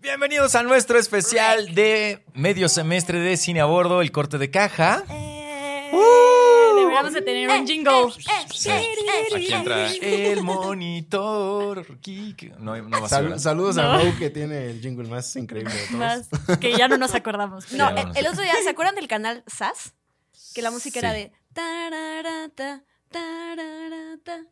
Bienvenidos a nuestro especial de medio semestre de cine a bordo, el corte de caja. Eh, ¡Uh! Deberíamos de tener un jingle. Aquí entra el monitor. No, no va a Sal- ser. saludos No. a Mau que tiene el jingle más increíble de todos. Más que ya no nos acordamos. No, Sí, el, otro día, ¿se acuerdan del canal SAS? Que la música era de tararata, tararata.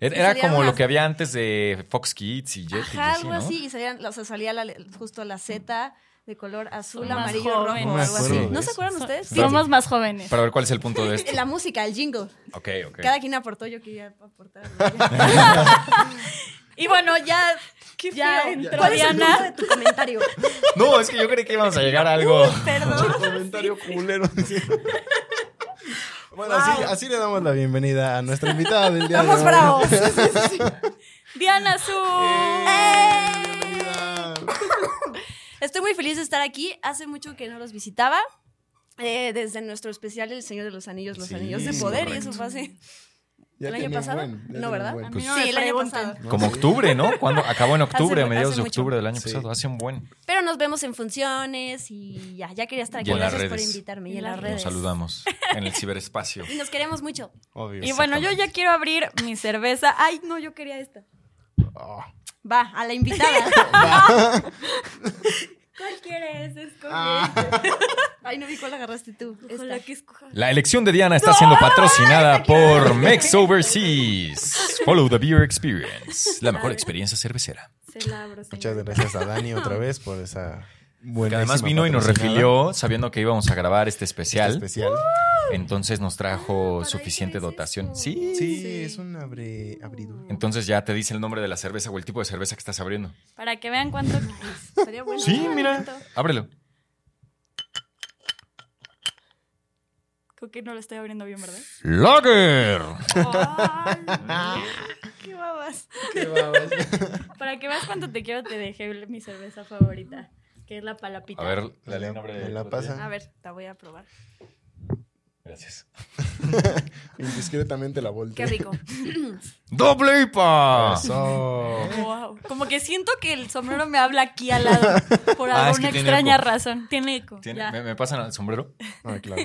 Era, Y como lo que había antes de Fox Kids y Jetix. y Ajá, así, algo ¿no? así. Y salían, o sea, salía la- justo la Z de color azul, amarillo, jóvenes. rojo, algo así. ¿No se acuerdan ustedes? Sí. Somos más jóvenes. Para ver cuál es el punto de esto. La música, el jingle. Ok, ok. Cada quien aportó, yo quería aportar. Y bueno, ya, ya feo. entró ¿Cuál es el punto Diana. de tu comentario? No, es que yo creí que íbamos a llegar a algo. Perdón. comentario culero. Bueno, así, así le damos la bienvenida a nuestra invitada del día Vamos de hoy. bravos. Diana Su. Bienvenida. Estoy muy feliz de estar aquí. Hace mucho que no los visitaba. Eh, desde nuestro especial El Señor de los Anillos, Los Anillos de Poder, y eso fue hace Ya ¿El año pasado? buen, No, ¿verdad? buen. Pues- no Sí, el año pasado. Como octubre, ¿no? Cuando acabó en octubre, a mediados de octubre mucho. del año Sí. pasado. Hace un buen. Pero nos vemos en funciones y ya, ya quería estar aquí. Y en las Gracias por redes. invitarme. Y Y en las las redes. Nos saludamos en el ciberespacio. Y nos queremos mucho. Obvio. Y bueno, yo ya quiero abrir mi cerveza. Ay, no, yo quería esta. Oh. Va, a la invitada. ¿Cuál quieres escoger? Ah. Ay, no vi cuál agarraste tú. Ojalá que escojas. La elección de Diana está siendo patrocinada por Mex Overseas. Follow the Beer Experience. La mejor experiencia cervecera. Se la abro, Muchas gracias a Dani otra vez por esa. Que además vino y nos refirió sabiendo que íbamos a grabar este especial. especial. Entonces nos trajo ¿para suficiente dotación. eso? Sí. Sí, es un abre, abridor. Entonces ya te dice el nombre de la cerveza o el tipo de cerveza que estás abriendo. Para que vean cuánto. Estaría bueno. Sí, mira. Ábrelo. Creo que no lo estoy abriendo bien, ¿verdad? Lager. Qué babas. Qué babas. Para que veas cuánto te quiero, te dejé mi cerveza favorita, que es la palapita. A ver, dale la- el nombre me de la pasa. A ver, la voy a probar. Gracias. Indiscretamente la volteé. Qué rico. ¡Doble IPA! Eso. Wow. Como que siento que el sombrero me habla aquí al lado por Ah, es que alguna tiene extraña eco. razón. Tiene eco. ¿Tiene- ya. ¿Me, me pasan al sombrero? Ah, claro.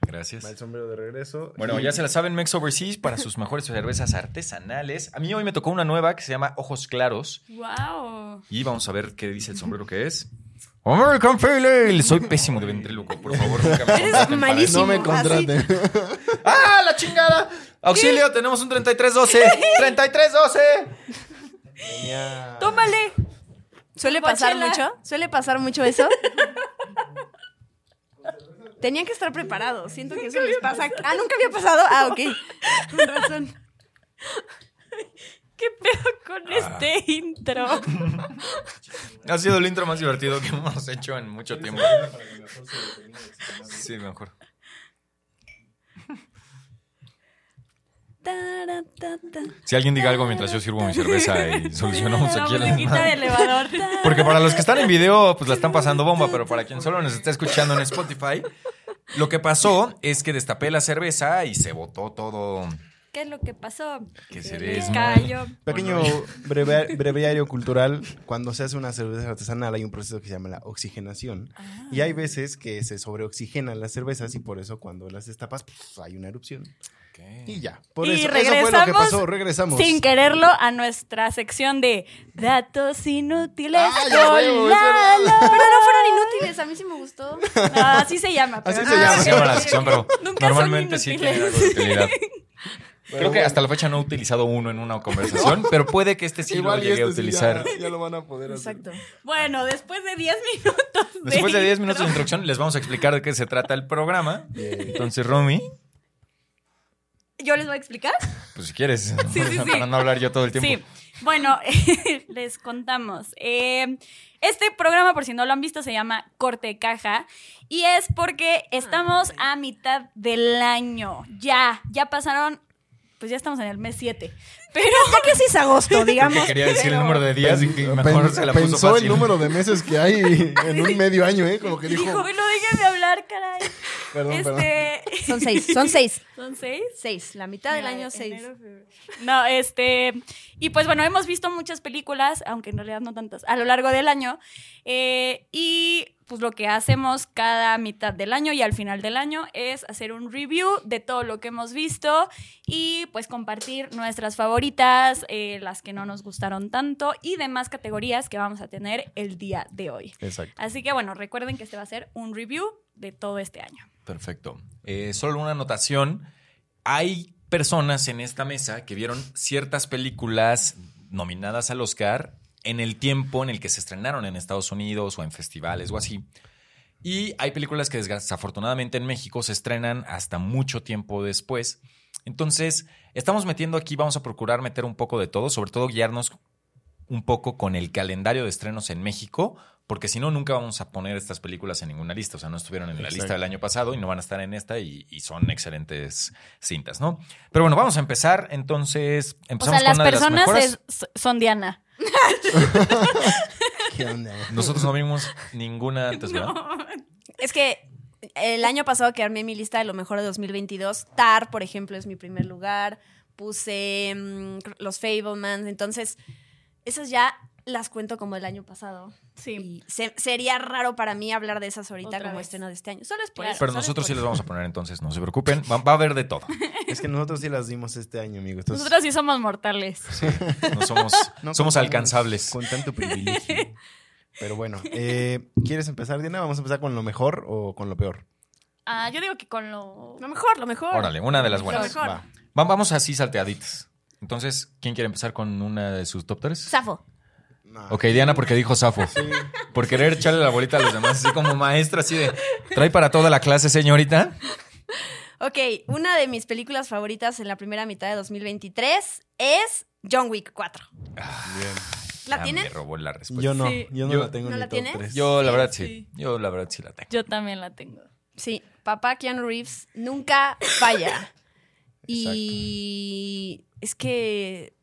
Gracias. Va el sombrero de regreso. Bueno, ya se la saben, Mex Overseas para sus mejores cervezas artesanales. A mí hoy me tocó una nueva que se llama Ojos Claros. Wow. Y vamos a ver qué dice el sombrero que es. American Pale Ale. Soy pésimo de ventríloco, por favor, Eres malísimo. No me contraten. ¡Ah, la chingada! Auxilio, tenemos un 3312. ¡3312! Genial. Tómale. ¿Suele pasar mucho? ¿Suele pasar mucho eso? Tenían que estar preparados. Siento que eso les pasa. Ah, nunca había pasado. Ah, ok. Con razón. ¿Qué pedo con Ah. este intro? Ha sido el intro más divertido que hemos hecho en mucho tiempo. Sí, mejor. Taratata. Si alguien diga algo mientras yo sirvo mi cerveza y solucionamos La aquí el musiquita de elevador. Porque para los que están en video, pues la están pasando bomba, pero para quien solo nos está escuchando en Spotify, lo que pasó es que destapé la cerveza y se botó todo. ¿Qué es lo que pasó? Que se desmayó. cayó. Pequeño breve- breviario cultural. Cuando se hace una cerveza artesanal hay un proceso que se llama la oxigenación. Ah. Y hay veces que se sobreoxigenan las cervezas y por eso cuando las destapas pues, hay una erupción. Y ya. Por Y eso, eso fue lo que regresamos pasó. Regresamos. Sin quererlo a nuestra sección de datos inútiles Ah, veo. Pero no fueron inútiles. A mí sí me gustó. Ah, así se llama. Así pero- se llama. Así se llama la sección, pero Nunca son normalmente sí tiene algo de utilidad. Creo que hasta la fecha no he utilizado uno en una conversación, pero puede que este sí Igual lo llegue a este sí utilizar. ya, ya lo van a poder hacer. Exacto. Bueno, después de 10 minutos. Después de 10 minutos de introducción, les vamos a explicar de qué se trata el programa. Entonces, Romy, ¿Yo les voy a explicar? pues si quieres, Sí, sí, sí. para no hablar yo todo el tiempo. Sí. Bueno, les contamos. Eh, este programa, por si no lo han visto, se llama Corte de Caja. Y es porque estamos a mitad del año. Ya, ya pasaron. Pues ya estamos en el mes 7. Pero Ya casi es agosto, digamos. Que quería decir el número de días y que Pen- mejor se la puso pensó fácil. el número de meses que hay en un medio año, ¿eh? Como que dijo. dijo, bueno, déjenme hablar, caray. Perdón, perdón. este. Son seis. Son seis. ¿Son seis? Seis. La mitad del año, seis. No, este. Y pues bueno, hemos visto muchas películas, aunque en realidad no tantas, a lo largo del año. Eh, y pues lo que hacemos cada mitad del año y al final del año es hacer un review de todo lo que hemos visto y pues compartir nuestras favoritas, eh, las que no nos gustaron tanto y demás categorías que vamos a tener el día de hoy. Exacto. Así que bueno, recuerden que este va a ser un review de todo este año. Perfecto. Eh, solo una anotación. Hay personas en esta mesa que vieron ciertas películas nominadas al Oscar en el tiempo en el que se estrenaron en Estados Unidos o en festivales o así. Y hay películas que desafortunadamente en México se estrenan hasta mucho tiempo después. Entonces, estamos metiendo aquí, vamos a procurar meter un poco de todo, sobre todo guiarnos un poco con el calendario de estrenos en México, porque si no, nunca vamos a poner estas películas en ninguna lista. O sea, no estuvieron en la Exacto. lista del año pasado y no van a estar en esta y, y son excelentes cintas, ¿no? Pero bueno, vamos a empezar. Entonces, O empezamos sea, las con una de personas mejores. es- son Diana. ¿Qué onda? Nosotros no vimos ninguna antes, ¿verdad? Es que el año pasado que armé mi lista de lo mejor de 2022, Tar, por ejemplo, es mi primer lugar. Puse mm, los Fablemans. Entonces, esas ya las cuento como el año pasado. Sí. Y se- sería raro para mí hablar de esas ahorita Otra como vez. estreno de este año. Solo es por Claro. eso. Pero nosotros sí eso. vamos a poner entonces, no se preocupen. Va, va a haber de todo. Es que nosotros sí las dimos este año, amigo. Entonces, Nosotros sí somos mortales. No somos, no somos contamos alcanzables. Con tanto privilegio. Pero bueno, eh, ¿quieres empezar, Diana? ¿Vamos a empezar con lo mejor o con lo peor? Ah, yo digo que con lo... Lo mejor, lo mejor. Órale, una de las Lo buenas. mejor. Va. Va- vamos así salteaditas. Entonces, ¿quién quiere empezar con una de sus top 3? Safo. No. Ok, Diana, porque dijo Safo. Sí. Por querer echarle la bolita a los demás, así como maestra, así de. ¿Trae para toda la clase, señorita? Ok, una de mis películas favoritas en la primera mitad de 2023 es John Wick 4. Bien. ¿La Ah, tienen? Me robó la respuesta. Yo no, Sí. yo no Yo- la tengo ¿No en la top tienes? 3. Yo, la verdad, sí. sí. Yo, la verdad, sí la tengo. Yo también la tengo. Sí, papá Keanu Reeves nunca falla. y es que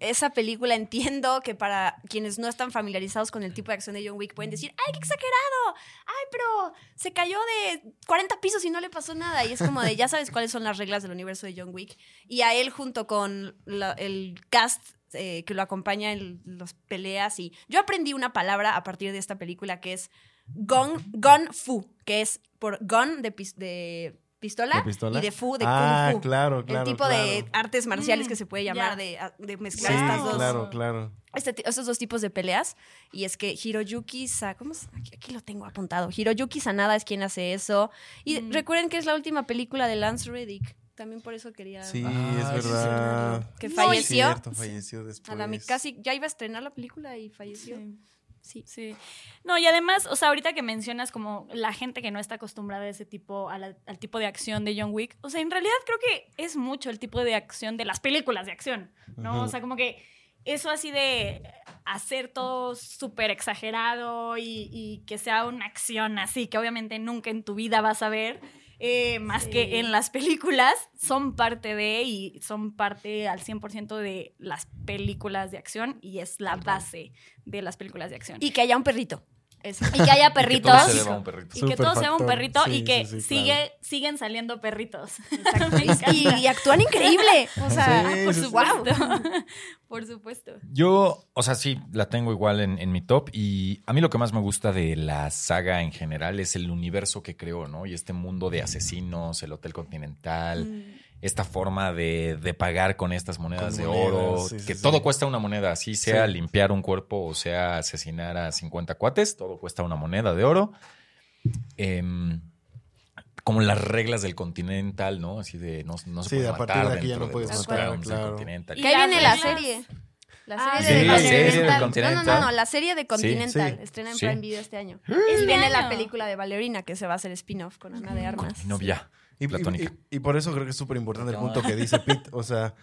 esa película entiendo que para quienes no están familiarizados con el tipo de acción de John Wick pueden decir, ¡ay, qué exagerado! ¡Ay, pero se cayó de 40 pisos y no le pasó nada! Y es como de, ya sabes cuáles son las reglas del universo de John Wick. Y a él junto con el cast eh, que lo acompaña en las peleas y yo aprendí una palabra a partir de esta película que es gun fu, que es por gun de, de pistola, ¿De pistola? y de fu de Ah, kung fu. claro, claro, El tipo de artes marciales Mm, que se puede llamar ya. de, de Sí, mezclar estas dos, claro, claro. este ti- estos dos tipos de peleas. Y es que Hiroyuki Sa ¿cómo se- aquí, aquí lo tengo apuntado. Hiroyuki Sanada es quien hace eso. Y Mm. recuerden que es la última película de Lance Reddick. También por eso quería Sí, Ah, es sí, verdad. que Sí, falleció. cierto, falleció después. A la mi- casi ya iba a estrenar la película y falleció. Sí. Sí. Sí. No, y además, o sea, ahorita que mencionas como la gente que no está acostumbrada a ese tipo, a la- al tipo de acción de John Wick, o sea, en realidad creo que es mucho el tipo de acción de las películas de acción, ¿no? O sea, como que eso así de hacer todo súper exagerado y, y que sea una acción así, que obviamente nunca en tu vida vas a ver, eh, más Sí. que en las películas, son parte de y son parte al 100% de las películas de acción y es la base de las películas de acción. Y que haya un perrito. Eso. Y que haya Que perritos. todo se deba a un perrito. Y que todo sea un perrito y que sí, sí, sigue, claro. siguen saliendo perritos. Y, y actúan increíble. O sea, Sí, por supuesto. Por supuesto. Yo, o sea, sí, la tengo igual en, en mi top. Y a mí lo que más me gusta de la saga en general es el universo que creó, ¿no? Y este mundo de asesinos, el Hotel Continental, Mm. Esta forma de, de pagar con estas monedas Con de monedas, oro, sí, sí, que sí. todo cuesta una moneda, así sea Sí. limpiar un cuerpo o sea asesinar a 50 cuates, todo cuesta una moneda de oro. Em, como las reglas del Continental, ¿no? Así de no, no se Sí, puede a partir matar de aquí ya no de puedes matar, claro. Continental. Y que ahí viene la serie. La Ah, serie sí, de la serie del Continental. No, no, no, no, la serie de Continental. Sí. Estrena en Sí. Prime Video este año. Este Y viene la película de Ballerina que se va a hacer spin-off con Ana de Con Armas. mi novia. Y, y- Platónica. y- y por eso creo que es súper importante el punto que dice Pete. O sea,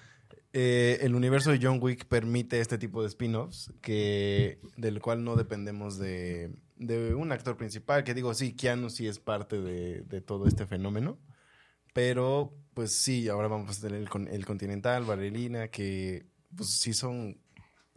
eh, el universo de John Wick permite este tipo de spin-offs que del cual no dependemos de, de un actor principal. Que digo, sí, Keanu sí es parte de, de todo este fenómeno. Pero, pues sí, ahora vamos a tener el, con- el Continental, Valerina, que pues sí son...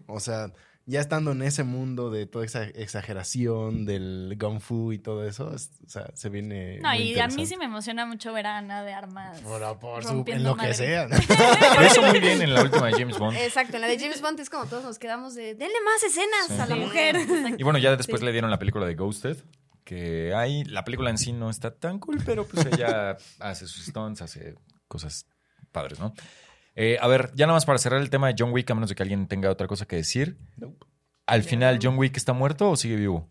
O sea, ya estando en ese mundo de toda esa exageración del Kung Fu y todo eso, es- o sea, se viene. No, muy y a mí sí me emociona mucho ver a Ana de Armas. Por, por su- en lo que sea. Lo hizo muy bien en la última de James Bond. Exacto, en la de James Bond es como todos nos quedamos de, denle más escenas Sí. a la Sí. mujer. Y bueno, ya después Sí. le dieron la película de Ghosted, que hay, la película en sí no está tan cool, pero pues ella hace sus stunts, hace cosas padres, ¿no? Eh, a ver, ya nada más para cerrar el tema de John Wick, a menos de que alguien tenga otra cosa que decir. Nope. Al final, ¿John Wick está muerto o sigue vivo?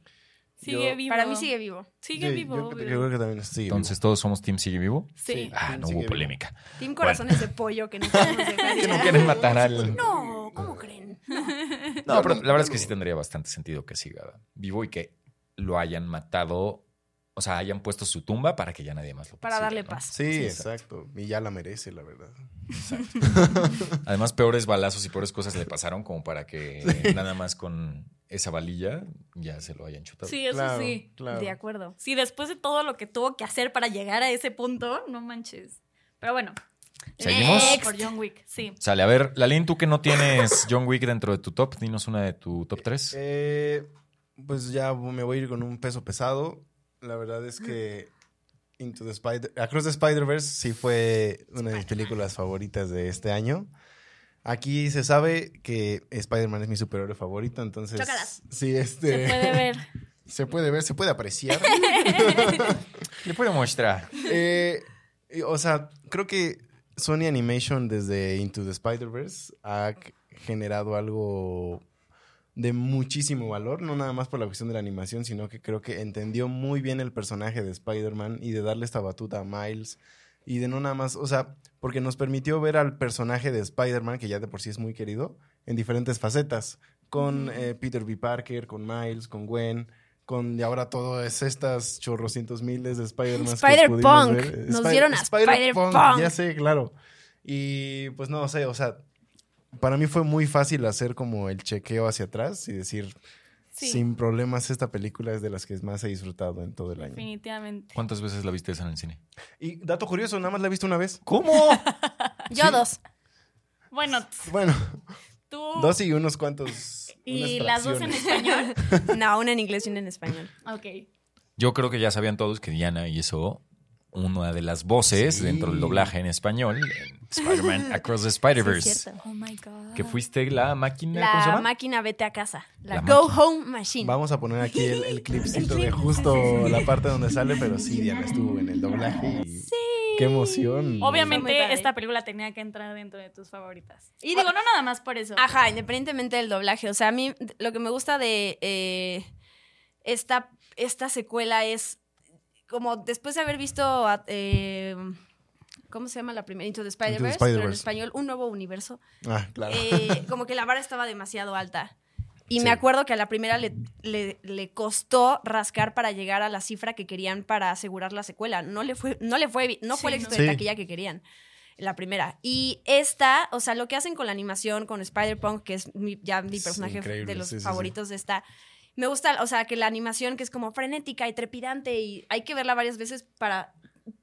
Sigue Yo- vivo. Para mí sigue vivo. Sigue Sí, vivo. Yo, creo que también sigue. Entonces, ¿todos somos Team Sigue Vivo? Sí. Ah, Team no hubo vivo. polémica. Team Corazones de Pollo que no. Que quieren matar al... No, ¿cómo creen? No. No, pero la verdad es que sí tendría bastante sentido que siga vivo y que lo hayan matado, o sea, hayan puesto su tumba para que ya nadie más lo Para persiga, darle ¿no? paz. Sí, exacto. Y ya la merece, la verdad. Además, peores balazos y peores cosas le pasaron como para que nada más con esa valilla ya se lo hayan chutado. Sí, eso Claro, sí. claro. De acuerdo. Sí, después de todo lo que tuvo que hacer para llegar a ese punto, no manches. Pero bueno. ¿Seguimos? Por John Wick, sí. Sale, a ver, Lalín, tú que no tienes John Wick dentro de tu top, dinos una de tu top 3. Eh, pues ya me voy a ir con un peso pesado. La verdad es que Into the Spider Across the Spider-Verse sí fue una de mis películas favoritas de este año. Aquí se sabe que Spider-Man es mi superhéroe favorito, entonces Chócalas. sí, este Se puede ver. se puede ver, se puede apreciar. Le puedo mostrar. Eh, o sea, creo que Sony Animation desde Into the Spider-Verse ha generado algo de muchísimo valor, no nada más por la cuestión de la animación, sino que creo que entendió muy bien el personaje de Spider-Man y de darle esta batuta a Miles y de no nada más, o sea, porque nos permitió ver al personaje de Spider-Man, que ya de por sí es muy querido, en diferentes facetas, con eh, Peter B. Parker, con Miles, con Gwen, con y ahora todas estas chorrocientos miles de Spider-Man. Spider-Punk. Nos dieron a Spider-Punk. Ya sé, claro. Y pues no sé, o sea, para mí fue muy fácil hacer como el chequeo hacia atrás y decir, Sí. sin problemas, esta película es de las que más he disfrutado en todo el año. Definitivamente. ¿Cuántas veces la viste esa en el cine? Y dato curioso, nada más la he visto una vez. ¿Cómo? Yo Sí. dos. Bueno, Bueno, tú. dos y unos cuantos. y las dos en español. No, una en inglés y una en español. Ok. Yo creo que ya sabían todos que Diana hizo una de las voces Sí. dentro del doblaje en español en Spider-Man Across the Spider-Verse. Sí. Oh my God. que fuiste la máquina, ¿cómo se La llama? máquina vete a casa. La, La Go máquina. Home Machine. Vamos a poner aquí el, el clipcito de clip, justo sí, sí, sí. la parte donde sale, pero sí, Diana estuvo en el doblaje. Y Qué emoción. Obviamente esta película tenía que entrar dentro de tus favoritas. Y digo, no nada más por eso. Ajá, independientemente del doblaje. O sea, a mí lo que me gusta de eh, esta, esta secuela es como después de haber visto, a- eh, ¿cómo se llama la primera? Into the Spider-Verse, pero en español, un nuevo universo. Ah, claro. Eh, como que la vara estaba demasiado alta. Y Sí. me acuerdo que a la primera le, le- le costó rascar para llegar a la cifra que querían para asegurar la secuela. No le fue, no le fue, no fue el Sí, éxito no. de Sí. taquilla que querían. La primera. Y esta, o sea, lo que hacen con la animación, con Spider-Punk, que es mi- ya mi personaje de los sí, sí, sí. favoritos de esta. Me gusta, o sea, que la animación que es como frenética y trepidante y hay que verla varias veces para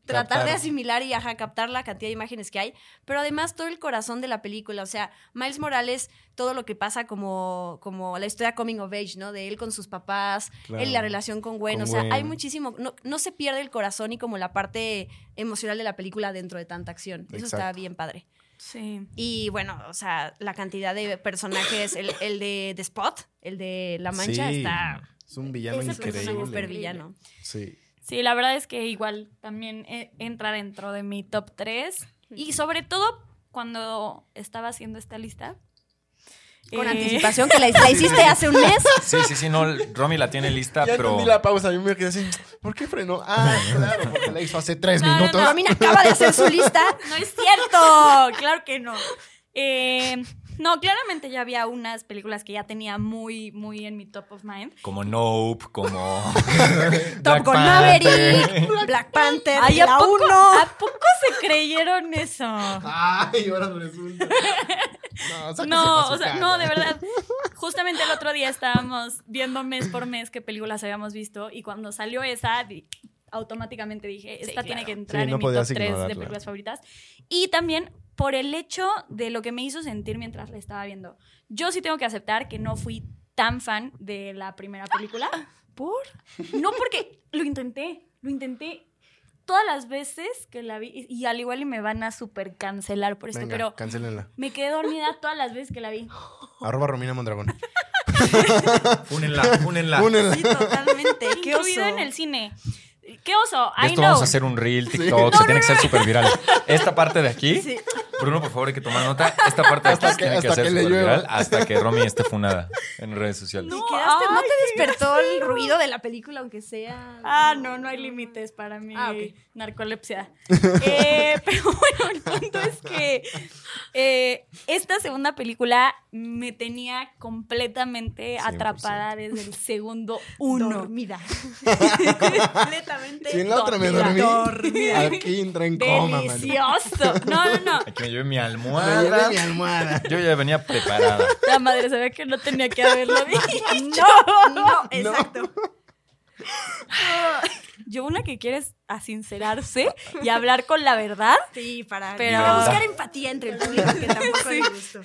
tratar de asimilar y ajá, captar la cantidad de imágenes que hay, pero además todo el corazón de la película, o sea, Miles Morales, todo lo que pasa como, como la historia coming of age, ¿no? De él con sus papás, Claro. él la relación con Gwen, Con o sea, Gwen. hay muchísimo, no, no se pierde el corazón y como la parte emocional de la película dentro de tanta acción, eso está bien padre. Sí. Y bueno, o sea, la cantidad de personajes, el, el de The Spot, el de La Mancha, Sí, está... Es un villano Ese personaje increíble. súper villano. Sí. Sí, la verdad es que igual también eh, entra dentro de mi top 3. Y sobre todo cuando estaba haciendo esta lista. Con eh, anticipación, que la, la hiciste hace un mes. Sí, sí, sí, no, Romy la tiene lista, Ya pero la pausa, yo me quedé así, ¿por qué frenó? Ah, claro, porque la hizo hace tres No, minutos. no. Romina acaba de hacer su lista. No es cierto, claro que no. Eh, no, claramente ya había unas películas que ya tenía muy, muy en mi top of mind. como Nope, como Top Black Gun Panther. Maverick, Black Panther, Ay, ¿a la poco, 1. ¿a poco se creyeron eso? Ay, ahora resulta. No, o sea, no, de verdad. Justamente el otro día estábamos viendo mes por mes qué películas habíamos visto y cuando salió esa, automáticamente dije, esta tiene que entrar Sí, no en mi top 3 de películas favoritas. Y también por el hecho de lo que me hizo sentir mientras la estaba viendo. Yo sí tengo que aceptar que no fui tan fan de la primera película. ¿Por? No porque lo intenté, lo intenté todas las veces que la vi. Y, y al igual y me van a super cancelar por esto, Venga, pero cancélenla. me quedé dormida todas las veces que la vi. Arroba Romina Mondragón. Únenla, únenla. Únenla. Sí, totalmente. Qué oso. En el cine. ¿Qué oso? De I esto know. vamos a hacer un reel, TikTok, se tiene que ser súper viral. Esta parte de aquí, Sí. Bruno, por favor, hay que tomar nota. Esta parte de aquí Hasta se que- tiene que que le súper viral hasta que Romy esté funada en redes sociales. No. ¿Y quedaste- ¿No te despertó el ruido de la película, aunque sea? Ah, no, no hay límites para mi Ah, narcolepsia. Eh, pero bueno, el punto es que eh, esta segunda película me tenía completamente 100%. atrapada desde el segundo uno. Dormida. Completamente Si en la otra me dormida. dormí, aquí entra en coma, man. Delicioso. No, no, no. Aquí me llevé mi Me almohada. llevé mi almohada. Yo ya venía preparada. La madre ve que no tenía que haberlo dicho. No, no, exacto. Yo una que quiere es asincerarse y hablar con la verdad. Sí, para, Pero- buscar empatía entre el público, que tampoco le gustó.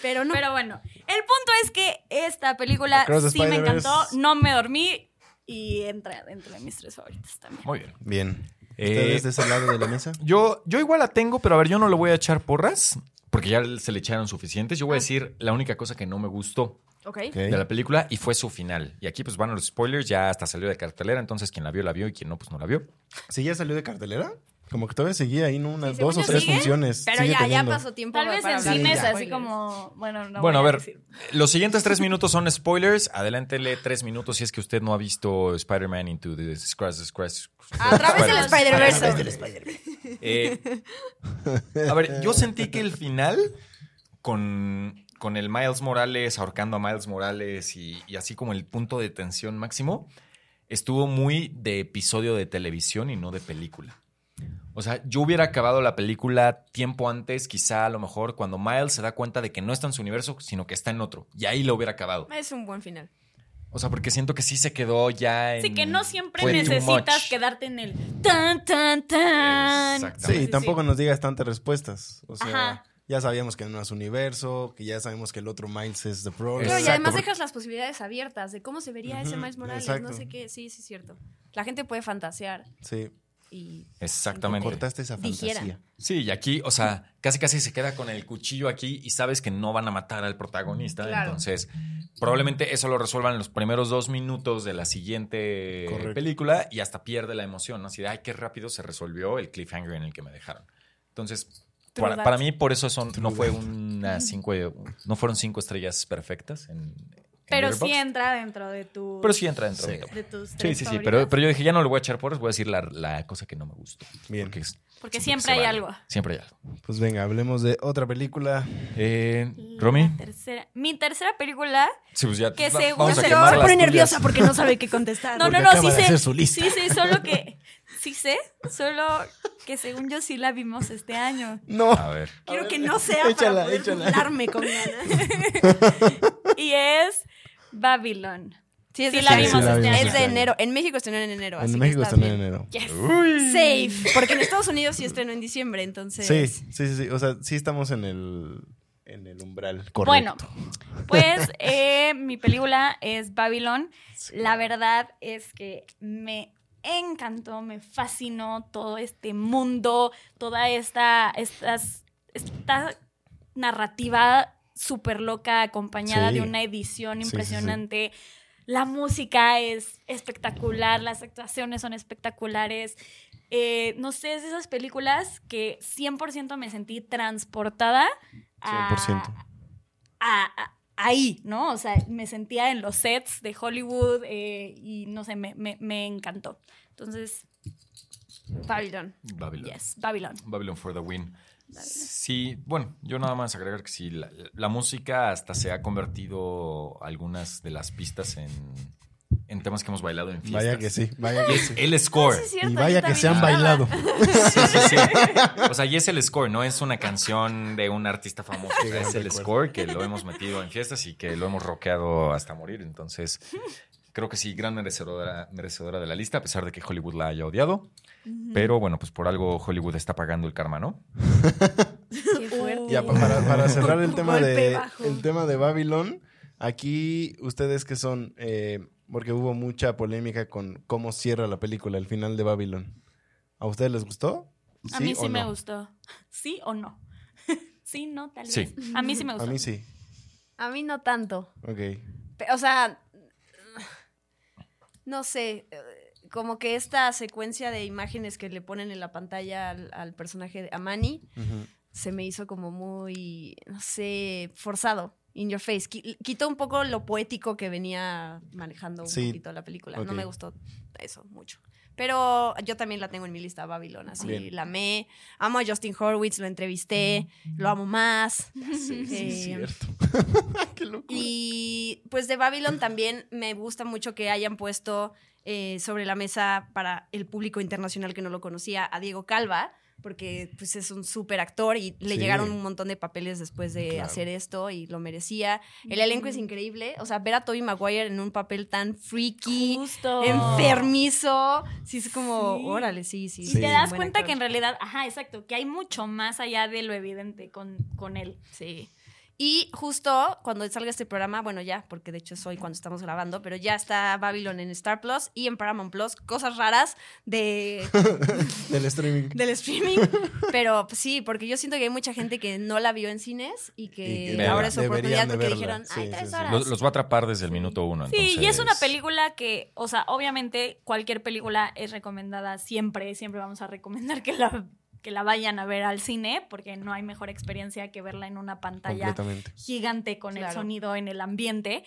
Pero no. Pero bueno, el punto es que esta película Across sí me encantó, no me dormí y entra dentro de mis tres favoritas también. Muy bien. Bien. Eh, ¿Ustedes de ese lado de la mesa? Yo, yo igual la tengo, pero a ver, yo no le voy a echar porras, porque ya se le echaron suficientes. Yo voy a decir la única cosa que no me gustó de la película y fue su final. Y aquí pues van los spoilers, ya hasta salió de cartelera, entonces quien la vio la vio y quien no pues no la vio. ¿Sí ya salió de cartelera? Como que todavía seguía ahí, ¿no? Unas Sí, dos o tres sigue, funciones. Pero Sigue ya, ya teniendo. pasó tiempo. Tal vez en cines spoilers. así como, bueno, no bueno, a ver, decir. los siguientes tres minutos son spoilers. Adelántele tres minutos si es que usted no ha visto Spider-Man Into the Scratch, Scratch. A través del Spider-Verse. Spider-Verse. Eh, a ver, yo sentí que el final con, con el Miles Morales ahorcando a Miles Morales y, y así como el punto de tensión máximo estuvo muy de episodio de televisión y no de película. O sea, yo hubiera acabado la película tiempo antes, quizá a lo mejor cuando Miles se da cuenta de que no está en su universo, sino que está en otro. Y ahí lo hubiera acabado. Es un buen final. O sea, porque siento que sí se quedó ya en... Así que no siempre necesitas quedarte en el tan, tan, tan. Exactamente. Sí, tampoco nos digas tantas respuestas. O sea, Ajá. ya sabíamos que no es universo, que ya sabemos que el otro Miles es The Pro. Claro, y además dejas las posibilidades abiertas de cómo se vería ese Miles Morales, exacto. no sé qué. Sí, sí, es cierto. La gente puede fantasear Sí, y Exactamente. cortaste esa Dijeran. fantasía. Sí, y aquí, o sea, casi casi se queda con el cuchillo aquí y sabes que no van a matar al protagonista. Claro. Entonces, probablemente eso lo resuelvan en los primeros dos minutos de la siguiente Correcto. película y hasta pierde la emoción, ¿no? Así de, ay, qué rápido se resolvió el cliffhanger en el que me dejaron. Entonces, para, mí, por eso son, no fue una cinco, no fueron cinco estrellas perfectas en, en Pero sí entra dentro de tu. Pero sí entra dentro Sí. de mi top. de tus Sí, sí, sí, pero, pero yo dije, ya no le voy a echar porras, voy a decir la, la cosa que no me gustó. Bien. Porque, es- Porque siempre hay se vale. algo. Siempre hay algo. Pues venga, hablemos de otra película. Eh, Romy. tercera- mi tercera película. Sí, pues ya Que va- según- vamos a se se se pone tuyas. nerviosa porque no sabe qué contestar. No, Porque no, no, sí sé. hacer su lista. Sí sé, solo que. Sí sé, solo que según yo sí la vimos este año. No. A ver. Quiero que no sea Échala, para poder échala. con ganas. Y es Babylon. Sí, es Sí de la este vimos este. Es de enero. En México estrenó en enero. así En que México están en enero. Yes. Safe. Porque en Estados Unidos sí estrenó en diciembre, entonces. Sí, sí, sí, sí. O sea, sí estamos en el, en el umbral correcto. Bueno, pues eh, mi película es Babylon. La verdad es que me encantó, me fascinó todo este mundo, toda esta, estas, esta narrativa súper loca acompañada Sí. de una edición Sí, sí, sí. impresionante. La música es espectacular, las actuaciones son espectaculares. Eh, no sé, es de esas películas que 100% me sentí transportada a, 100%. a- a- ahí, ¿no? O sea, me sentía en los sets de Hollywood eh, y no sé, me, me- me encantó. Entonces, Babylon. Babylon. yes, Babylon. Babylon for the win. Sí, bueno, yo nada más agregar que sí, la, la música hasta se ha convertido algunas de las pistas en, en temas que hemos bailado en fiestas. Vaya que sí, vaya que sí. El score. Sí, es cierto, Y vaya que se han bailado. Sí, sí, sí. O sea, y es el score, no es una canción de un artista famoso. O sea, gran es el score que lo hemos metido en fiestas y que lo hemos rockeado hasta morir. Entonces, creo que sí, gran merecedora, merecedora de la lista, a pesar de que Hollywood la haya odiado. Pero bueno, pues por algo Hollywood está pagando el karma, ¿no? Qué fuerte. Ya, pa- para, para cerrar el tema de bajo. el tema de Babylon, Aquí, ¿ustedes qué son? Eh, porque hubo mucha polémica con cómo cierra la película, el final de Babylon. ¿A ustedes les gustó? A mí o sí me gustó. ¿Sí o no? sí, no, tal Sí. vez. A mí sí me A gustó. mí sí. A mí no tanto. Ok. O sea, no sé, como que esta secuencia de imágenes que le ponen en la pantalla al, al personaje de Amani se me hizo como muy, no sé, forzado. In your face. Qui- Quitó un poco lo poético que venía manejando un Sí. poquito la película. No me gustó eso mucho. Pero yo también la tengo en mi lista, Babylon. Así Bien. la amé. Amo a Justin Horwitz, lo entrevisté, lo amo más. Sí, sí, Eh, es cierto. Qué locura. Y pues de Babylon también me gusta mucho que hayan puesto eh, sobre la mesa para el público internacional que no lo conocía a Diego Calva, porque pues es un súper actor y le Sí. llegaron un montón de papeles después de Claro. hacer esto y lo merecía. El elenco es increíble, o sea, ver a Tobey Maguire en un papel tan freaky, Justo. enfermizo, sí es como, Sí. órale, sí, sí. Y Sí. te das cuenta actor. que en realidad, ajá, exacto, que hay mucho más allá de lo evidente con, con él. Sí. Y justo cuando salga este programa, bueno, ya, porque de hecho es hoy cuando estamos grabando, pero ya está Babylon en Star Plus y en Paramount Plus, cosas raras de, Del streaming. del streaming. Pero pues, sí, porque yo siento que hay mucha gente que no la vio en cines y que Y que ahora es oportunidad de porque verla. dijeron, Sí, ay, sí, tres sí. horas. Los, los va a atrapar desde el minuto uno. Sí, y es una película que, o sea, obviamente cualquier película es recomendada siempre, siempre vamos a recomendar que la, que la vayan a ver al cine, porque no hay mejor experiencia que verla en una pantalla gigante con el sonido en el ambiente.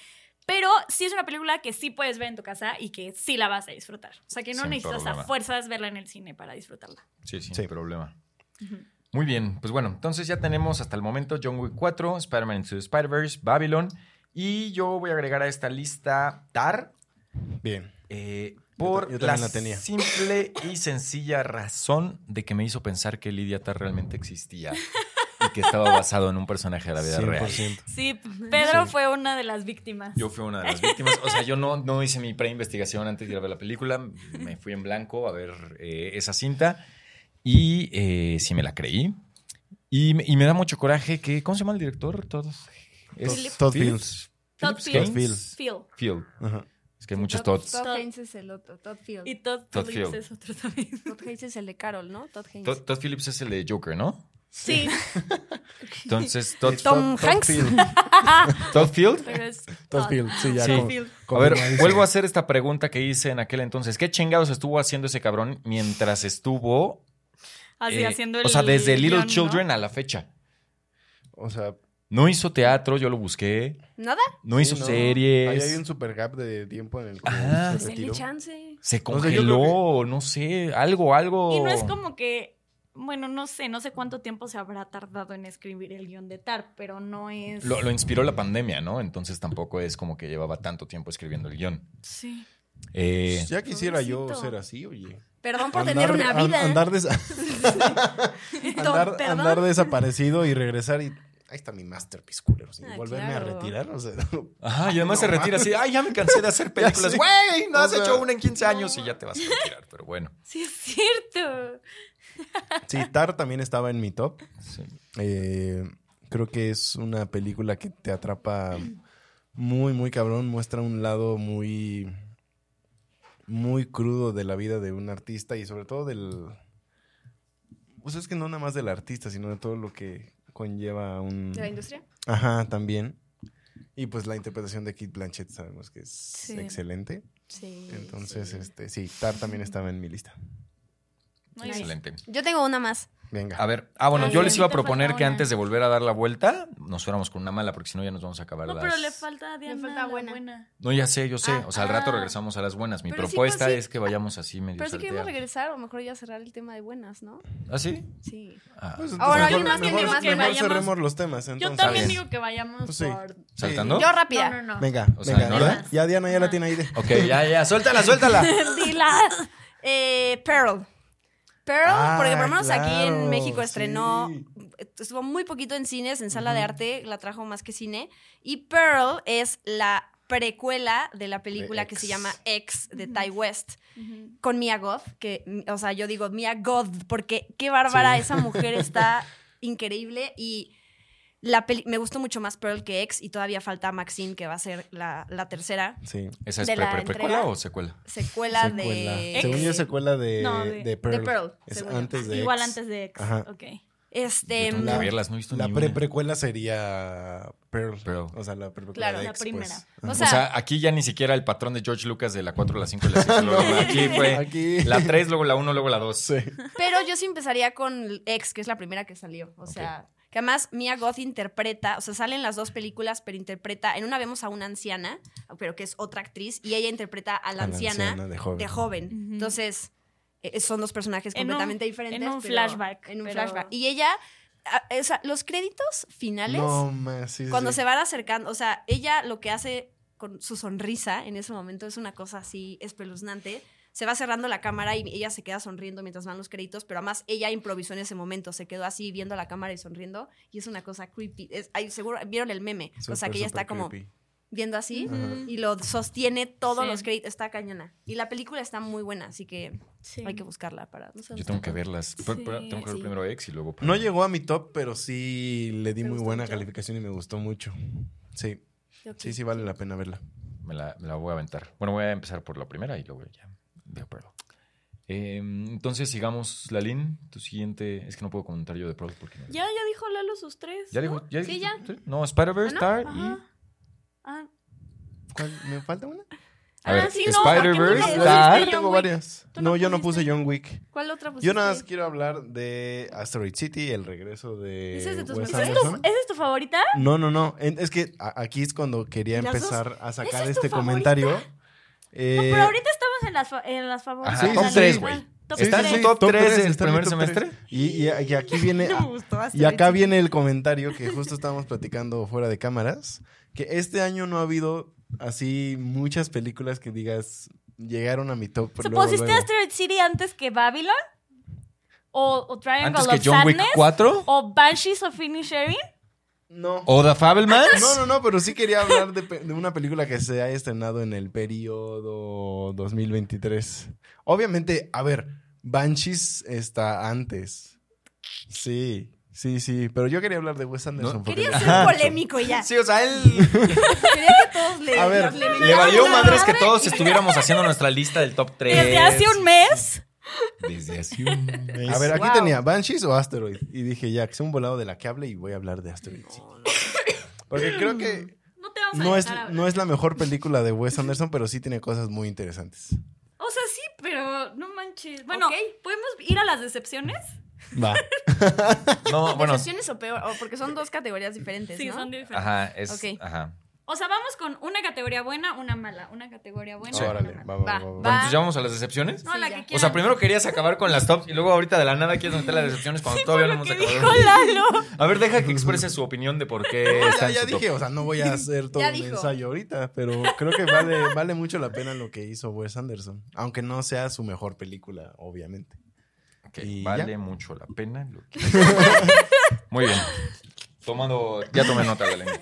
Pero sí es una película que sí puedes ver en tu casa y que sí la vas a disfrutar. O sea, que no Sin necesitas problema. a fuerzas verla en el cine para disfrutarla. Sí, sin Sí. problema. Muy bien, pues bueno, entonces ya tenemos hasta el momento John Wick 4, Spider-Man Into the Spider-Verse, Babylon. Y yo voy a agregar a esta lista Tar, Bien. eh, por yo la, la tenía. simple y sencilla razón de que me hizo pensar que Lydia Tar realmente existía y que estaba basado en un personaje de la vida real. 100%. Sí, Pedro Sí. fue una de las víctimas. Yo fui una de las víctimas. O sea, yo no, no hice mi preinvestigación antes de ir a ver la película. Me fui en blanco a ver eh, esa cinta y eh, sí me la creí. Y, me- y me da mucho coraje que... ¿Cómo se llama el director? Todd, es Todd Phillips. Todd Fields. Gaines. Phil. Phil. Ajá. Es que hay muchos Todd, Todds. Todd Todd. Haynes es el otro, Todd Field. Y Todd, Todd Phillips Field. es otro también. Todd Haynes es el de Carol, ¿no? Todd Haynes. Todd, Todd Phillips es el de Joker, ¿no? Sí, Entonces, Todd, Tom Todd Hanks. Field. Todd Field. pero es Todd Field, sí, ya. Sí. con- Field. A ver, vuelvo a hacer esta pregunta que hice en aquel entonces. ¿Qué chingados estuvo haciendo ese cabrón mientras estuvo... así eh, haciendo el o sea, desde Little guion, ¿no? Children a la fecha. O sea, No hizo teatro, yo lo busqué. ¿Nada? No sí, hizo no. series. Ahí hay un super gap de tiempo en el que Ajá. se retiró. chance. Se O sea, yo congeló, no sé, algo, algo. Y no es como que, bueno, no sé, no sé cuánto tiempo se habrá tardado en escribir el guion de Tar, pero no es... Lo, lo inspiró la pandemia, ¿no? Entonces tampoco es como que llevaba tanto tiempo escribiendo el guion. Sí. Eh, Ya quisiera yo ser así, oye. Perdón por tener una an- vida. andar, des- andar, andar desaparecido y regresar y... Ahí está mi masterpiece, culeros. Y Ah, volverme claro. a retirar, o sea... Ajá, y además se No, retira así. Ay, ya me cansé de hacer películas. Güey, no O has sea, hecho una en 15 años y ya te vas a retirar. Pero bueno. Sí, es cierto. Sí, Tar también estaba en mi top. sí. Eh, creo que es una película que te atrapa muy, muy cabrón. Muestra un lado muy, muy crudo de la vida de un artista y sobre todo del... Pues es que no nada más del artista, sino de todo lo que conlleva un... ¿De la industria? Ajá, también. Y pues la interpretación de Kate Blanchett sabemos que es Sí. excelente. Sí. Entonces, sí. este, sí, Tar también estaba en mi lista. Muy bien. Excelente. Yo tengo una más. Venga. A ver, ah, bueno, Ay, yo les iba a falta proponer que antes de volver a dar la vuelta, nos fuéramos con una mala, porque si no ya nos vamos a acabar No, las... pero le falta a Diana falta la buena. buena. No, ya sé, yo sé. Ah, o sea, al rato ah. regresamos a las buenas. Mi Pero sí, propuesta pues, sí. es que vayamos así medio Pero si queremos salteados. regresar, o mejor ya cerrar el tema de buenas, ¿no? ¿Ah, sí? Sí. Ah. Pues, Ahora, ¿alguien más tiene mejor, mejor Que vayamos- cerremos los temas. Yo también digo que vayamos Pues sí. por... ¿Saltando? Yo rápida. No, no, no. Venga, O sea, venga. ¿en ¿ya? Diana ya la tiene ahí. de- Ok, ya, ya, suéltala, suéltala. Dila. Eh, Pearl. Pearl, Ah, porque por lo menos aquí en México estrenó, sí. estuvo muy poquito en cines, en sala de arte, la trajo más que cine. Y Pearl es la precuela de la película De que se llama X de Ty West, con Mia Goth, que, o sea, yo digo Mia Goth, porque qué bárbara, Sí. esa mujer está increíble y La peli- me gustó mucho más Pearl que X y todavía falta Maxine, que va a ser la, la tercera Sí. ¿Esa es pre, pre- precuela entrega. o secuela? secuela, Secuela. de... Según yo, secuela de, No, de- de Pearl. de Pearl, Es antes de Igual X. antes de X. Ajá. Ok. Este... La- que verlas, no he visto La pre precuela sería Pearl. Pearl. O sea, la pre-precuela Claro, de la X, primera. pues. O O sea, sea, aquí ya ni siquiera el patrón de George Lucas de la 4, la 5 y la 6. Aquí fue Aquí. la 3, luego la 1, luego la 2. Sí. Pero yo sí empezaría con X, que es la primera que salió. O sea, que además Mia Goth interpreta, o sea, salen las dos películas, pero interpreta, en una vemos a una anciana, pero que es otra actriz, y ella interpreta a la, A la anciana, anciana de joven. de joven. Ujú. Entonces, eh, son dos personajes En un- completamente diferentes. en un pero- flashback, En un pero- flashback. Y ella, ah, o sea, los créditos finales, No, ma, sí, sí, cuando sí. se van acercando, o sea, ella lo que hace con su sonrisa en ese momento es una cosa así espeluznante. Se va cerrando la cámara y ella se queda sonriendo mientras van los créditos, pero además ella improvisó en ese momento, se quedó así viendo la cámara y sonriendo y es una cosa creepy. Es, ay, seguro vieron el meme, o sea que ella está como creepy. viendo así y lo sostiene todos Sí. los créditos, está cañona. Y la película está muy buena, así que Sí. hay que buscarla para. no sé Yo tengo que verlas. Pero- Sí, pero tengo que ver sí. primero X y luego. No llegó a mi top, pero sí le di ¿Te muy buena mucho? calificación y me gustó mucho. Sí, sí, sí vale la pena verla. Me la, me la voy a aventar. Bueno, voy a empezar por la primera y luego ya veo Pearl. Eh, entonces sigamos, Lalín. Tu siguiente. Es que no puedo comentar yo de Pearl porque no. Ya, ya dijo Lalo sus tres. ¿Ya ¿no? dijo? ¿Ya Sí, dijiste? ya. No, Spider-Verse, ¿Ah, no? Star y. Ajá. Ah, ¿Cuál? ¿Me falta una? A ver, Ah, sí, no, Spider-Verse, ¿por qué no Star. Yo tengo varias. ¿Tú No, no yo no puse? John Wick. ¿Cuál otra Yo pusiste? nada más quiero hablar de Asteroid City, el regreso de ¿Ese es de tus Wes? ¿Esa es tu- Anderson. ¿Esa es tu favorita? No, no, no. Es que a- aquí es cuando quería ¿Y empezar a sacar ¿Esa este comentario. No, Eh, pero ahorita estamos en las, en las favoritas. Sí, top sí, 3, sí. güey. ¿Está en su top tres tres, del está en mi primer semestre? Y, y- y aquí viene, No me gustó y Asteroid acá City. viene el comentario que justo estábamos platicando fuera de cámaras, que este año no ha habido así muchas películas que digas llegaron a mi top. ¿Se luego, pusiste luego. Asteroid City antes que Babylon? ¿O, o Triangle Antes que of John Wick Sadness? 4 ¿O Banshees of Inisherin? No. o The Fabelmans. No, no, no, pero sí quería hablar de, una película que se ha estrenado en el periodo 2023. Obviamente, a ver, Banshees está antes. Sí, sí, sí, pero yo quería hablar de Wes Anderson. No. Quería ser Ajá. polémico ya. Sí, o sea, él Quería que todos le. A ver, le- le valió madres que todos estuviéramos haciendo nuestra lista del top 3. Desde hace un mes. Desde hace un mes. A ver, aquí Wow. tenía Banshees o Asteroid. Y dije, ya, que sea un volado de la que hable y voy a hablar de Asteroid. sí. Porque creo que No te vamos a no es, hablar. no es la mejor película de Wes Anderson, pero sí tiene cosas muy interesantes. O sea, sí, pero no manches. Bueno. ¿podemos ir a las decepciones? Va. No, bueno. ¿Decepciones o peor? O porque son dos categorías diferentes, Sí, ¿no? son diferentes. Ajá, es. Ok. Ajá. O sea, vamos con una categoría buena, una mala. Una categoría buena, Sí. una mala. va, va, entonces ya vamos a las decepciones. No, Sí, la que O sea, primero querías acabar con las tops y luego ahorita de la nada quieres meter las decepciones cuando todavía no hemos ¿Qué acabado. dijo Lalo? A ver, deja que exprese su opinión de por qué No, está ya, en top. dije, o sea, no voy a hacer todo dijo. ensayo ahorita, pero creo que vale, vale mucho la pena lo que hizo Wes Anderson. Aunque no sea su mejor película, obviamente. Ok, Y vale ya. mucho la pena. lo que- Muy bien. Tomando, ya tomé nota de la.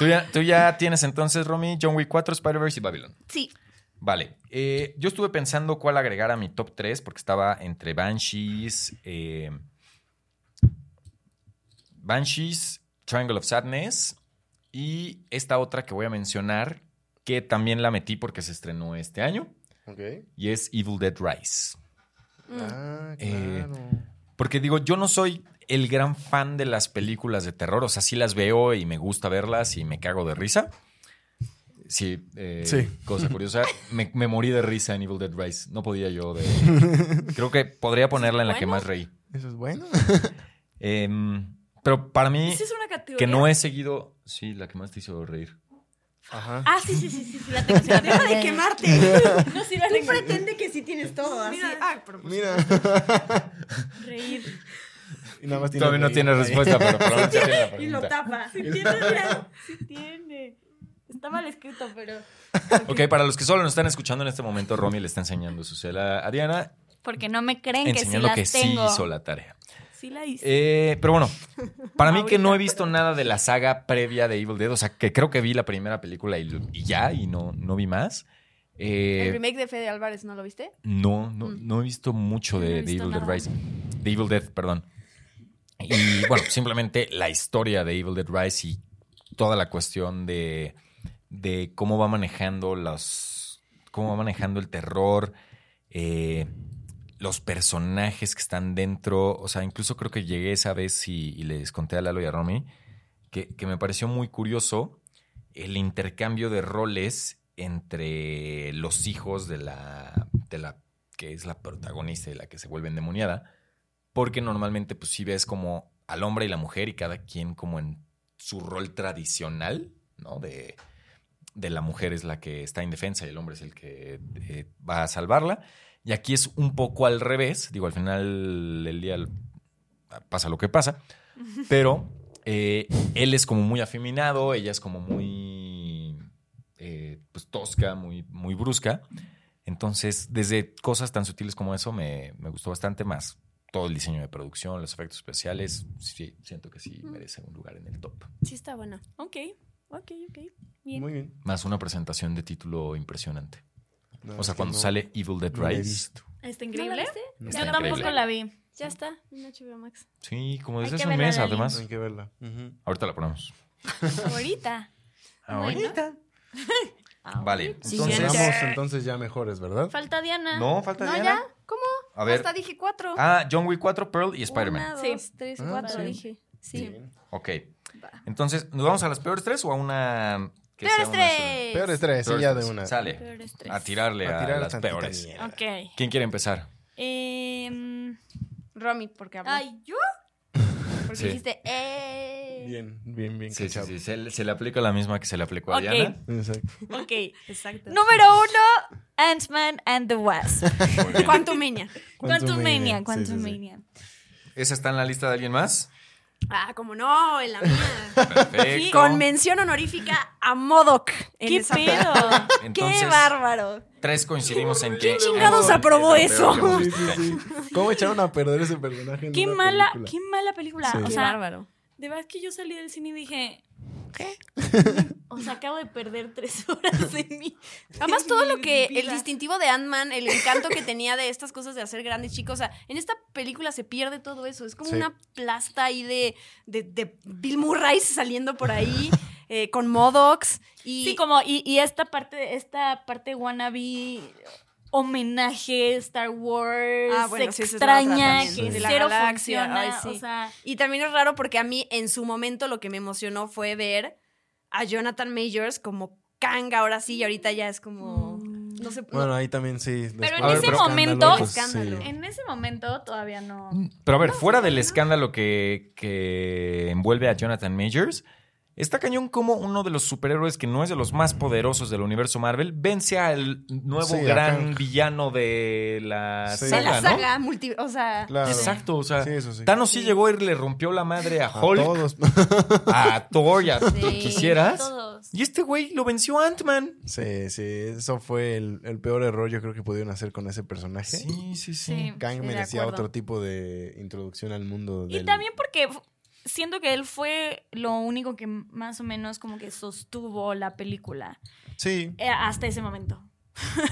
¿Tú ya, tú ya tienes entonces, Romy, John Wick 4, Spider-Verse y Babylon. Sí. Vale. Eh, yo estuve pensando cuál agregar a mi top 3 porque estaba entre Banshees, eh, Banshees, Triangle of Sadness y esta otra que voy a mencionar que también la metí porque se estrenó este año Ok. y es Evil Dead Rise. Ah, Eh, claro. Porque digo, yo no soy el gran fan de las películas de terror. O sea, sí las veo y me gusta verlas y me cago de risa. Sí, eh, Sí. cosa curiosa. Me, me morí de risa en Evil Dead Rise. No podía yo de... Creo que podría ponerla en la que más reí. Eso es bueno. Em, pero para mí, Esa es una categoría. que no he seguido... Sí, la que más te hizo reír. Ajá. Ah, sí, sí, sí, sí, sí, la tengo. Sí, la tengo. Deja de quemarte. No, sí, la Tú pretende que sí tienes todo. Así. Mira. Ah, pero pues- Mira. Reír. Y nada más tiene Todavía no tiene respuesta, pero probablemente ya tiene la Y lo tapa. Sí tiene, mira. Sí tiene. Está mal escrito, pero... Ok, para los que solo nos están escuchando en este momento, Romy le está enseñando su cela a Diana, Porque no me creen que sí enseñando las que sí hizo la tarea. Sí la hice. Eh, pero bueno, para mí que no he visto nada de la saga previa de Evil Dead, o sea, que creo que vi la primera película y, ya, y no, no vi más. Eh, El remake de Fede Álvarez, ¿no lo viste? no, no, Mm. no he visto mucho No de, Evil Dead. Rise. De Evil Dead, perdón. Y bueno, simplemente la historia de Evil Dead Rise y toda la cuestión de, de cómo va manejando los. cómo va manejando el terror. eh, los personajes que están dentro. O sea, incluso creo que llegué esa vez y, y les conté a Lalo y a Romy que, que me pareció muy curioso el intercambio de roles entre los hijos de la, de la que es la protagonista y la que se vuelve endemoniada, porque normalmente pues sí ves como al hombre y la mujer y cada quien como en su rol tradicional, ¿no? De, de la mujer es la que está indefensa y el hombre es el que eh, va a salvarla. Y aquí es un poco al revés, digo, al final del día pasa lo que pasa, pero eh, él es como muy afeminado, ella es como muy eh, pues, tosca, muy, muy brusca. Entonces, desde cosas tan sutiles como eso me, me gustó bastante más. Todo el diseño de producción, los efectos especiales, sí, siento que sí merece un lugar en el top. Sí, está buena. Ok, ok, ok. Bien. Muy bien. Más una presentación de título impresionante. No, O sea, cuando no- sale Evil Dead no Rise. ¿Está ¿No increíble? la viste? No Yo tampoco la vi. Ya está en HBO Max. Sí, como desde hace un mes, además. Hay que verla. Ahorita la ponemos. Ahorita. Ahorita. Vale, entonces. Vamos entonces ya mejores, ¿verdad? Falta Diana. No, falta No, Diana. ya. ¿Cómo? A ver. Hasta dije cuatro. Ah, John Wick 4, Pearl y Spider-Man. Una, Sí. dos, tres, Ah, cuatro, sí. dije. Sí. Bien. Ok. Entonces, ¿nos vamos a las peores tres o a una. que Peores sea una sola? tres. Peores tres, sí, ya de una. Sale. Peores tres. A tirarle a, A tirar las tantita peores. mierda. Ok. ¿Quién quiere empezar? Em, Romy, porque habló. ay, ¿yo? Porque Sí. dijiste, eh. Bien, bien, bien. Sí, sí, sí. Se, le- se le aplica la misma que se le aplicó a. Diana. Exacto. Ok. Exacto. Número uno, Ant-Man and the Wasp. Quantumania. Sí, Quantumania, sí, sí. Quantumania. ¿Esa está en la lista de alguien más? Ah, como no, en la mía. Perfecto. Con mención honorífica a Modoc. ¿Qué pedo? Entonces, ¡Qué bárbaro! Tres coincidimos en que. ¿Quién chingados aprobó es la peor eso? que hemos visto. ¿Cómo echaron a perder ese personaje? en ¡Qué una mala, película? qué mala película! Sí. O Qué sea, bárbaro. de verdad que yo salí del cine y dije, ¿qué? O sea, acabo de perder tres horas de mi. Además, de todo lo que. El distintivo de Ant-Man, el encanto que tenía de estas cosas de hacer grandes chicos. O sea, en esta película se pierde todo eso. Es como Sí. una plasta ahí de, de, de Bill Murray saliendo por ahí. Eh, con Modocs. Y Sí, como, y, y esta parte, esta parte wannabe homenaje Star Wars Ah, bueno, sí, es la otra extraña que la cero galaxia, funciona, ay, sí. o sea, Y también es raro porque a mí en su momento lo que me emocionó fue ver a Jonathan Majors como Kang ahora sí y ahorita ya es como no sé Bueno, ahí también sí. Pero en ese momento- pues, sí. en ese momento todavía no. Pero a ver, fuera del escándalo que, que envuelve a Jonathan Majors, está cañón como uno de los superhéroes que no es de los más poderosos del universo Marvel vence al nuevo Sí, gran villano de la Sí. de saga, saga multi, o sea, Claro. Exacto, o sea, Sí, eso sí. Thanos sí llegó y le rompió la madre a A Hulk, todos. a Thor y a Sí. quien quisieras. Todos. Y este güey lo venció Ant-Man. Sí, sí. Eso fue el, el peor error yo creo que pudieron hacer con ese personaje. Sí, sí, sí. Sí. Kang merecía otro tipo de introducción al mundo. Y del- también porque siento que él fue lo único que más o menos como que sostuvo la película Sí. eh, hasta ese momento.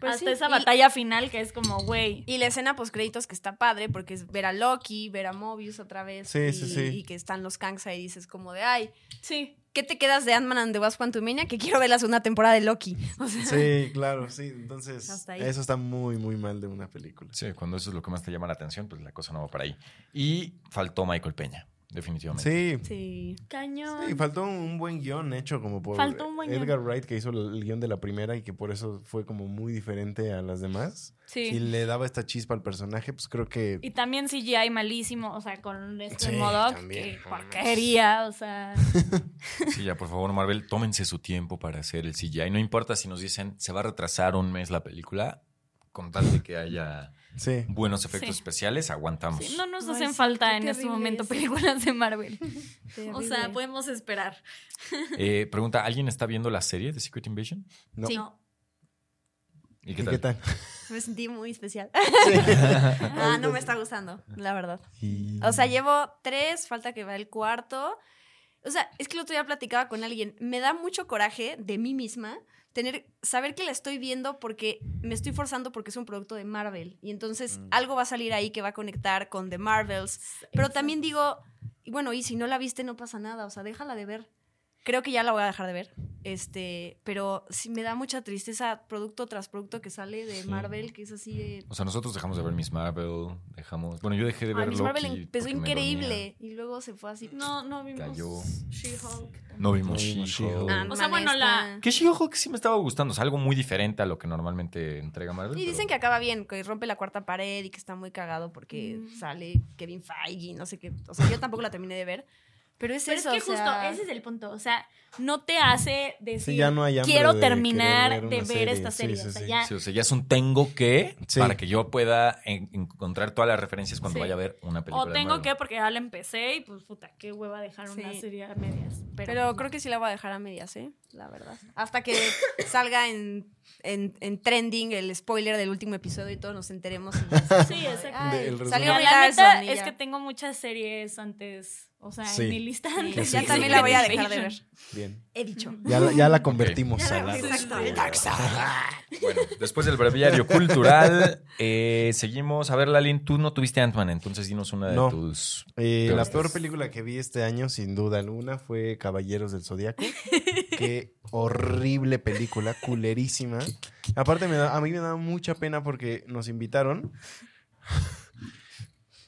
Pues hasta sí, esa y- batalla final que es como, güey. Y la escena post créditos que está padre porque es ver a Loki, ver a Mobius otra vez Sí, y, sí, sí. y que están los Kangs ahí dices como de ay, Sí. ¿qué te quedas de Ant-Man and the Wasp Quantumania? Que quiero ver la segunda temporada de Loki. O sea, Sí, claro, sí. Entonces, eso está muy, muy mal de una película. Sí, cuando eso es lo que más te llama la atención, pues la cosa no va para ahí. Y faltó Michael Peña, definitivamente. Sí. sí. Cañón. Sí, faltó un buen guion hecho como por Faltó un buen guion. Edgar Wright que hizo el, guion de la primera y que por eso fue como muy diferente a las demás. Sí. Y le daba esta chispa al personaje, pues creo que... Y también CGI malísimo, o sea, con este Sí, modo también. que porquería, o sea. Sí, ya por favor, Marvel, tómense su tiempo para hacer el CGI. No importa si nos dicen se va a retrasar un mes la película, con tal de que haya Sí. buenos efectos Sí. especiales, aguantamos. sí, no nos hacen falta en este momento películas de Marvel. O sea, podemos esperar. Eh, pregunta, ¿alguien está viendo la serie de Secret Invasion? No. ¿Y ¿Y qué qué tal? tal? Me sentí muy especial. ah, Ah, no me está gustando, la verdad. O sea, llevo tres, falta que va el cuarto. O sea, es que el otro día platicaba con alguien. Me da mucho coraje de mí misma tener, saber que la estoy viendo porque me estoy forzando porque es un producto de Marvel. Y entonces Mm. algo va a salir ahí que va a conectar con The Marvels. Pero también digo, y bueno, y si no la viste, no pasa nada. O sea, déjala de ver. Creo que ya la voy a dejar de ver. Este, pero sí me da mucha tristeza producto tras producto que sale de Sí. Marvel, que es así de. O sea, nosotros dejamos de ver Miss Marvel, dejamos... Bueno, yo dejé de ver Ay, Miss Loki Marvel empezó increíble y luego se fue así. No, no vimos Cayó. She-Hulk. No vimos No vimos She-Hulk. Ah, O sea, bueno, la- Que She-Hulk sí me estaba gustando. O sea, algo muy diferente a lo que normalmente entrega Marvel. Y pero- dicen que acaba bien, que rompe la cuarta pared y que está muy cagado porque Mm. sale Kevin Feige, no sé qué. O sea, yo tampoco la terminé de ver. Pero es Pero eso, es que o justo ese es el punto. O sea, no te hace decir, Sí, ya no hay hambre quiero de terminar ver de ver serie. esta serie. sí, o sea, sí. ya Sí, o sea, ya es un tengo que Sí. para que yo pueda en- encontrar todas las referencias cuando Sí. vaya a ver una película. O tengo que porque ya la empecé y pues puta, qué hueva dejar una serie a medias. Pero, Pero, pues, creo que sí la voy a dejar a medias, ¿eh? La verdad. Hasta que salga en, en, en trending el spoiler del último episodio y todos nos enteremos. y Sí, exacto. "Ay, De- el resumen. salió la neta es ya". que tengo muchas series antes, o sea, Sí. en mi lista Sí, antes. sí, ya sí, también sí. la voy a dejar de ver. Bien. He dicho. Ya la, ya la convertimos a la-. Exacto. Bueno, después del breviario cultural, eh, seguimos. A ver, Lalin, tú no tuviste Ant-Man, entonces dinos una de No. tus. Eh, la peor película que vi este año, sin duda alguna, fue Caballeros del Zodiaco. Qué horrible película, culerísima. Aparte, me da, a mí me da mucha pena porque nos invitaron.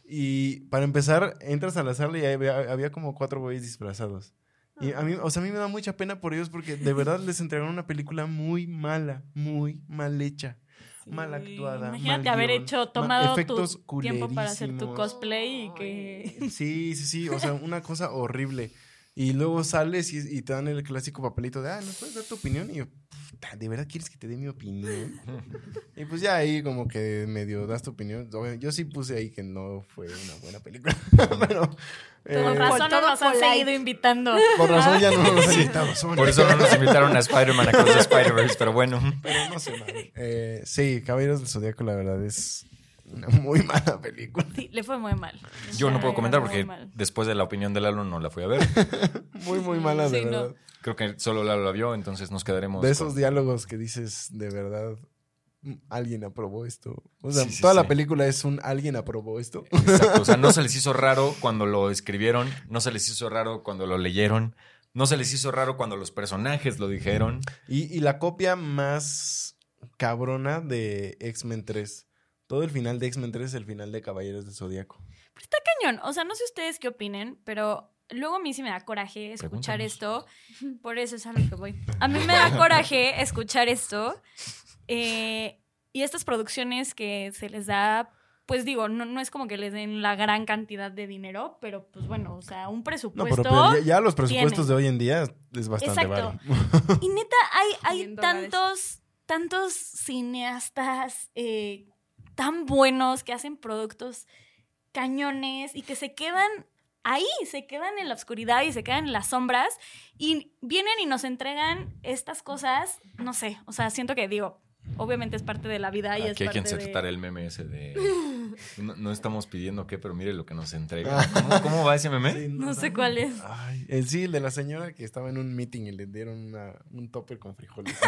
Y para empezar, entras a la sala y había, había como cuatro güeyes disfrazados. Y a mí, o sea, a mí me da mucha pena por ellos porque de verdad les entregaron una película muy mala, muy mal hecha, mal actuada. Imagínate mal haber guion, hecho, ma- tomado tu tiempo para hacer tu cosplay y que... Sí, sí, sí, o sea, una cosa horrible. Y luego sales y, y te dan el clásico papelito de, ah, ¿nos puedes dar tu opinión? Y yo, puta, ¿de verdad quieres que te dé mi opinión? y pues ya ahí como que medio das tu opinión. Yo sí puse ahí que no fue una buena película, pero... eh, Con razón no nos han seguido invitando. por razón ya no nos han invitado. Por eso no nos invitaron a Spider-Man Across the Spider-Verse, pero bueno. Pero no sé, madre. Eh, sí, Caballeros del Zodíaco, la verdad, es una muy mala película. Sí, le fue muy mal. Yo no puedo comentar porque después de la opinión de Lalo no la fui a ver. Muy, muy mala, de Sí, no. verdad. Creo que solo Lalo la vio, entonces nos quedaremos. De esos con- diálogos que dices, de verdad, alguien aprobó esto. O sea, Sí, sí, toda la película es un alguien aprobó esto. Exacto. O sea, no se les hizo raro cuando lo escribieron, no se les hizo raro cuando lo leyeron, no se les hizo raro cuando los personajes lo dijeron. Y, y la copia más cabrona de X-Men 3. Todo el final de X-Men 3 es el final de Caballeros del Zodíaco. cañón. O sea, no sé ustedes qué opinen, pero luego a mí sí me da coraje escuchar esto. Por eso es a lo que voy. A mí me da coraje escuchar esto. eh, y estas producciones que se les da, pues digo, no, no es como que les den la gran cantidad de dinero, pero pues bueno, o sea, un No, presupuesto. pero, pero ya, ya los presupuestos tiene. de hoy en día es bastante Exacto. Y neta, hay, hay 100 dólares. tantos, tantos cineastas eh, tan buenos que hacen productos cañones y que se quedan ahí, se quedan en la oscuridad y se quedan en las sombras y vienen y nos entregan estas cosas, no sé, o sea, siento que digo, obviamente es parte de la vida y es Aquí hay de- insertar el meme ese de. No, no estamos pidiendo qué, pero mire lo que nos entrega. ¿Cómo, cómo va ese meme? Sí, No sé cuál es. Ay, el sí, el de la señora que estaba en un meeting y le dieron una- un topper con frijoles.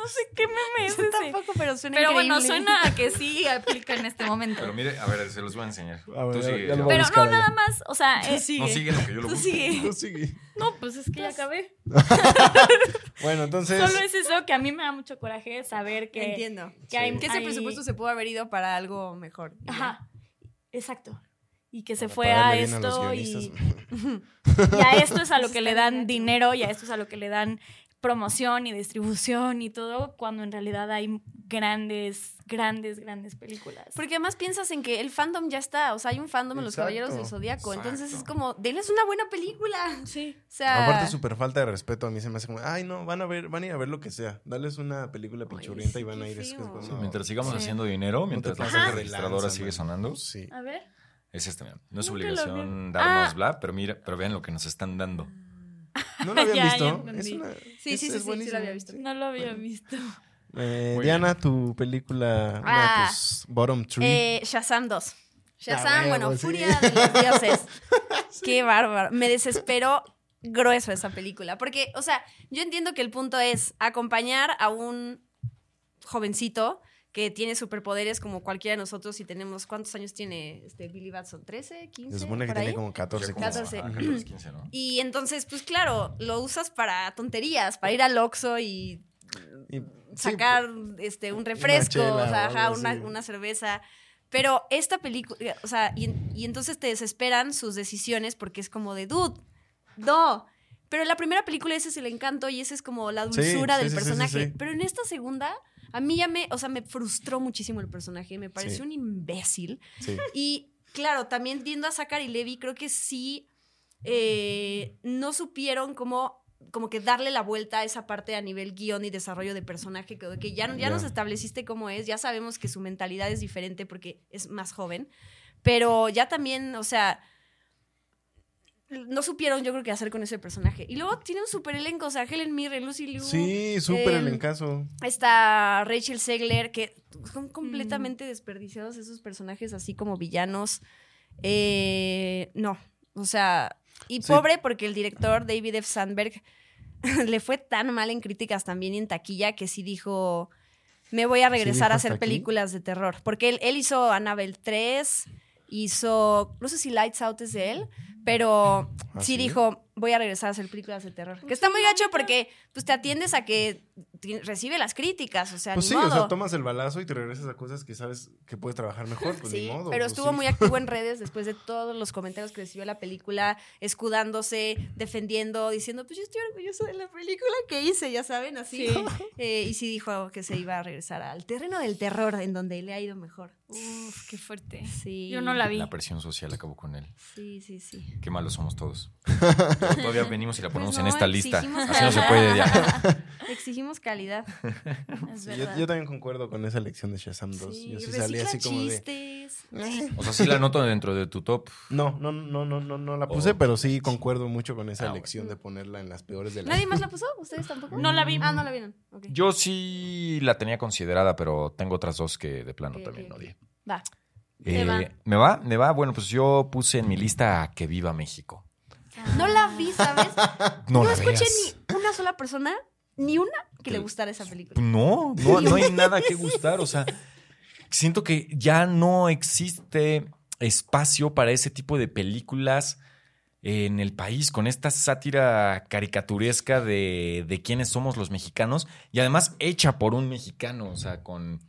No sé qué meme es Yo ese. tampoco, pero suena Pero bueno, increíble. suena a que sí aplica en este momento. Pero mire, a ver, se los voy a enseñar. A ver, Tú ya- sigue. ya lo Lalo. voy a Pero no, nada más, o sea, eh, No sigue lo que yo lo tú sigue. No, sigue. No, pues es que ya acabé. Bueno, entonces... Solo es eso que a mí me da mucho coraje saber que. Entiendo. que hay- Que ese hay- presupuesto se pudo haber ido para algo mejor. Ajá. Exacto. Y que se para fue a esto y, y a esto es a lo que le dan dinero y a esto es a lo que le dan promoción y distribución y todo, cuando en realidad hay grandes, grandes, grandes películas. Porque además piensas en que el fandom ya está. O sea, hay un fandom en los Exacto, Caballeros del Zodíaco. Entonces es como, denles una buena película. sí. O sea. Aparte, súper falta de respeto. A mí se me hace como, ay, no, van a ver, van a ir a ver lo que sea. Darles una película pinchurrienta sí, y van a ir feo. con- Sí, mientras sigamos Sí. haciendo dinero, mientras la caja registradora sigue sonando, Sí. A ver. es este. No es Nunca obligación darnos Ah. bla, pero mira, pero vean lo que nos están dando. ¿No lo habían Ya, ya visto? entendí. es una, Sí, es- sí, sí, es sí, lo había visto. No lo había visto. Eh, Diana, tu película, una Ah. de tus bottom three. Eh, Shazam 2. Ah, Shazam, bueno, sí. Furia de los Dioses. Qué bárbaro. Me desesperó grueso esa película. Porque, o sea, yo entiendo que el punto es acompañar a un jovencito que tiene superpoderes como cualquiera de nosotros y tenemos, ¿cuántos años tiene este Billy Batson? ¿13? ¿15? Se supone que ahí? tiene como 14, Como, 15. 14. ajá, 14, 15, ¿no? Y entonces, pues claro, lo usas para tonterías, para ir al Oxxo y Y- sí, sacar este, un refresco, chela o sea, ajá, una, una cerveza. Pero esta película, o sea, y, y entonces te desesperan sus decisiones porque es como de, dude, no. Pero en la primera película ese es el encanto y ese es como la dulzura sí, del sí, sí, sí, personaje. sí. Pero en esta segunda, a mí ya me, o sea, me frustró muchísimo el personaje, me pareció Sí. un imbécil. sí. Y claro, también viendo a Zachary Levi, creo que sí eh, no supieron cómo como que darle la vuelta a esa parte a nivel guion y desarrollo de personaje, que, que ya, ya Ya. nos estableciste cómo es, ya sabemos que su mentalidad es diferente porque es más joven, pero ya también, o sea, no supieron yo creo qué hacer con ese personaje. Y luego tiene un super elenco, o sea, Helen Mirren, Lucy Liu, Sí, súper em, el encaso. Está Rachel Segler, que son completamente desperdiciados esos personajes así como villanos. Eh, no, o sea, y Sí. pobre porque el director David F. Sandberg le fue tan mal en críticas también y en taquilla que sí dijo, me voy a regresar a hacer aquí? películas de terror. Porque él, él hizo Annabelle 3, hizo, no sé si Lights Out es de él, pero ¿Ah, sí, sí? dijo, voy a regresar a hacer películas de terror. Que está muy gacho porque pues te atiendes a que recibe las críticas, o sea, Pues ni sí, modo. o sea, tomas el balazo y te regresas a cosas que sabes que puedes trabajar mejor, pues Sí, ni modo. pero pues estuvo sí. muy activo en redes después de todos los comentarios que recibió la película, escudándose, defendiendo, diciendo, pues yo estoy orgulloso de la película que hice, ya saben, así. Sí. Eh, y sí dijo que se iba a regresar al terreno del terror, en donde le ha ido mejor. Uf, qué fuerte. Sí. Yo no la vi. La presión social acabó con él. Sí, sí, sí. Qué malos somos todos. Todavía venimos y la ponemos Pues en no, esta lista. exigimos Así no se calidad. puede ya. Exigimos calidad. Es Sí, yo, también concuerdo con esa elección de Shazam 2. Sí, yo sí salí así como de. O sea, sí la noto dentro de tu top. No, no, no, no, no, no la puse, Oh. pero sí concuerdo mucho con esa Ah, elección de ponerla en las peores de las. ¿Nadie más la puso? ¿Ustedes tampoco? No la vi. Ah, no la vieron. Yo sí la tenía considerada, pero tengo otras dos que de plano también ok, odié. Va. Eh, va. ¿Me va? ¿Me va? Bueno, pues yo puse en mi lista a Que Viva México. No la vi, ¿sabes? No, No, la escuché veas. ni una sola persona, ni una que le gustara esa película. No, no, no hay nada que gustar. O sea, siento que ya no existe espacio para ese tipo de películas en el país, con esta sátira caricaturesca de, de quiénes somos los mexicanos y además hecha por un mexicano, o sea, con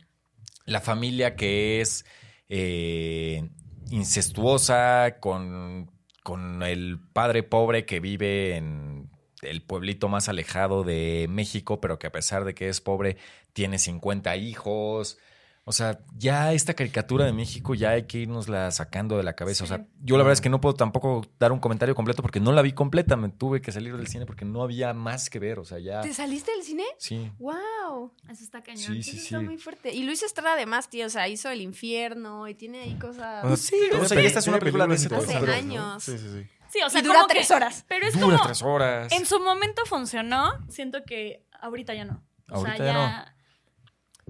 la familia que es eh, incestuosa, con, con el padre pobre que vive en el pueblito más alejado de México, pero que a pesar de que es pobre, tiene 50 hijos. O sea, ya esta caricatura de México ya hay que irnosla sacando de la cabeza. O sea, yo la verdad es que no puedo tampoco dar un comentario completo porque no la vi completa. Me tuve que salir del cine porque no había más que ver. O sea, ya. ¿Te saliste del cine? Sí. ¡Wow! Eso está cañón. Sí, sí, Eso sí. está muy fuerte. Y Luis Estrada además, tío, o sea, hizo El Infierno y tiene ahí cosas... O sea, sí, o sea, y esta es una película de Hace años. Sí, sí, sí. Sí, o sea, Y dura como que- tres horas. Pero es Dura como. tres horas. En su momento funcionó. Siento que ahorita ya no. O Ahorita sea, ya ya. No,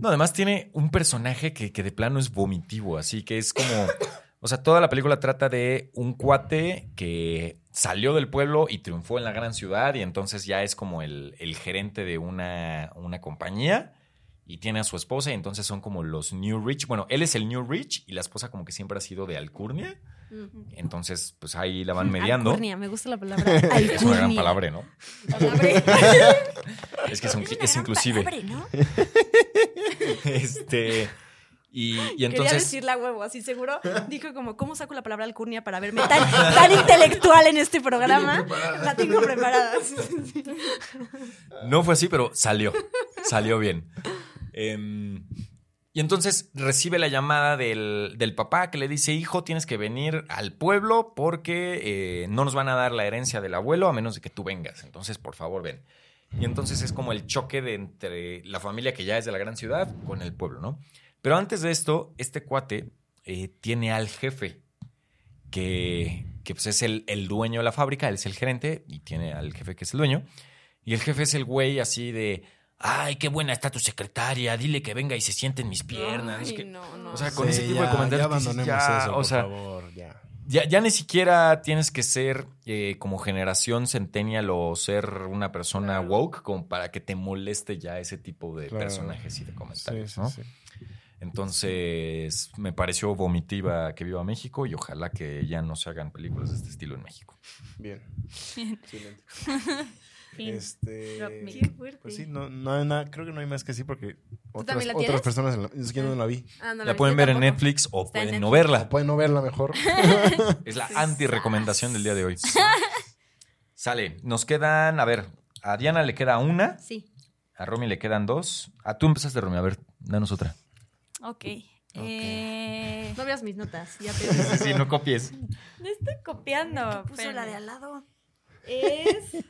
además tiene un personaje que, que de plano es vomitivo, así que es como. O sea, toda la película trata de un cuate que salió del pueblo y triunfó en la gran ciudad, y entonces ya es como el, el gerente de una, una compañía. Y tiene a su esposa, y entonces son como los New Rich. Bueno, él es el New Rich y la esposa, como que siempre ha sido de Alcurnia. Entonces, pues ahí la van mediando. Alcurnia, me gusta la palabra. Es una gran palabra, ¿no? Es que es, un- es gran inclusive. palabra, ¿no? Este. Y, y Quería entonces. decirla a huevo, así seguro. Dijo como, ¿cómo saco la palabra alcurnia para verme tan, tan intelectual en este programa? La tengo preparada. No fue así, pero salió. Salió bien. Em, y entonces recibe la llamada del, del papá que le dice: Hijo, tienes que venir al pueblo porque eh, no nos van a dar la herencia del abuelo a menos de que tú vengas. Entonces, por favor, ven. Y entonces es como el choque de entre la familia que ya es de la gran ciudad con el pueblo, ¿no? Pero antes de esto, este cuate eh, tiene al jefe, que, que, pues es el, el dueño de la fábrica, él es el gerente y tiene al jefe que es el dueño. Y el jefe es el güey así de, ay, qué buena está tu secretaria, dile que venga y se siente en mis piernas. Ay, que- no, no. O sea, con Sí, ese tipo ya, de comentarios Ya dices, abandonemos ya, eso, o por sea, favor, ya. Ya, ya ni siquiera tienes que ser eh, como generación centennial o ser una persona woke como para que te moleste ya ese tipo de Claro. personajes y de Sí, comentarios, sí, ¿no? sí. Entonces, me pareció vomitiva que viva México y ojalá que ya no se hagan películas de este estilo en México. Bien. Bien. Excelente. Fin. Este. Qué fuerte. pues sí, no, no hay nada, creo que no hay más que sí porque otras, la personas en la- es que yo no la vi. Ah, no La pueden ver en. Netflix o Está pueden no verla. O pueden no verla mejor. Es la anti-recomendación del día de hoy. Sale, nos quedan, a ver, a Diana le queda una, Sí. a Romy le quedan dos. A tú empezaste, Romy, a ver, danos otra. Ok. Eh, No veas mis notas. Ya te Sí, sí, no copies. no estoy copiando. puso la de al lado. Es.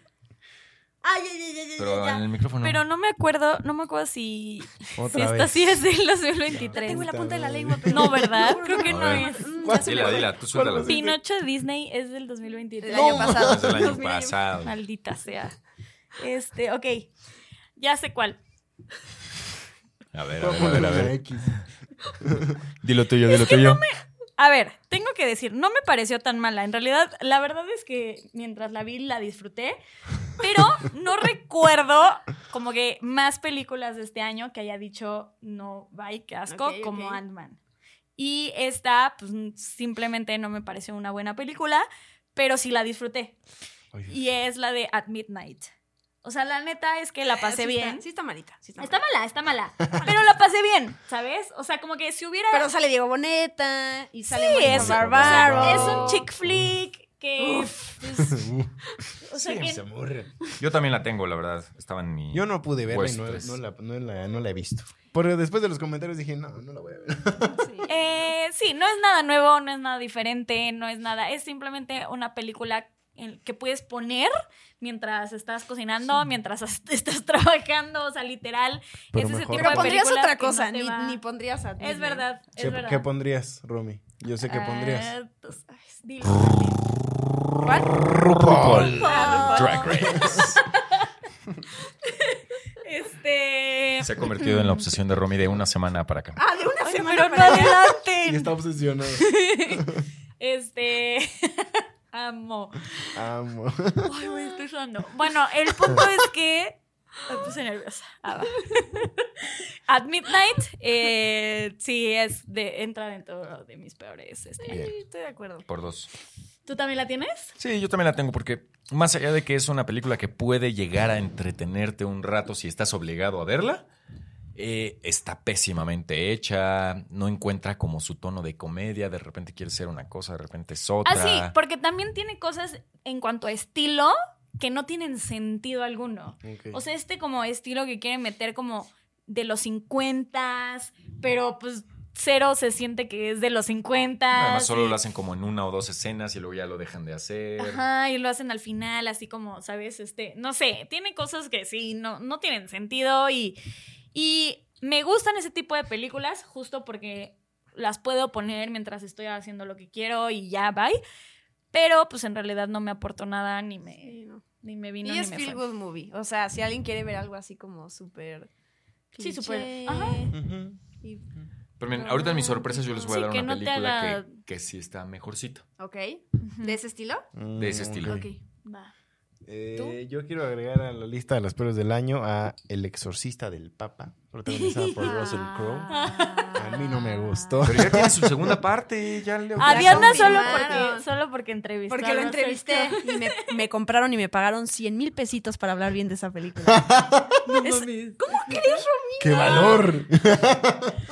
Ay, ay, ay, ay, ay, Pero ya. en el micrófono. Pero no me acuerdo, no me acuerdo si, si esta sí es del Ya 2023. tengo en la punta de la lengua, pero No, ¿verdad? Creo que no es. Dila, dila, tú suéltala. Pinocho Disney es del 2023. El año pasado. Es del año 2000. pasado. Maldita sea. Este, ok. Ya sé cuál. A ver, a ver, a ver, poner a ver. Dilo tuyo, dilo tuyo. A ver, tengo que decir, no me pareció tan mala. En realidad, la verdad es que mientras la vi la disfruté, pero no recuerdo como que más películas de este año que haya dicho no, bye, qué asco, como. Ant-Man. Y esta, pues simplemente no me pareció una buena película, pero sí la disfruté. Y es la de At Midnight. O sea, la neta es que la pasé Sí bien. Está, sí está malita. Sí está, Está malita. mala, está mala. Pero la pasé bien, ¿sabes? O sea, como que si hubiera. Pero sale Diego Boneta y sale Sí, es, Barbaro. o sea, es un chick flick que. pues, o sea, sí, que se. Yo también la tengo, la verdad. Estaba en mi. Yo no pude verla y no, no la, no, la, no la he visto. Pero después de los comentarios dije, no, no la voy a ver. Sí. eh, sí, no es nada nuevo, no es nada diferente, no es nada. Es simplemente una película que puedes poner mientras estás cocinando, mientras as- estás trabajando, o sea, literal. Pero es ese tipo Pero de pondrías otra no cosa, ni, va- ni pondrías a Es verdad, es ¿Qué, verdad. qué pondrías, Romy? Yo sé qué pondrías. Ah, pues, ay. RuPaul. Drag Race. Este. Se ha convertido en la obsesión de Romy de una semana para acá. Ah, de una Ay, semana pero no para allá. Y está obsesionado. Este. Amo. Amo. Ay, güey, estoy sudando. Bueno, el punto es que. Me puse nerviosa. Ah, va. At Midnight, eh, sí, es de, entra dentro de mis peores. Este, Bien. Estoy de acuerdo. Por dos. ¿Tú también la tienes? Sí, yo también la tengo porque más allá de que es una película que puede llegar a entretenerte un rato si estás obligado a verla, eh, está pésimamente hecha, no encuentra como su tono de comedia, de repente quiere ser una cosa, de repente es otra. Ah, sí, porque también tiene cosas en cuanto a estilo que no tienen sentido alguno. O sea, este como estilo que quieren meter como de los 50, pero pues cero se siente que es de los 50. Además solo lo hacen como en una o dos escenas y luego ya lo dejan de hacer. Ajá, y lo hacen al final, así como, ¿sabes? Este, no sé, tiene cosas que sí, no, no tienen sentido y, y me gustan ese tipo de películas justo porque las puedo poner mientras estoy haciendo lo que quiero y ya, bye. Pero pues en realidad no me aportó nada, ni me, Sí, no. ni me vino Y ni es me feel fue. good movie. O sea, si alguien quiere ver algo así como súper. Sí, súper- ajá. Y- Pero miren, ahorita en mis sorpresas yo les voy a Sí, dar que una no película haga- que, que sí está mejorcita. Ok. ¿De ese estilo? De ese estilo. Mm, Ok. Va. Eh, yo quiero agregar a la lista de las peores del año a El Exorcista del Papa, protagonizada por Russell Crowe. A mí no me gustó. Pero ya tiene su segunda parte, ya le A Diana solo porque, solo porque entrevistó. Porque lo entrevisté y me, me compraron y me pagaron 100 mil pesitos para hablar bien de esa película. Es- ¿Cómo crees, ¡Qué valor!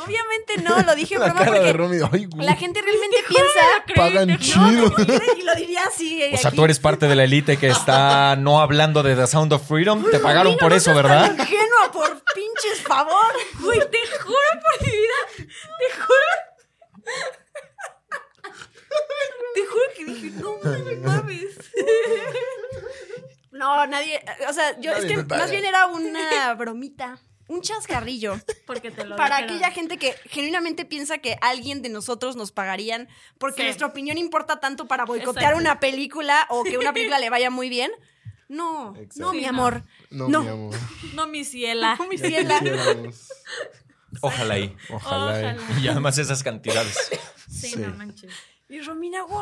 Obviamente no, lo dije en La broma porque Romy. Ay, güey. la gente realmente piensa. Pagan chido. Y lo diría así. eh, O sea, aquí. tú eres parte de la élite que está no hablando de The Sound of Freedom. Te pagaron por eso, ¿verdad? Ingenua, por pinches favor. Güey, te juro por mi vida. Te juro. Te juro que dije, no mames, mames. No, nadie. O sea, yo Nadie es que paga. más bien era una bromita. Un chascarrillo. Porque te lo Para dijeron. aquella gente que genuinamente piensa que alguien de nosotros nos pagarían porque Sí. nuestra opinión importa tanto para boicotear Exacto. una película o que una película le vaya muy bien. No, Exacto. no, mi amor. No, No. mi amor. No, mi ciela. No, mi ciela. Ojalá y. Ojalá. Ojalá. eh. Y además esas cantidades. Sí, Sí. no manches. Y Romina, ¡wow!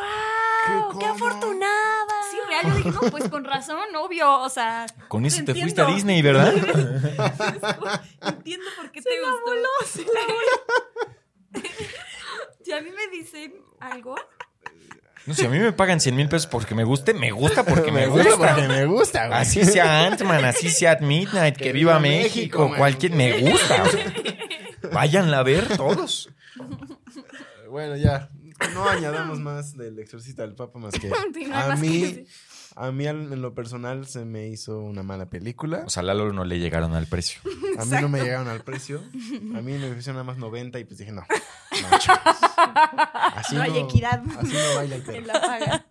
¿Qué, ¡Qué, cómo? afortunada! Sí, real. Yo dije, no, pues con razón, obvio. O sea. Con eso te fuiste a Disney, ¿verdad? Entiendo por qué te gustó. Si a mí me dicen algo, No, si a mí me pagan 100 mil pesos porque me guste, me gusta porque me, Me gusta gusta. porque me gusta, güey. Así sea Ant-Man, así sea at Midnight, que, Que viva viva México, cualquier me gusta. o sea, váyanla a ver todos. Bueno, ya. No añadamos más del exorcista del Papa más que no hay a que mí. A mí en lo personal se me hizo una mala película. O sea, a Lalo no le llegaron al precio. A mí no me llegaron al precio. A mí me ofrecieron nada más 90 y pues dije, no. no, chavos. así No hay equidad. Así no baila el En perro. la paga.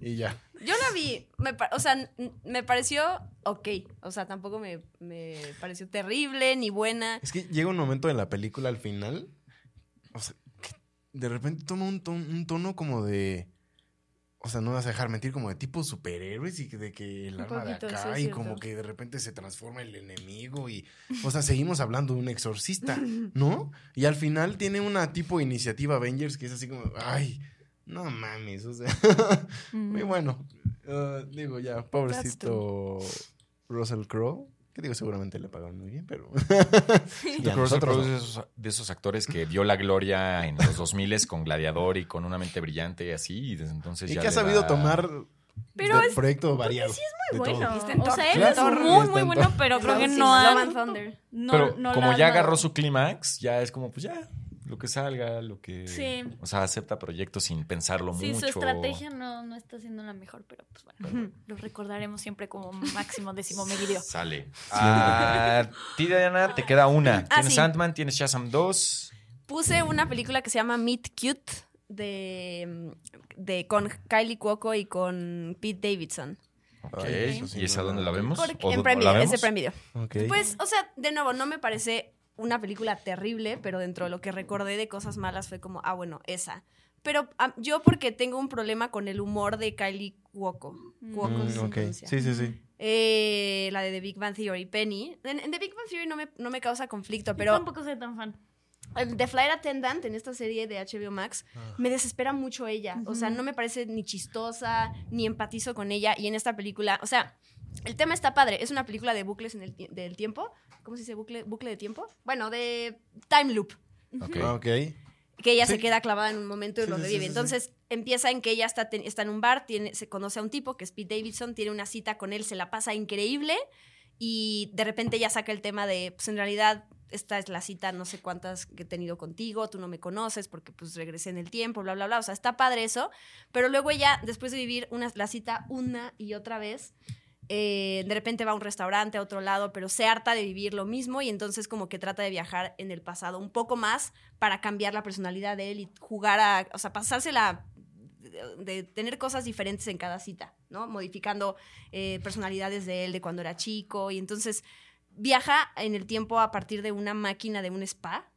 Y ya. Yo la vi, me o sea, me pareció ok. O sea, tampoco me, me pareció terrible ni buena. Es que llega un momento en la película al final. O sea, que de repente toma un, ton- un tono como de. O sea, no vas a dejar mentir, como de tipo superhéroes y que- de que el Un arma de poquito, acá y como que de repente se transforma el enemigo y. O sea, seguimos hablando de un exorcista, ¿no? Y al final tiene una tipo iniciativa Avengers que es así como. ¡Ay! No mames, o sea. Muy bueno. Uh, digo, ya, pobrecito Russell Crowe. Que digo, seguramente le pagaron muy bien, pero. Yo Y a creo que nosotros es de esos, de esos actores que dio la gloria en los 2000 con Gladiador y con una mente brillante y así, y desde entonces Y ya que ha sabido da- tomar Pero de es- proyecto variado. muy de todo. bueno. O sea, él Claro, es muy, muy en bueno, pero creo que Sí, no Thunder. No, Pero no como la ya agarró su clímax, ya es como, pues ya, lo que salga, lo que... Sí. O sea, acepta proyectos sin pensarlo Sí, mucho. su estrategia no, no está siendo la mejor, pero pues bueno, lo recordaremos siempre como máximo décimo meridio. Sale. A ti, Diana, te queda una. Ah, Tienes sí. Ant-Man, tienes Shazam 2. Puse una película que se llama Meet Cute de, de con Kylie Cuoco y con Pete Davidson. Ok. Ay, eso sí ¿Y esa dónde la vemos? Porque- ¿O en Prime Video, es de? Prime Video. Pues, o sea, de nuevo, no me parece una película terrible, pero dentro de lo que recordé de cosas malas fue como, ah, bueno, esa. Pero yo porque tengo un problema con el humor de Kylie Cuoco. Cuoco Mm, es su ok. pronuncia. Sí, sí, sí. Eh, la de The Big Bang Theory, Penny. En, en The Big Bang Theory no me, no me causa conflicto, Yo pero tampoco soy tan fan. The Flight Attendant, en esta serie de HBO Max, Ah. me desespera mucho ella. O sea, no me parece ni chistosa, ni empatizo con ella. Y en esta película, o sea, el tema está padre. Es una película de bucles en el del tiempo. ¿Cómo se dice? ¿Bucle, bucle de tiempo? Bueno, de time loop. Ok. Ah, Ok. Que ella Sí. se queda clavada en un momento y Sí, lo revive. sí, sí. Entonces empieza en que ella está, ten- está en un bar, tiene, se conoce a un tipo que es Pete Davidson, tiene una cita con él, se la pasa increíble y de repente ella saca el tema de, pues en realidad esta es la cita no sé cuántas que he tenido contigo, tú no me conoces porque pues regresé en el tiempo, bla, bla, bla. O sea, está padre eso. Pero luego ella, después de vivir una, la cita una y otra vez, eh, de repente va a un restaurante a otro lado, pero se harta de vivir lo mismo y entonces como que trata de viajar en el pasado un poco más para cambiar la personalidad de él y jugar a, o sea, pasársela de, de tener cosas diferentes en cada cita, ¿no? Modificando eh, personalidades de él de cuando era chico y entonces viaja en el tiempo a partir de una máquina de un spa.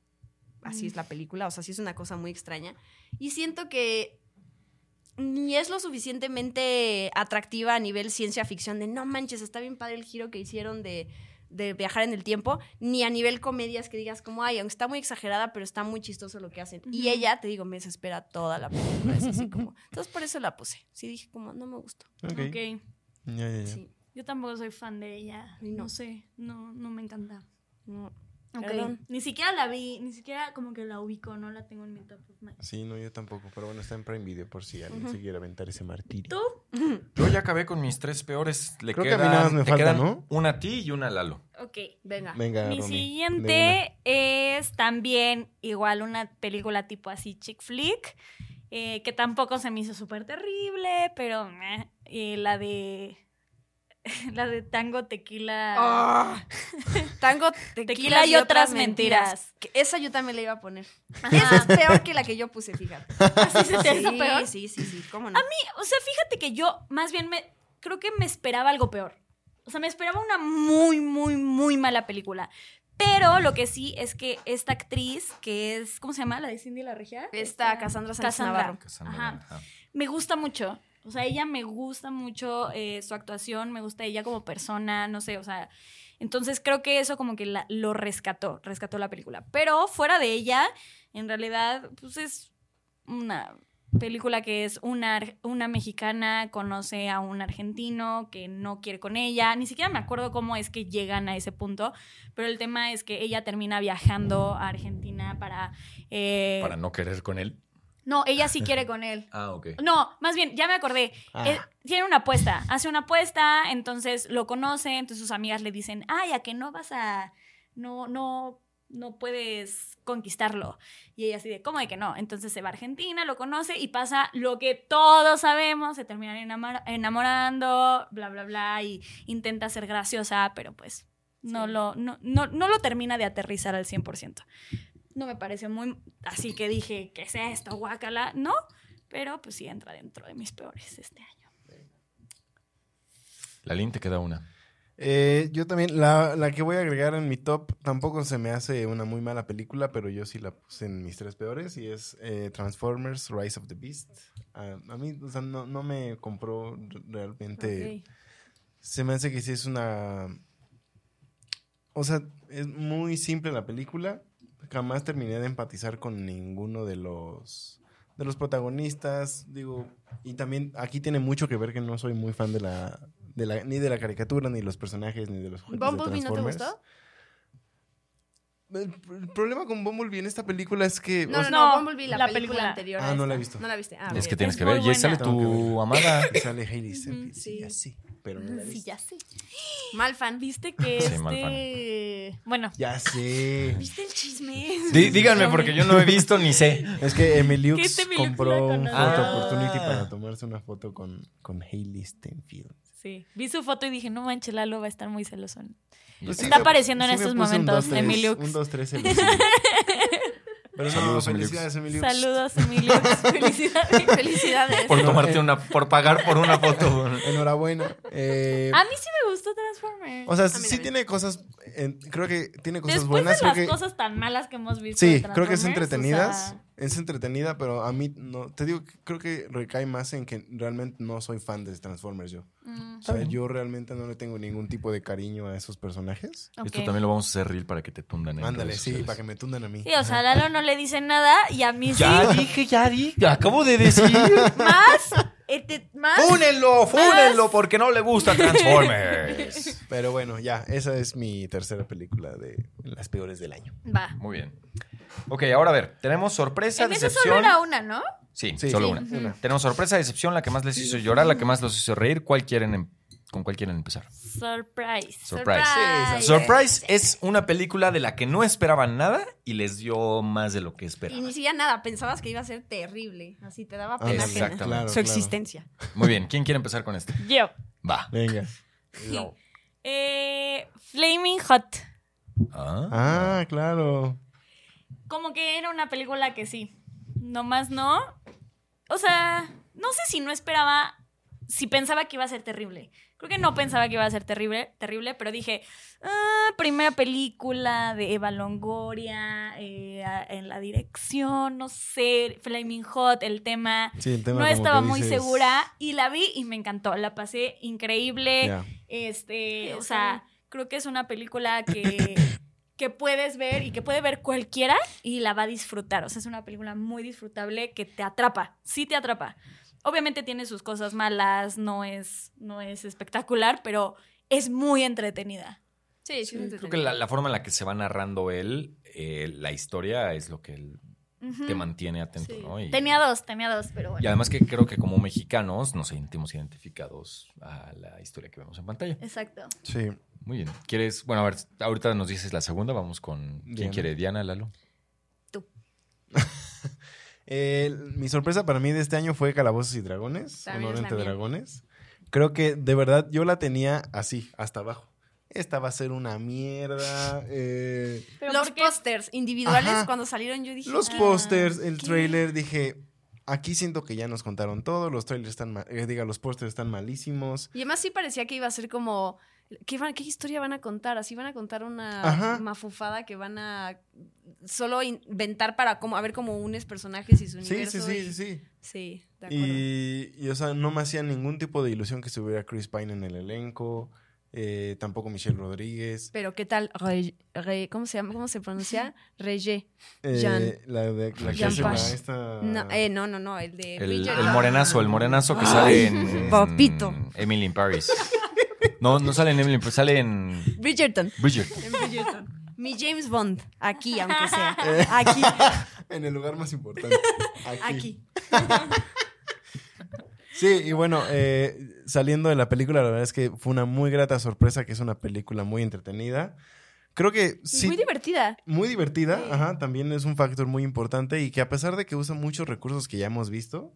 Así es la película, o sea, sí es una cosa muy extraña. Y siento que ni es lo suficientemente atractiva a nivel ciencia ficción de no manches, está bien padre el giro que hicieron de, de viajar en el tiempo, ni a nivel comedias que digas como, ay, aunque está muy exagerada, pero está muy chistoso lo que hacen. Y ella, te digo, me desespera toda la película. Es así como, entonces por eso la puse. Sí dije como, no me gustó. Ok. Ok. Ya, ya, ya. Sí. Yo tampoco soy fan de ella. No. No sé, no, no me encanta. No. Ok. Perdón. Ni siquiera la vi, ni siquiera como que la ubico, no la tengo en mi top of mind. Sí, no, yo tampoco. Pero bueno, está en Prime Video por si alguien se quiere aventar ese martirio. ¿Tú? Yo ya acabé con mis tres peores. Le Creo que a quedan, mí nada más me falta, quedan ¿no? Una a ti y una a Lalo. Ok. Venga. Venga, Mi Romy, siguiente es también igual una película tipo así chick flick, eh, que tampoco se me hizo súper terrible, pero. Eh, la de la de tango tequila Ah. Tango, tequila, tequila y otras mentiras. Que esa yo también la iba a poner. Ajá. Esa es peor que la que yo puse, fíjate. ¿Así se te hizo Sí, peor? Sí, sí, sí, cómo no. O sea, fíjate que yo más bien me creo que me esperaba algo peor. O sea, me esperaba una muy, muy, muy mala película. Pero lo que sí es que esta actriz, que es, ¿cómo se llama? La de Cindy la Regia. Esta Cassandra Sánchez Navarro. Cassandra, Ajá. ajá. Me gusta mucho. O sea, ella me gusta mucho eh, su actuación, me gusta ella como persona, no sé, o sea. Entonces creo que eso como que la- lo rescató, rescató la película. Pero fuera de ella, en realidad, pues es una película que es una, una mexicana conoce a un argentino que no quiere con ella. Ni siquiera me acuerdo cómo es que llegan a ese punto, pero el tema es que ella termina viajando a Argentina para... eh, Para no querer con él. No, ella sí quiere con él. Ah, ok. No, más bien, ya me acordé. Ah. Eh, tiene una apuesta, hace una apuesta, entonces lo conoce, entonces sus amigas le dicen, ay, a que no vas a, no, no, no puedes conquistarlo. Y ella así de, ¿cómo de que no? Entonces se va a Argentina, lo conoce y pasa lo que todos sabemos, se terminan enamor- enamorando, bla, bla, bla, y intenta ser graciosa, pero pues no, Sí. lo, no, no, no lo termina de aterrizar al 100%. No me pareció muy, así que dije, ¿qué es esto? Guácala, no, pero pues sí entra dentro de mis peores este año. La te queda una. Eh, yo también, la, la que voy a agregar en mi top, tampoco se me hace una muy mala película, pero yo sí la puse en mis tres peores, y es eh, Transformers Rise of the Beast. Ah, a mí, o sea, no, no me compró realmente. Ok. Se me hace que sí es una... O sea, es muy simple la película. Jamás terminé de empatizar con ninguno de los de los protagonistas, digo, y también aquí tiene mucho que ver que no soy muy fan de la, de la ni de la caricatura, ni de los personajes, ni de los de ¿Bumblebee no te gustó? El, el problema con Bumblebee en esta película es que... No, o no, sea, no, No, Bumblebee, la, la película, película. anterior. Ah, no la he visto. No la viste. Ah, Es que tienes Es que ver. Y ahí sale tu amada. Sale Hailey Steinfeld, sí, sí. ya sí, pero no la he Sí, ya sé. Mal fan. ¿Viste que Sí, este... Bueno, Ya sé. ¿Viste el chisme? Dí- díganme, porque yo no he visto ni sé. Es que Emiliux Que este compró un photo Ah. opportunity para tomarse una foto con, con Hailey Steinfeld. Sí. Vi su foto y dije, no manches, Lalo va a estar muy celoso. Pues Está me- apareciendo en estos un momentos, dos, tres, Emiliux. Un 2, 3 celoso. Pero Saludos, felicidades, Emiliux. Saludos, Emilio. Felicidades. Felicidades. Por tomarte una, por pagar por una foto. Enhorabuena. Eh, A mí sí me gustó Transformers. o sea, sí también. tiene cosas, creo que tiene cosas Después buenas. de creo las que- cosas tan malas que hemos visto. Sí, creo que es Transformers, entretenida. o sea, Es entretenida, pero a mí no. Te digo, que creo que recae más en que realmente no soy fan de Transformers yo. mm, O sea, yo realmente no le tengo ningún tipo de cariño a esos personajes. Esto también lo vamos a hacer reel para que te tundan en Ándale, redes sí, sociales. para que me tundan a mí. Sí, o sea, a Lalo no le dice nada y a mí Ya sí. dije, ya dije. Acabo de decir. Más, este, más. Fúnenlo, fúnenlo, porque no le gusta Transformers. Pero bueno, ya, esa es mi tercera película de las peores del año. Va. Muy bien. Ok, ahora a ver. Tenemos sorpresa, En eso decepción. solo era una, ¿no? Sí, Sí, solo sí, una. una. Tenemos sorpresa, decepción, la que más les hizo llorar, la que más los hizo reír. ¿Cuál quieren em- ¿Con cuál quieren empezar? Surprise. Surprise. Sí, Surprise es una película de la que no esperaban nada y les dio más de lo que Y esperaban. ni siquiera nada, pensabas que iba a ser terrible. Así te daba pena ajena. Exactamente. claro, Su claro. existencia. Muy bien, ¿quién quiere empezar con esto? Yo. Va. Venga. Eh, Flaming Hot. Ah. Ah, claro. Como que era una película que sí. Nomás no. O sea, no sé si no esperaba. Si pensaba que iba a ser terrible. Creo que no pensaba que iba a ser terrible, terrible pero dije, ah, primera película de Eva Longoria, eh, a- en la dirección, no sé, Flaming Hot, el tema. Sí, el tema No estaba muy dices- segura y la vi y me encantó. La pasé increíble. Este, o sea, creo que es una película que, que puedes ver y que puede ver cualquiera y la va a disfrutar. O sea, es una película muy disfrutable que te atrapa. Sí te atrapa. Obviamente tiene sus cosas malas, no es, no es espectacular, pero es muy entretenida. Sí, sí. Creo que la, la forma en la que se va narrando él, eh, la historia, es lo que él Te mantiene atento, Sí. ¿no? Y, Tenía dos, tenía dos, pero y bueno. además que creo que como mexicanos nos sentimos identificados a la historia que vemos en pantalla. Exacto. Sí. Muy bien. ¿Quieres? Bueno, a ver, ahorita nos dices la segunda, vamos con... ¿Quién Diana. quiere? ¿Diana, Lalo? Eh, mi sorpresa para mí de este año fue Calabozos y Dragones. Honor entre. Dragones. Creo que de verdad yo la tenía así, hasta abajo. Esta va a ser una mierda. eh, Los pósters individuales Ajá. cuando salieron yo dije... los "Ah". pósters, el ¿qué? trailer, dije, aquí siento que ya nos contaron todo, los trailers están, eh, diga, los pósters están malísimos. Y además sí parecía que iba a ser como... ¿Qué, van- qué historia van a contar? Así van a contar una Ajá. mafufada que van a solo inventar para como, a ver como unes personajes y su Sí, universo. sí, sí, y- sí, sí. Sí, de acuerdo. Y, y, o sea, no me hacía ningún tipo de ilusión que estuviera Chris Pine en el elenco. Eh, tampoco Michelle Rodríguez. Pero ¿qué tal? Re- Re- ¿Cómo se llama? ¿Cómo se pronuncia? Reye. eh, Jean. la de la que hace la- esta... No, eh, no, no, no, el de El, Bridgerton. el morenazo, el morenazo que Ay, sale en, papito. en Emily in Paris. No, no sale en Emily, pero sale en Bridgerton. Bridgerton. Mi James Bond. Aquí, aunque sea. Aquí. En el lugar más importante. Aquí. Sí, y bueno, eh, saliendo de la película, la verdad es que fue una muy grata sorpresa, que es una película muy entretenida. Creo que sí, Muy divertida. muy divertida, Sí. ajá, también es un factor muy importante y que a pesar de que usa muchos recursos que ya hemos visto,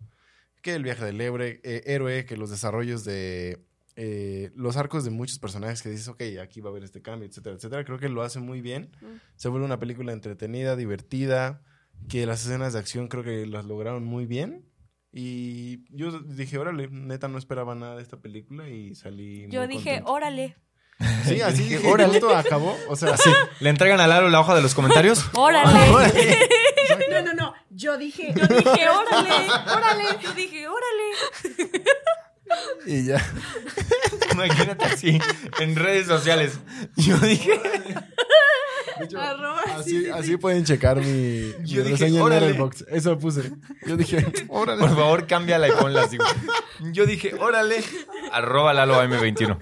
que el viaje del héroe, eh, héroe que los desarrollos de eh, los arcos de muchos personajes que dices, ok, aquí va a haber este cambio, etcétera, etcétera, creo que lo hace muy bien. Mm. Se vuelve una película entretenida, divertida, que las escenas de acción creo que las lograron muy bien. Y yo dije, órale, neta no esperaba nada de esta película y salí Yo muy dije, contento. órale. Sí, así dije, órale. acabó, o sea, Así, le entregan a Lalo la hoja de los comentarios. Órale. No, no, no. Yo dije. Yo dije, órale, órale. Yo dije, órale. y ya. Imagínate así, en redes sociales. Yo dije, hecho, Arroba, así, así pueden checar mi, mi Yo dije, reseña en. Letterboxd. Eso puse. Yo dije, órale. por favor, cámbiala y ponla así. Yo dije, órale, arroba Lalo M21.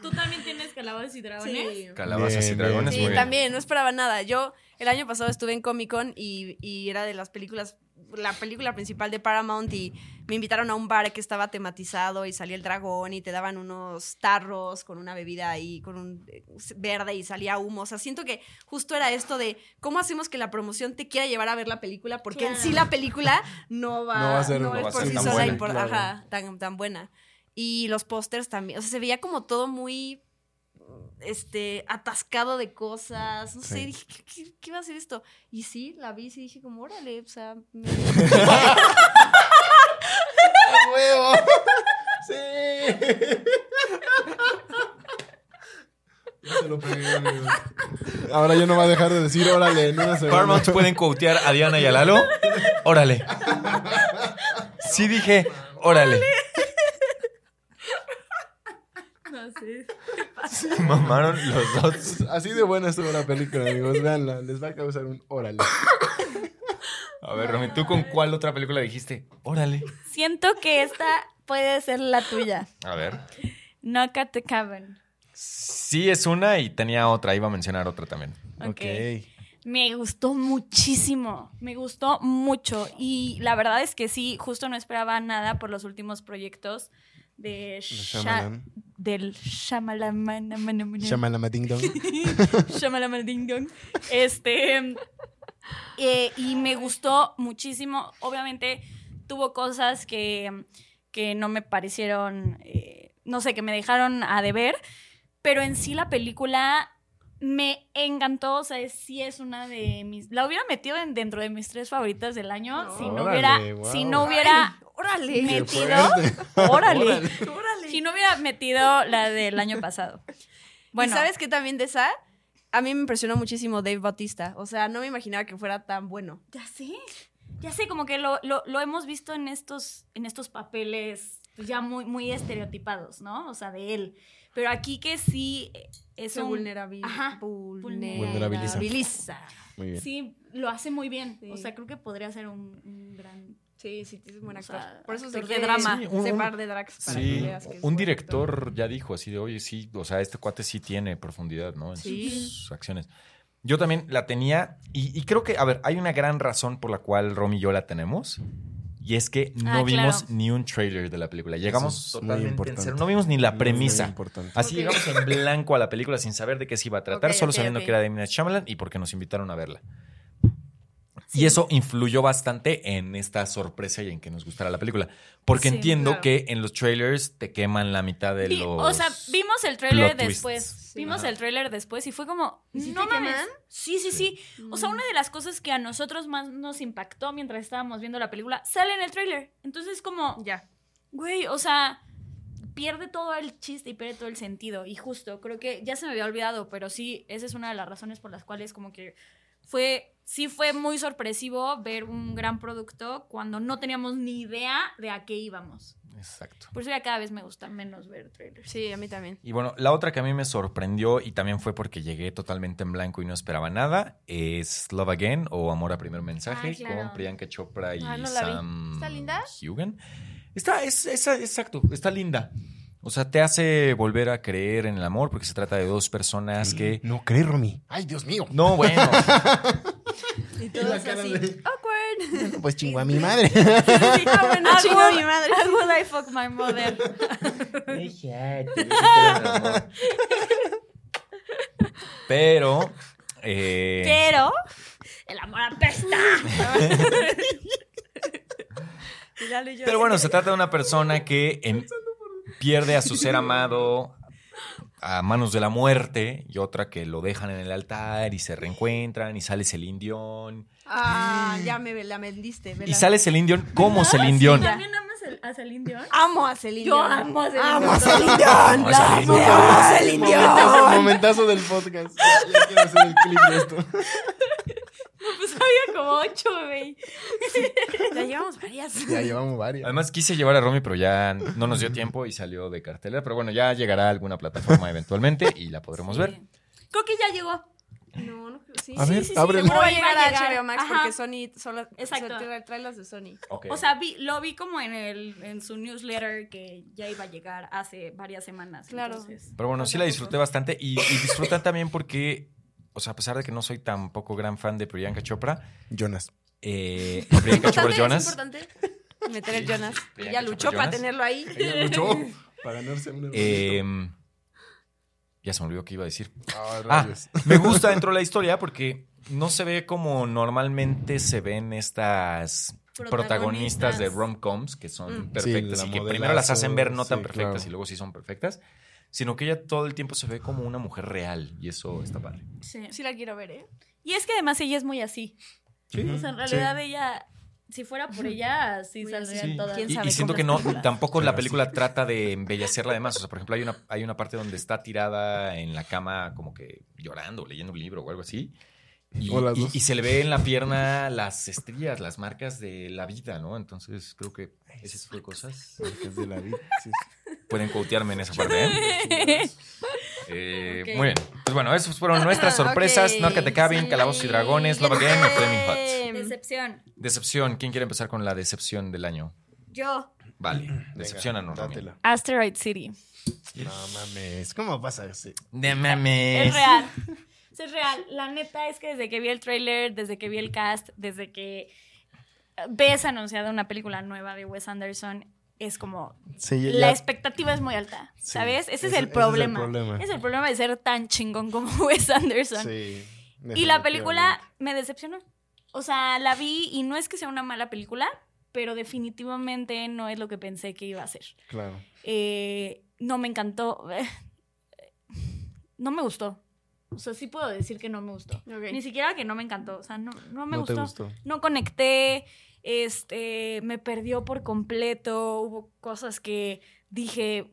¿Tú también tienes calabazas y dragones? Sí. Calabazas Bien, y dragones, bien. Sí, muy bien. también, no esperaba nada. Yo el año pasado estuve en Comic Con y, y era de las películas, la película principal de Paramount y me invitaron a un bar que estaba tematizado y salía el dragón y te daban unos tarros con una bebida ahí, con un eh, verde y salía humo. O sea, siento que justo era esto de cómo hacemos que la promoción te quiera llevar a ver la película, porque en Claro. sí la película no va, No va a ser- no no es va a por ser sí tan buena, impor- claro. ajá, tan, tan buena. Y los pósters también, o sea, se veía como todo muy este, atascado de cosas. No sé, dije, ¿qué, qué, qué va a ser esto? Y sí, la vi y dije, como, órale, o sea. me- huevo! ¡Sí! Ya se lo pegué. Ahora ya no va a dejar de decir órale en una semana. Paramount pueden quotear a Diana y a Lalo. Órale. Sí dije, órale. No sé. Se mamaron los dos. Así de buena estuvo la película, amigos. Veanla, les va a causar un órale. A ver, Romy, ¿tú con cuál otra película dijiste? Órale. Siento que esta puede ser la tuya. A ver. Knock at the Cabin. Sí, es una y tenía otra. Iba a mencionar otra también. Ok. Me gustó muchísimo, me gustó mucho y la verdad es que sí, justo no esperaba nada por los últimos proyectos de Sha- Shyamalan. Del Shamalama Ding Dong. Shyamalan Ding Dong. Este eh, y me gustó muchísimo. Obviamente tuvo cosas que, que no me parecieron, eh, no sé, que me dejaron a deber, pero en sí la película me encantó, o sea, es- sí es una de mis... La hubiera metido en- dentro de mis tres favoritas del año si no Órale, hubiera... wow. Si no hubiera... ¡Órale! Metido... Órale. ¡Órale! Si no hubiera metido la del año pasado. Bueno, ¿sabes qué también de esa? A mí me impresionó muchísimo Dave Bautista. O sea, no me imaginaba que fuera tan bueno. Ya sé. Ya sé, como que lo, lo- lo hemos visto en estos, en estos papeles pues, ya muy, muy estereotipados, ¿no? O sea, de él. Pero aquí que sí es Se un... vulnerabil- Ajá. Vulnerabiliza. vulnerabiliza. Muy bien. Sí, lo hace muy bien. Sí. O sea, creo que podría ser un, un gran... Sí, sí, es buen O actor. sea, Por eso actor se de drama. Sí, un- par de drags para que Sí, veas que es un director ya dijo así de, oye, sí, o sea, este cuate sí tiene profundidad, ¿no? En Sí. sus acciones. Yo también la tenía y, y creo que, a ver, hay una gran razón por la cual Romy y yo la tenemos. Y es que no Ah, vimos claro. ni un trailer de la película. Llegamos es totalmente en cero. No vimos ni la premisa. Así llegamos en blanco a la película sin saber de qué se iba a tratar, solo sabiendo que era de M. Night Shyamalan y porque nos invitaron a verla. Y eso influyó bastante en esta sorpresa y en que nos gustara la película. Porque Sí, entiendo claro. que en los trailers te queman la mitad de Vi- los. o sea, vimos el tráiler plot después. Vimos Ajá. el tráiler después y fue como, ¿Y sí no te mames. queman? Sí, sí, sí. O sea, una de las cosas que a nosotros más nos impactó mientras estábamos viendo la película sale en el tráiler. Entonces como, Ya. güey, o sea, pierde todo el chiste y pierde todo el sentido. Y justo, creo que ya se me había olvidado, pero sí, esa es una de las razones por las cuales como que fue, sí fue muy sorpresivo ver un gran producto cuando no teníamos ni idea de a qué íbamos. Exacto. Por eso ya cada vez me gusta menos ver trailers. Sí, a mí también. Y bueno, la otra que a mí me sorprendió y también fue porque llegué totalmente en blanco y no esperaba nada es Love Again o Amor a Primer Mensaje Ah, claro. con Priyanka Chopra y Ah, no. Sam ¿Está linda? Hugen. Está, es, es- exacto, está linda. O sea, te hace volver a creer en el amor porque se trata de dos personas que... No crees, Romy. Ay, Dios mío. No, bueno. Y cara así. de- Awkward. Bueno, pues chingo a mi madre. Ah, bueno, How chingo a mi madre. how would I fuck my mother? Pero... eh, Pero el amor apesta. Pero bueno, se trata de una persona que en- pierde a su ser amado a manos de la muerte y otra que lo dejan en el altar y se reencuentran y sale Celine Dion. Ah, ya me la vendiste. me Y sale Celine Dion como Celine Dion. ¿También amas a- a Celine Dion? Amo a Celine Yo Dion. amo a Celine Amo a Celine Dion. Amo a La Celine amo, Dion. amo a Celine momentazo, Dion. momentazo del podcast. Ya quiero hacer el clip de esto. Pues había como ocho, güey. Ya llevamos varias. Ya llevamos varias. Además quise llevar a Romy, pero ya no nos dio tiempo y salió de cartelera. Pero bueno, ya llegará a alguna plataforma eventualmente y la podremos ver. Creo que ya llegó. No, no creo. Sí, A sí, ver, sí, ábrelo. Seguro va a llegar a. HBO Max Ajá. porque Sony solo Exacto. las de Sony. O sea, vi, lo vi como en el en su newsletter que ya iba a llegar hace varias semanas. Claro. entonces, Pero bueno, sí la disfruté bastante y, y disfrutan también porque, o sea, a pesar de que no soy tampoco gran fan de Priyanka Chopra, Jonas. eh, Priyanka Chopra ¿Es Jonas. importante meter el Jonas? Priyanka Ella Chopra luchó para Jonas. tenerlo ahí. Ella luchó para ganarse una. eh, ya se me olvidó qué iba a decir. Ah, Ah, me gusta dentro de la historia porque no se ve como normalmente se ven estas protagonistas, Protagonistas. de rom-coms que son Mm. perfectas Sí, y que modelazo, primero las hacen ver no tan sí, perfectas claro. y luego sí son perfectas, sino que ella todo el tiempo se ve como una mujer real y eso está padre. Sí. Sí la quiero ver, ¿eh? Y es que además ella es muy así. Sí. O sea, en realidad ella, si fuera por ella, sí Muy saldrían Sí. todas. ¿Quién Y, sabe y siento que no, películas? tampoco la sí. película trata de embellecerla además. O sea, por ejemplo, hay una, hay una parte donde está tirada en la cama como que llorando, leyendo un libro o algo así. Y, O las y- dos. y se le ve en la pierna las estrías, las marcas de la vida, ¿no? Entonces creo que ese tipo de cosas Es de la vida. sí. pueden quotearme en esa parte. ¿eh? Eh. Muy bien. Pues bueno, esas fueron nuestras sorpresas. Ok, Knock at the Cabin, sí. Calabozos y Dragones, Love Again y Flaming Hot. Decepción. Decepción. ¿Quién quiere empezar con la decepción del año? Yo. Vale. Venga, Decepción a. Asteroid City. No mames. ¿Cómo pasa así? De mames. Es real. Es real. La neta es que desde que vi el tráiler, desde que vi el cast, desde que ves anunciada una película nueva de Wes Anderson, es como Sí, ya- la expectativa es muy alta, Sí, ¿sabes? Ese, es el ese es el problema. Es el problema de ser tan chingón como Wes Anderson. Sí. Y la película me decepcionó. O sea, la vi y no es que sea una mala película, pero definitivamente no es lo que pensé que iba a ser. Claro. Eh, no me encantó. No me gustó. O sea, sí puedo decir que no me gustó. Ni siquiera que no me encantó. O sea, no, no me No te gustó. gustó. No conecté. Este, me perdió por completo. Hubo cosas que dije.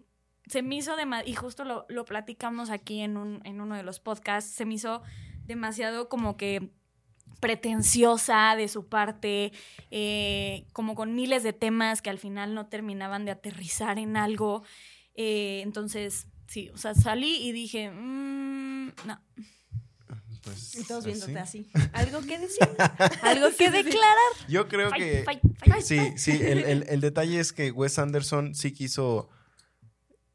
Se me hizo demasiado. Y justo lo, lo platicamos aquí en, un, en uno de los podcasts. Se me hizo demasiado como que pretenciosa de su parte, eh, como con miles de temas que al final no terminaban de aterrizar en algo. Eh, entonces, sí, o sea, salí y dije, mm, no. Pues, Y todos viéndote así. así. ¿Algo que decir? ¿Algo que declarar? Yo creo Fight, que. fight, fight. Sí, sí, el, el- el detalle es que Wes Anderson sí quiso.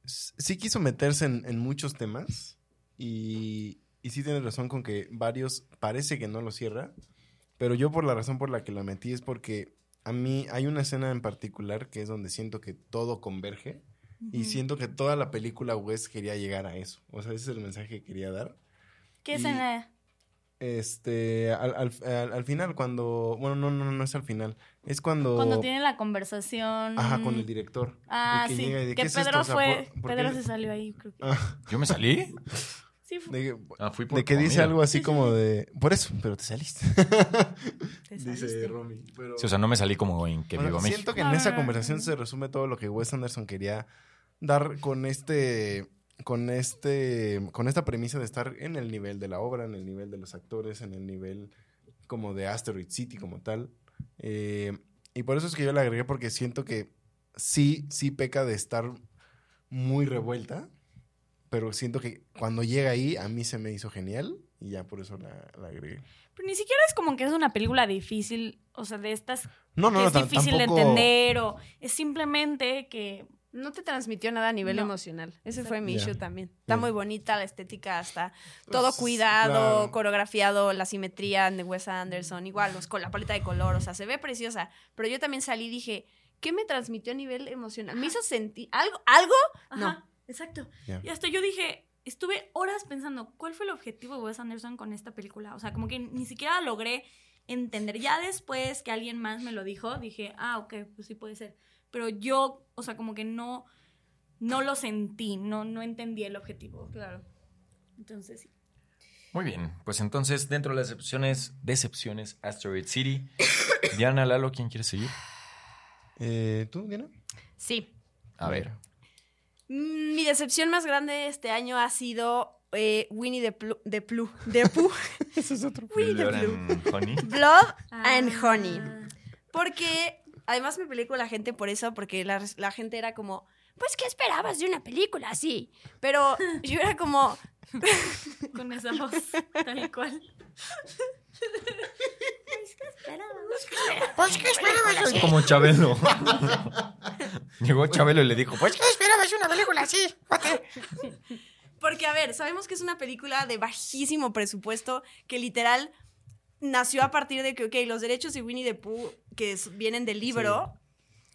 Sí quiso meterse en, en muchos temas. Y, y sí tiene razón con que varios parece que no lo cierra. Pero yo por la razón por la que la metí es porque a mí hay una escena en particular que es donde siento que todo converge. Y siento que toda la película Wes quería llegar a eso. O sea, ese es el mensaje que quería dar. ¿Qué escena? Este, al, al- al- al final, cuando. Bueno, no, no, no es al final. Es cuando. Cuando tiene la conversación. Ajá, con el director. Ah, que sí. llega y de, que ¿qué es Pedro esto? O sea, fue. ¿por- por Pedro se salió ahí, creo que. Ah, ¿Yo me salí? Sí, fue. de, Ah, fui por de que dice algo así Sí, sí, como sí. de. Por eso, pero te saliste. Te dice saliste. Romy. Pero, Sí, o sea, no me salí como en que o sea, vivo México. siento que en esa conversación se resume todo lo que Wes Anderson quería dar con este. Con este. Con esta premisa de estar en el nivel de la obra, en el nivel de los actores, en el nivel como de Asteroid City como tal. Eh, y por eso es que yo le agregué porque siento que sí, sí peca de estar muy revuelta, pero siento que cuando llega ahí a mí se me hizo genial y ya por eso la, la agregué. Pero ni siquiera es como que es una película difícil, o sea, de estas No, no, que no, es difícil tampoco- de entender o es simplemente que No te transmitió nada a nivel No. emocional. Ese fue mi issue también. Está muy bonita la estética, está todo Pues, cuidado, claro. coreografiado, la simetría de Wes Anderson, igual los, con la paleta de color, o sea, se ve preciosa. Pero yo también salí y dije, ¿qué me transmitió a nivel emocional? ¿Me hizo sentir algo? ¿Algo? No. Ajá, exacto. Ya. Y hasta yo dije, estuve horas pensando, ¿cuál fue el objetivo de Wes Anderson con esta película? O sea, como que ni siquiera logré entender. Ya después que alguien más me lo dijo, dije, ah, ok, pues sí puede ser. Pero yo, o sea, como que no, no lo sentí, no, no entendí el objetivo. Claro. Entonces, sí. Muy bien, pues entonces dentro de las decepciones, decepciones, Asteroid City. Diana, Lalo, ¿quién quiere seguir? Eh, ¿Tú, Diana? Sí. A ver. Mi decepción más grande este año ha sido eh, Winnie the Pooh. The Pooh. The Pooh. Ese es otro. Winnie the Blood Pooh. and Honey. Blood and Ah. Honey. Porque además me peleé con la gente por eso, porque la, la gente era como, pues, ¿qué esperabas de una película así? Pero yo era como, Con esa voz, tal cual. Como Chabelo. Llegó Chabelo y le dijo, pues, ¿qué esperabas de una película así? porque a ver, sabemos que es una película de bajísimo presupuesto que literal nació a partir de que, ok, los derechos de Winnie the Pooh que es- vienen del libro,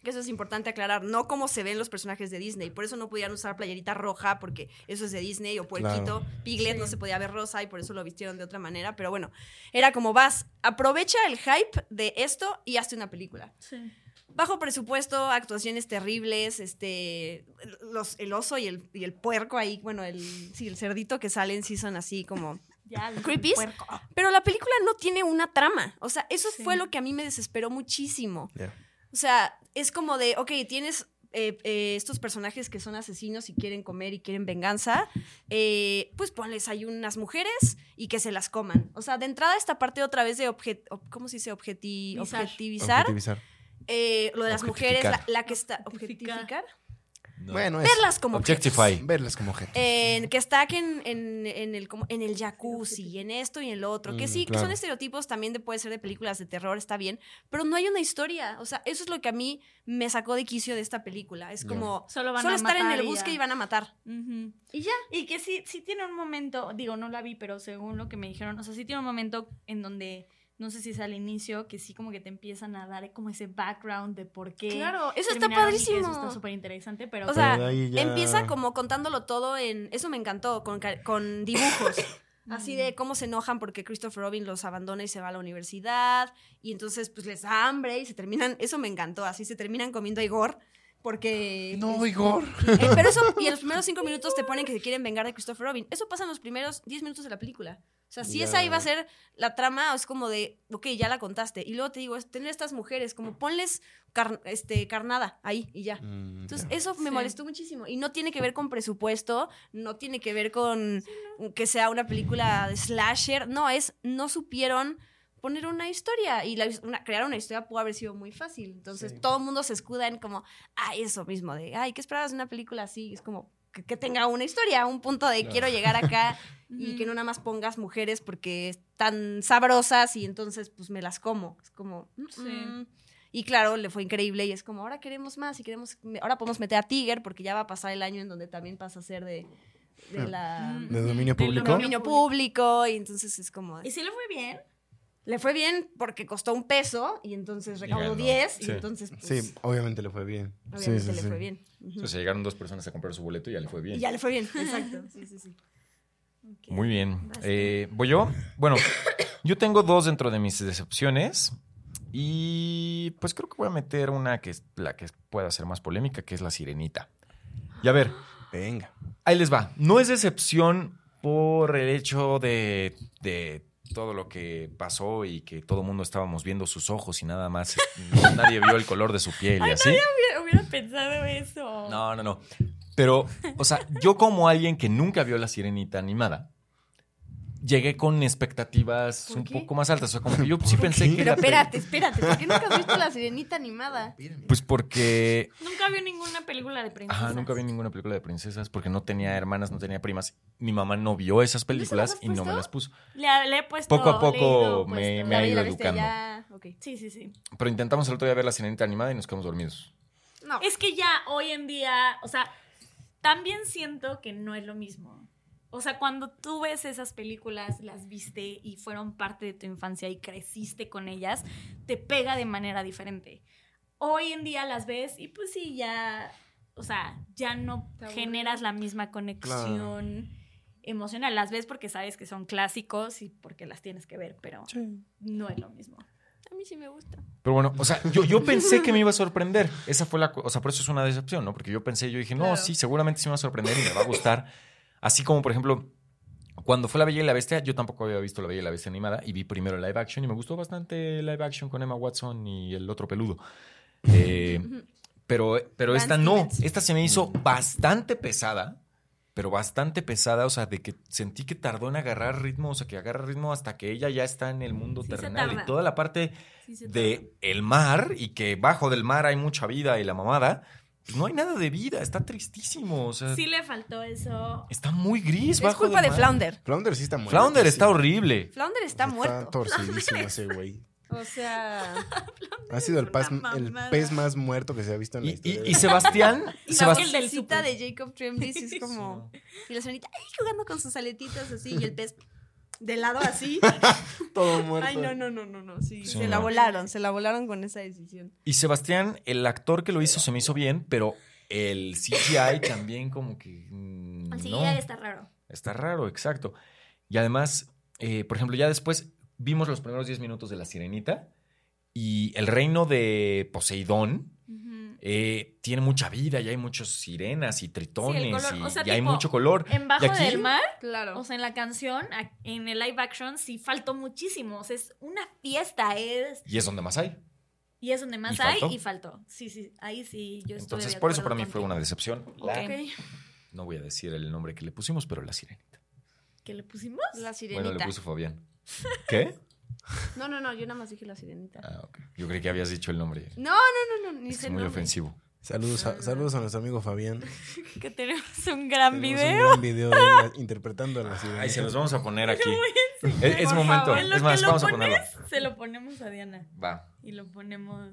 que eso es importante aclarar, no como se ven los personajes de Disney, por eso no podían usar playerita roja porque eso es de Disney o puerquito, Piglet no se podía ver rosa y por eso lo vistieron de otra manera, pero bueno, era como vas, aprovecha el hype de esto y hazte una película. Sí. Bajo presupuesto, actuaciones terribles, este, los, el oso y el, y el puerco ahí, bueno, el, sí, el cerdito que salen sí son así como... Ya, Creepies. Pero la película no tiene una trama, o sea, eso Sí. fue lo que a mí me desesperó muchísimo. O sea, es como de, ok, tienes eh, eh, estos personajes que son asesinos y quieren comer y quieren venganza, eh, pues ponles ahí unas mujeres y que se las coman. O sea, de entrada esta parte otra vez de, objet, ob- ¿cómo se dice? Objeti- objetivizar. Objetivizar. eh, lo de las mujeres, la, la que está... Objetificar. Objetificar. No. Bueno, es Verlas como Objectify. verlas como gente. eh, que está aquí en, en- en el, como, en el jacuzzi, en esto y en lo otro. Que Mm, sí, que son estereotipos también de puede ser de películas de terror, está bien. Pero no hay una historia. O sea, eso es lo que a mí me sacó de quicio de esta película. Es como Solo van solo a estar en el bosque y van a matar. Y ya. Y que sí, sí tiene un momento, digo, no la vi, pero según lo que me dijeron, o sea, sí tiene un momento en donde, no sé si es al inicio, que sí como que te empiezan a dar como ese background de por qué. Claro, eso está padrísimo. Eso está súper interesante, pero... O sea, Pero ya- empieza como contándolo todo en. Eso me encantó, con, con dibujos. Así de cómo se enojan porque Christopher Robin los abandona y se va a la universidad. Y entonces, pues les da hambre y se terminan. Eso me encantó. Así se terminan comiendo a Igor. Porque. No, pues, Igor. eh, pero eso, y en los primeros cinco minutos te ponen que se quieren vengar de Christopher Robin. Eso pasa en los primeros diez minutos de la película. O sea, si Ya. esa iba a ser la trama, es como de, ok, ya la contaste. Y luego te digo, es tener estas mujeres, como ponles car- este, carnada ahí y ya. Mm, Entonces, eso me Sí. molestó muchísimo. Y no tiene que ver con presupuesto, no tiene que ver con que sea una película de slasher. No, es, no supieron poner una historia. Y la- una- crear una historia pudo haber sido muy fácil. Entonces, Sí. todo el mundo se escuda en como, ah, eso mismo, de, ay, ¿qué esperabas de una película así? Es como que, que tenga una historia, un punto de Claro. quiero llegar acá y que no nada más pongas mujeres porque están sabrosas y entonces pues me las como. Es como... mm, Sí. mm. Y claro, le fue increíble y es como, ahora queremos más y queremos, ahora podemos meter a Tiger porque ya va a pasar el año en donde también pasa a ser de, de la... ¿De dominio público? dominio público y entonces es como... ¿Y si le fue bien? Le fue bien porque costó un peso y entonces recaudó ganó. 10 y Sí. entonces pues, Sí, obviamente le fue bien. obviamente Sí, sí, le sí. fue bien. Ujú. Entonces llegaron dos personas a comprar su boleto y ya le fue bien. Y ya le fue bien, exacto. Sí, sí, sí. Muy bien. Eh, ¿Voy yo? Bueno, yo tengo dos dentro de mis decepciones. Y pues creo que voy a meter una que es la que pueda ser más polémica, que es la sirenita. Y a ver, Venga. ahí les va. No es decepción por el hecho de, de todo lo que pasó y que todo el mundo estábamos viendo sus ojos y nada más. no- nadie vio el color de su piel y así. Hubiera, hubiera pensado eso. No, no, no. Pero, o sea, yo como alguien que nunca vio la sirenita animada, llegué con expectativas ¿Por un qué? poco más altas. O sea, como que yo sí pensé que. Pero espérate, espérate. ¿Por qué nunca has visto la sirenita animada? Pues porque. Nunca vio ninguna película de princesas. Ajá, nunca vi ninguna película de princesas porque no tenía hermanas, no tenía primas. Mi mamá no vio esas películas y no me las puso. Le, le he puesto. Poco a poco leído, me- puesto. me ha ido educando. ya-. Sí, sí, sí. Pero intentamos el otro día ver la sirenita animada y nos quedamos dormidos. No. Es que ya hoy en día, o sea, también siento que no es lo mismo. O sea, cuando tú ves esas películas, las viste y fueron parte de tu infancia y creciste con ellas, te pega de manera diferente. Hoy en día las ves y pues sí, ya, o sea, ya no generas la misma conexión emocional. Las ves porque sabes que son clásicos y porque las tienes que ver, pero no es lo mismo. A mí sí me gusta. Pero bueno, o sea, yo, yo pensé que me iba a sorprender. Esa fue la. O sea, por eso es una decepción, ¿no? Porque yo pensé, yo dije, no, Claro. sí, seguramente sí me va a sorprender y me va a gustar. Así como, por ejemplo, cuando fue La Bella y la Bestia, yo tampoco había visto La Bella y la Bestia animada y vi primero el live action y me gustó bastante el live action con Emma Watson y el otro peludo. Eh, pero pero esta no. Esta se me hizo bastante pesada. Pero bastante pesada, o sea, de que sentí que tardó en agarrar ritmo, o sea, que agarra ritmo hasta que ella ya está en el mundo Sí terrenal. Y toda la parte Sí de el mar y que bajo del mar hay mucha vida y la mamada, pues no hay nada de vida, está tristísimo, o sea, Sí le faltó eso. está muy gris Es bajo culpa de. Flounder. Flounder sí está muerto. Flounder está sí. horrible. Flounder está, muerto. Está torcidísimo ese güey. O sea, Ha sido el, paz- pez más muerto que se ha visto en la Y, historia. y- y Sebastián, Y Sebast- el del cita de Jacob Tremblay es como... Y la señorita ahí jugando con sus aletitas así y el pez de lado así. Todo muerto. Ay, no, no, no, no, no. Sí, Sí, se la volaron, se la volaron con esa decisión. y Sebastián, el actor que lo hizo se me hizo bien, pero el CGI también como que... mm, El CGI no. está raro. Está raro, exacto. Y además, eh, por ejemplo, ya después vimos los primeros 10 minutos de La Sirenita y el reino de Poseidón eh, tiene mucha vida y hay muchas sirenas y tritones color, y, o sea, y hay mucho color. En ¿Y Bajo aquí? del Mar, Claro. o sea, en la canción, a- en el live action, sí faltó muchísimo. O sea, es una fiesta, es... Y es donde más hay. Y es donde más ¿Y hay faltó? y faltó. Sí, sí, ahí sí yo estoy Entonces, por eso para mí fue una decepción. La- Ok. No voy a decir el nombre que le pusimos, pero La Sirenita. ¿Qué le pusimos? La sirenita. Bueno, le puso Fabián. ¿Qué? No, no, no, yo nada más dije la sirenita. Ah, ok. Yo creí que habías dicho el nombre. No, no, no, no, ni Es muy nombre. ofensivo. Saludos a, saludos a nuestro amigo Fabián. Que tenemos un gran Tenemos un video. gran video de interpretando a la sirenita. Ay, se los vamos a poner aquí. Es, es momento. favor. En lo Es más, que lo vamos a pones, ponerlo. se lo ponemos a Diana. Va. Y lo ponemos...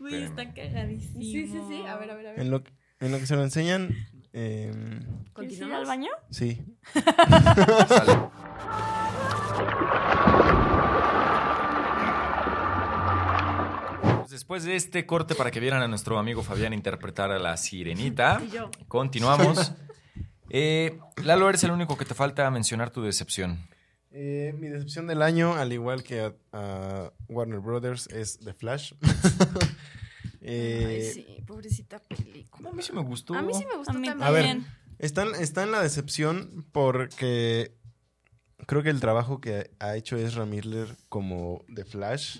Uy, está cagadísimo. Sí, sí, sí. A ver, a ver, a ver. En lo, que- en lo que se lo enseñan, eh, ¿Quieres ir ¿Continuamos? al baño? sí. Después de este corte para que vieran a nuestro amigo Fabián interpretar a la sirenita, Y yo. continuamos. Eh, Lalo, eres el único que te falta mencionar tu decepción. Eh, mi decepción del año, al igual que a, a Warner Brothers, es The Flash. Eh, Ay, sí, pobrecita película. A mí sí me gustó. A mí sí me gustó A mí también. A ver, está, en- está en la decepción porque creo que el trabajo que ha hecho Ezra Miller como The Flash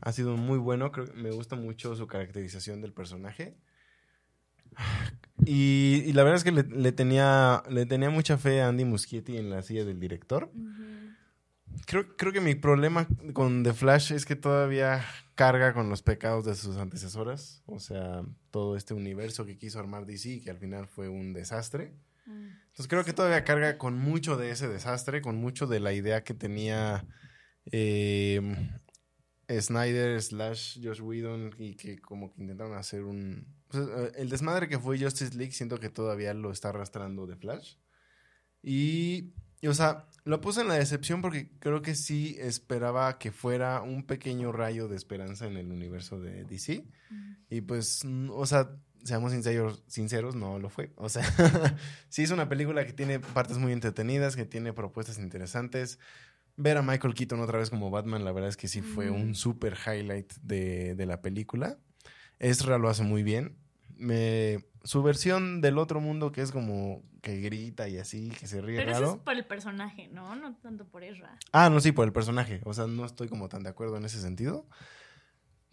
ha sido muy bueno. Creo que me gusta mucho su caracterización del personaje. Y, y la verdad es que le, le tenía, le tenía mucha fe a Andy Muschietti en la silla del director. Creo, creo que mi problema con The Flash es que todavía carga con los pecados de sus antecesoras. O sea, todo este universo que quiso armar DC, que al final fue un desastre. Entonces creo que todavía carga con mucho de ese desastre, con mucho de la idea que tenía eh, Snyder slash Josh Whedon y que como que intentaron hacer un... el desmadre que fue Justice League siento que todavía lo está arrastrando The Flash. Y, y, o sea, lo puse en la decepción porque creo que sí esperaba que fuera un pequeño rayo de esperanza en el universo de DC. Y pues, o sea, seamos sinceros, sinceros, no lo fue. O sea, sí es una película que tiene partes muy entretenidas, que tiene propuestas interesantes. Ver a Michael Keaton otra vez como Batman, la verdad es que sí fue un super highlight de, de la película. Ezra lo hace muy bien. Me, su versión del otro mundo, que es como que grita y así, que se ríe Pero eso es por el personaje, ¿no? No tanto por Ezra. Ah, no, sí, por el personaje. O sea, no estoy como tan de acuerdo en ese sentido.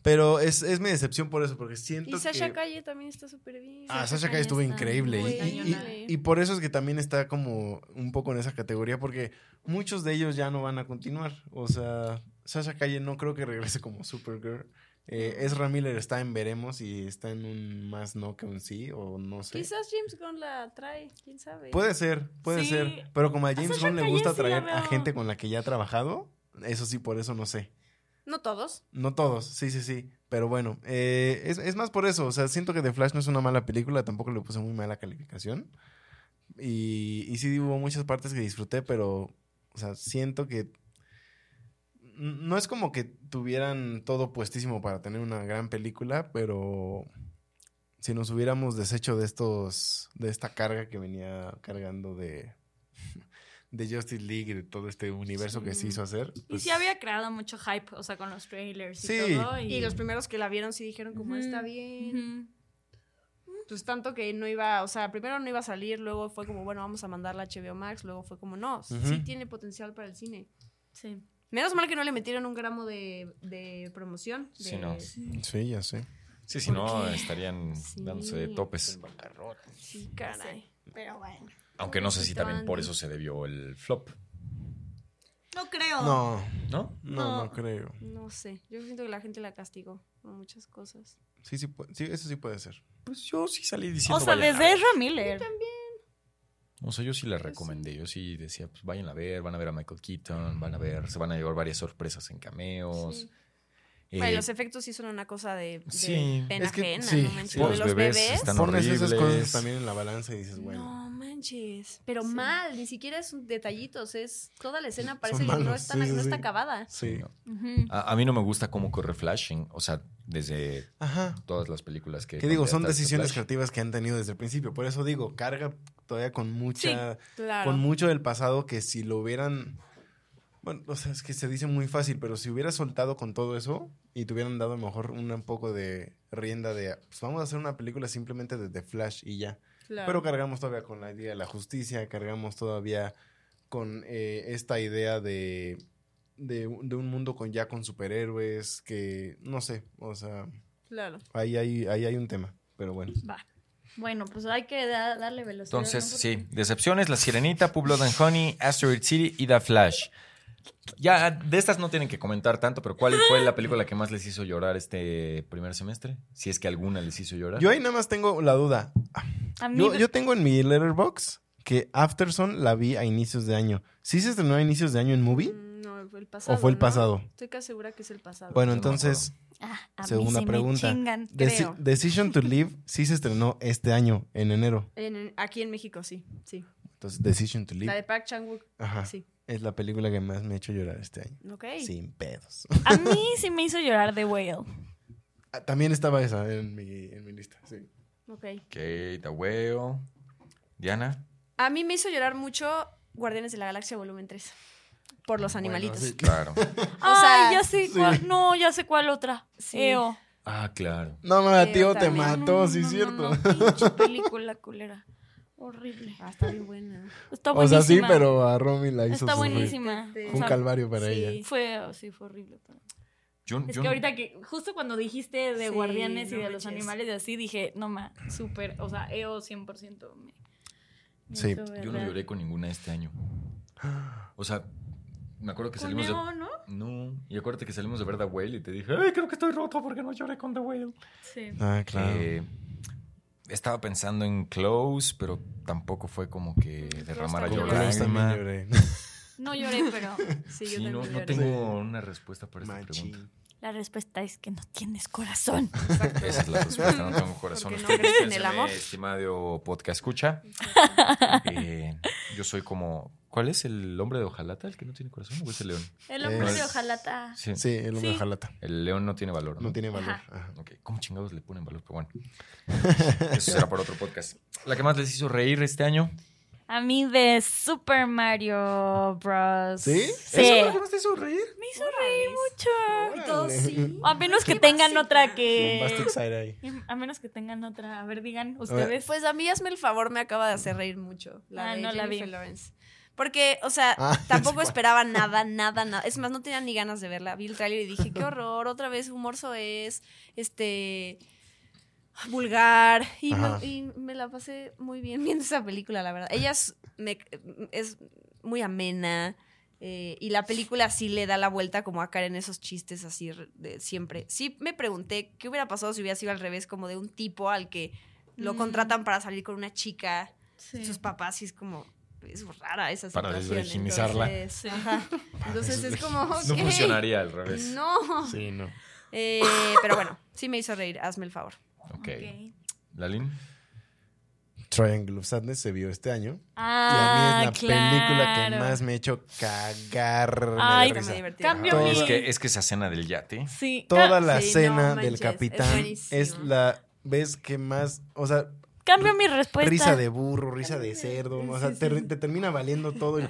Pero es, es mi decepción por eso, porque siento Y Sasha que... Calle también está súper bien. Ah, Sasha Sasha Calle estuvo increíble. Y, y- por eso es que también está como un poco en esa categoría, porque muchos de ellos ya no van a continuar. O sea, Sasha Calle no creo que regrese como Supergirl. Eh, Ezra Miller está en veremos y está en un más no que un sí, o no sé. Quizás James Gunn la trae, quién sabe. Puede ser, puede Sí. ser. Pero como a James Gunn le gusta sí traer a gente con la que ya ha trabajado, eso sí, por eso no sé. No todos. No todos, sí, sí, sí. Pero bueno, eh, es, es más por eso. O sea, siento que The Flash no es una mala película, tampoco le puse muy mala calificación. Y, y sí hubo muchas partes que disfruté, pero, o sea, siento que no es como que tuvieran todo puestísimo para tener una gran película, pero si nos hubiéramos deshecho de estos, de esta carga que venía cargando de, de Justice League y de todo este universo que se Sí. hizo hacer. Y pues- sí había creado mucho hype, o sea, con los trailers y Sí. todo. Y los primeros que la vieron sí dijeron como está bien. ujú. Pues tanto que no iba, o sea, primero no iba a salir, luego fue como, bueno, vamos a mandarla a HBO Max, luego fue como, no, sí tiene potencial para el cine. Sí. Menos mal que no le metieron un gramo de, de promoción. Sí, de- no. Sí, ya sé. Sí, si ¿Por no, qué? estarían Sí. dándose de topes. Sí, caray. Pero bueno. Aunque no sé si también por eso se debió el flop, No creo. No, ¿no? no, no, No. creo. No sé, yo siento que la gente la castigó por muchas cosas. Sí, sí, pu- sí, eso sí puede ser. Pues yo sí salí diciendo. O sea, vayan a desde ver. Ezra Miller. O sea, yo sí la recomendé. Yo sí decía, pues vayan a ver, van a ver a Michael Keaton, van a ver, se van a llevar varias sorpresas en cameos. Sí. Eh, Bueno, los efectos sí son una cosa de, de Sí, pena es que- ajena, sí, no manches. sí, Lo de los los bebés bebés. están Pones esas cosas también en la balanza y dices, bueno. No manches, pero Sí. mal, ni siquiera es un detallitos, es toda la escena parece que no está, no está acabada. Sí. no. Ujú. A, a mí no me gusta cómo corre Flash, en- o sea, desde Ajá. todas las películas que... Que digo, son decisiones creativas que han tenido desde el principio. Por eso digo, carga todavía con mucha. Claro. Con mucho del pasado que si lo hubieran. Bueno, o sea, es que se dice muy fácil, pero si hubiera soltado con todo eso y te hubieran dado a lo mejor un poco de rienda de. Pues vamos a hacer una película simplemente de The Flash y ya. Claro. Pero cargamos todavía con la idea de la justicia, cargamos todavía con eh, esta idea de, de, un- de un mundo con ya con superhéroes, que no sé, o sea, Claro. ahí hay, ahí hay un tema, pero bueno. Va. Bueno, pues hay que da- darle velocidad. Entonces, ¿no? sí, decepciones, La Sirenita, Pub Blood and Honey, Asteroid City y The Flash. Ya, de estas no tienen que comentar tanto, pero ¿cuál fue la película que más les hizo llorar este primer semestre? Si es que alguna les hizo llorar. Yo ahí nada más tengo la duda. Yo, yo tengo en mi letterbox que Afterson la vi a inicios de año. ¿Sí se estrenó a inicios de año en movie? No, fue el pasado. ¿O fue el ¿no? pasado? Estoy casi segura que es el pasado. Bueno, entonces, Ah, a mí segunda me pregunta. chingan. Deci- creo. Decision to Live sí se estrenó este año, en enero. En- en- aquí en México, sí. sí. Entonces, Decision to La Live de Park Chan-wook, ajá, sí. es la película que más me ha hecho llorar este año. Ok. Sin pedos. A mí sí me hizo llorar The Whale. Ah, También estaba esa en mi, en mi lista, sí. Ok. Ok, The Whale. Diana. A mí me hizo llorar mucho Guardianes de la Galaxia Volumen 3. Por los animalitos. sí. Claro. Ay, sea, ya sé cuál. No, ya sé cuál otra. Sí. Eo. Ah, claro. No, no, a tío te mató, No, sí, no, cierto. no, pinche película culera. Horrible. Ah, está bien buena. Está O sea, buenísima. sí, pero a Romy la hizo Está buenísima. Fue un calvario para sí. ella. Fue, sí, fue horrible. Yo, Es yo- que ahorita que, justo cuando dijiste de Sí, guardianes y no de los animales y así, dije, no ma, súper, o sea, EO 100% me, me Sí. hizo yo no lloré con ninguna este año. O sea, me acuerdo que salimos de... ¿no? No, y acuérdate que salimos de ver The Whale y te dije, ay, creo que estoy roto porque no lloré con The Whale. Sí. Ah, claro. Eh, estaba pensando en Close, pero tampoco fue como que derramara yo cool. Yo lágrima. también lloré. No lloré, pero Sí, yo Sí, también no, no tengo una respuesta para esta pregunta. La respuesta es que no tienes corazón. Esa es la respuesta, no tengo corazón. No en el amor. Estimado podcast escucha. Eh, yo soy como... ¿Cuál es el hombre de hojalata? ¿El que no tiene corazón o es el león? El hombre Es- de ojalata. Sí. Sí, el hombre Sí. de jalata. El león no tiene valor. ¿no? No tiene valor. Ajá. Ajá. Ok, ¿cómo chingados le ponen valor? Pero bueno. Eso será para otro podcast. ¿La que más les hizo reír este año? A mí de Super Mario Bros. ¿Sí? Sí. ¿Eso fue lo que más te hizo reír? Me hizo reír mucho. Y todos sí. A menos que tengan otra que... Eye. A menos que tengan otra. A ver, digan ustedes. Pues a mí hazme el favor, me acaba de hacer reír mucho. La Ah, de no la vi. Lawrence. Porque, o sea, Ah, tampoco esperaba nada, nada, nada. Es más, no tenía ni ganas de verla. Vi el tráiler y dije, qué horror, otra vez humor es este vulgar. Y me, y me la pasé muy bien viendo esa película, la verdad. Ella es, me- es muy amena. eh, y la película sí le da la vuelta como a caer en esos chistes así de siempre. Sí me pregunté qué hubiera pasado si hubiera sido al revés, como de un tipo al que lo Mm. contratan para salir con una chica Sí. sus papás sí es como es rara esa Para situación. desvirginizarla. Entonces, Sí. ajá. Entonces es como No funcionaría al revés. No. Sí, no. Eh, pero bueno, sí me hizo reír, hazme el favor. Ok. Ok. ¿Lalín? Triangle of Sadness se vio este año. Ah, y a mí es la película que más me ha hecho cagar de Ay, risa. me divertí. Todo-. Es que, es que esa escena del yate. Sí. Toda la Sí, escena no del es capitán es, la vez que más, o sea, Cambio mi respuesta. risa de burro, risa de cerdo, o sea, Sí, te, sí. te termina valiendo todo. y-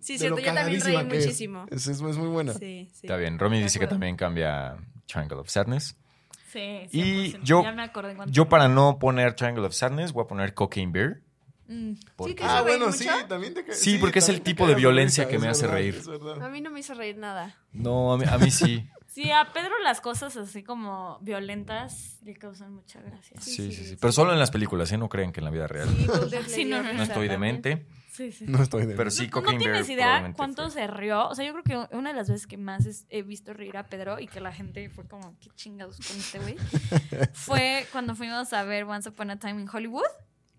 Sí, cierto, lo yo también reí muchísimo. Es, es- es muy buena. Sí, sí. Está bien. Romy dice que también cambia Triangle of Sadness. Sí, Y 100%. yo- Ya me acordé cuando- Yo, para no poner Triangle of Sadness, voy a poner Cocaine Bear. Mm. porque- que Ah, ¿Eso reí bueno, mucho? sí, también te ca- Sí, porque es el tipo de violencia risa, que me hace verdad, reír. A mí no me hizo reír nada. No, a mí, a mí sí. Sí, a Pedro las cosas así como violentas le causan mucha gracia. Sí, sí, sí. Pero solo en las películas, ¿eh? No creen que en la vida real. Sí, Sí, no, dio no estoy también. demente. Sí, sí. No estoy de Pero sí, ¿Tú Cocaine no Bear tienes idea cuánto fue. se rió? O sea, yo creo que una de las veces que más es- he visto reír a Pedro y que la gente fue como, qué chingados con este güey, fue cuando fuimos a ver Once Upon a Time in Hollywood.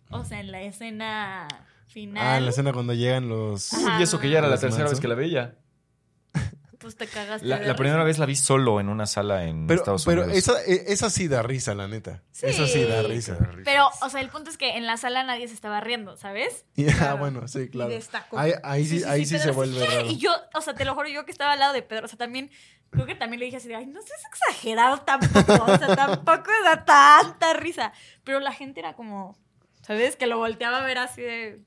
O sea, en la escena final. Ah, en la escena cuando llegan los... Ajá. Y eso que ya era la tercera vez que la veía. Pues te cagaste. La, de la primera vez la vi solo en una sala en Pero, Estados pero Unidos. esa, e- esa sí da risa, la neta. Sí. Esa sí da risa. Pero, o sea, el punto es que en la sala nadie se estaba riendo, ¿sabes? Y, ah, Claro. bueno, sí, claro. destacó. Ahí, ahí sí, ahí sí, se vuelve "¿Qué?". raro. Y yo, o sea, te lo juro, yo que estaba al lado de Pedro, o sea, también, creo que también le dije así de, ay, no seas exagerado tampoco, o sea, tampoco da tanta risa. Pero la gente era como, ¿sabes? Que lo volteaba a ver así de...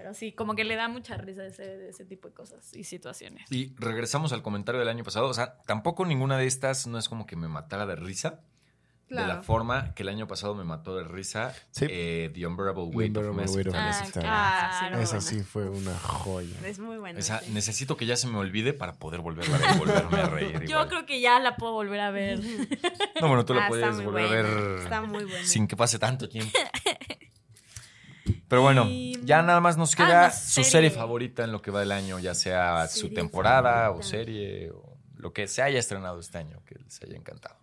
Pero sí, como que le da mucha risa ese, ese tipo de cosas y situaciones. Y regresamos al comentario del año pasado. O sea, tampoco ninguna de estas no es como que me matara de risa. De la Claro. forma que el año pasado me mató de risa. Sí. eh, The Unbearable Weight of Massive Talent. claro. Ah, Esa sí fue una joya. Es muy bueno. Esa, sí. necesito que ya se me olvide para poder volverla a ver y volverme a reír. Yo igual. creo que ya la puedo volver a ver. No, bueno, tú la Ah, está puedes volver buena, a ver Está muy bueno. sin que pase tanto tiempo. Pero bueno, Y- ya nada más nos Ah, queda su serie. favorita en lo que va del año, ya sea su temporada o serie o lo que se haya estrenado este año que les haya encantado.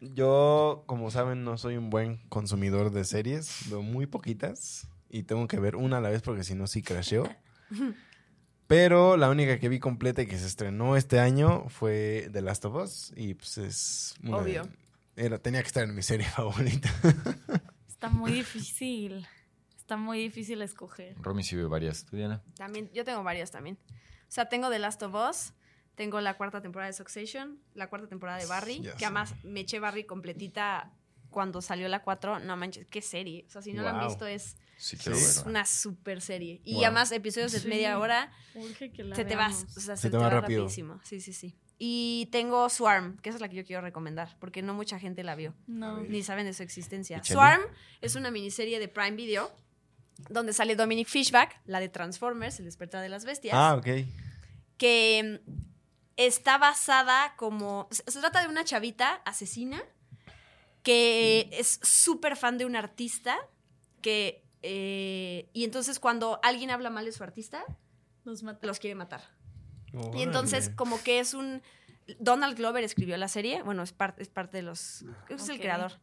Yo, como saben, no soy un buen consumidor de series. Veo muy poquitas. Y tengo que ver una a la vez porque si no, sí crasheo. Pero la única que vi completa y que se estrenó este año fue The Last of Us. Y pues es... una de- Obvio. era, tenía que estar en mi serie favorita. Está muy difícil. Está muy difícil escoger. Romy sí ve varias. ¿Tú, Diana? También, yo tengo varias también. O sea, tengo The Last of Us, tengo la cuarta temporada de Succession, la cuarta temporada de Barry, Ya que sé. además me eché Barry completita cuando salió la 4. No manches, qué serie. O sea, si no la han Wow. visto, es, Sí, es una super serie. Y Wow. además, episodios de Sí. media hora, Urge que la se te vas. O sea, Se se, te te, va va, rápido. rapidísimo. Sí, sí, sí. Y tengo Swarm, que esa es la que yo quiero recomendar, porque no mucha gente la vio. No. ni saben de su existencia. Swarm es una miniserie de Prime Video donde sale Dominic Fishback, la de Transformers, El despertar de las bestias, ah, ok. que mm, está basada como... Se trata de una chavita asesina que es súper fan de un artista que... eh, y entonces cuando alguien habla mal de su artista, Los mata. los quiere matar. Y entonces, como que es un. Donald Glover escribió la serie. Bueno, es, parte es parte de los. Es el creador.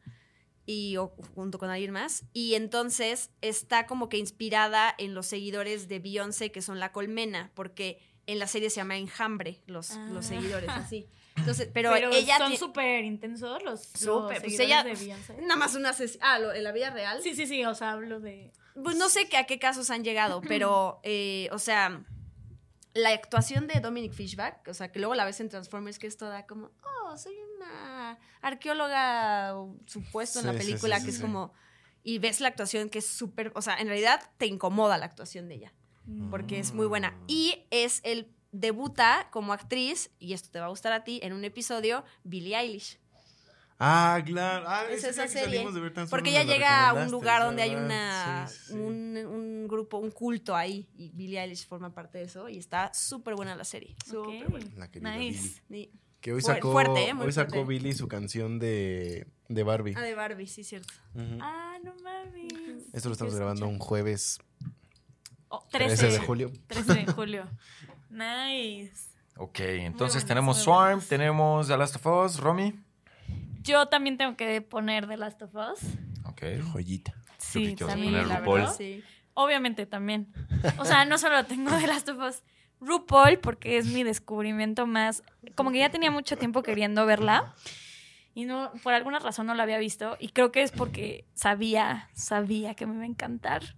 Y o- junto con alguien más. Y entonces está como que inspirada en los seguidores de Beyoncé, que son la colmena, porque en la serie se llama Enjambre, los, los Ah. seguidores, así. Entonces, pero, Pero, ella. son súper intensos los, Súper, los pues ella- de Beyoncé. Nada más una Ah, lo- en la vida real. Sí, sí, sí, o sea, hablo de... Pues no sé que a qué casos han llegado, pero, eh, o sea, la actuación de Dominic Fishback, o sea, que luego la ves en Transformers, que es toda como, oh, soy una arqueóloga supuesto en la sí, película, sí, que es como, y ves la actuación que es súper, o sea, en realidad te incomoda la actuación de ella, porque es muy buena. Y es el, debuta como actriz, y esto te va a gustar a ti, en un episodio, Billie Eilish. Ah, claro. Ah, Es esa que serie. de ver Porque ella llega a un lugar donde hay una Sí, sí. Un, un grupo, un culto ahí. Y Billie Eilish forma parte de eso. Y está súper buena la serie. Súper Ok. buena. La querida Nice. Billie. Sí. Que hoy Fuer- sacó, fuerte, ¿eh? Muy hoy sacó fuerte. Billy su canción de, de Barbie. Ah, de Barbie, sí, cierto. Ah, no mames. Esto lo estamos grabando un jueves Oh, 13 de julio. 13 de julio. Nice. Ok, entonces buenas, tenemos Swarm, tenemos The Last of Us, Romy. Yo también tengo que poner The Last of Us. Ok. Joyita. Sí, también. poner la RuPaul. verdad. Sí. Obviamente también. O sea, no solo tengo The Last of Us. RuPaul, porque es mi descubrimiento más. Como que ya tenía mucho tiempo queriendo verla. Y no, por alguna razón no la había visto. Y creo que es porque sabía, sabía que me iba a encantar.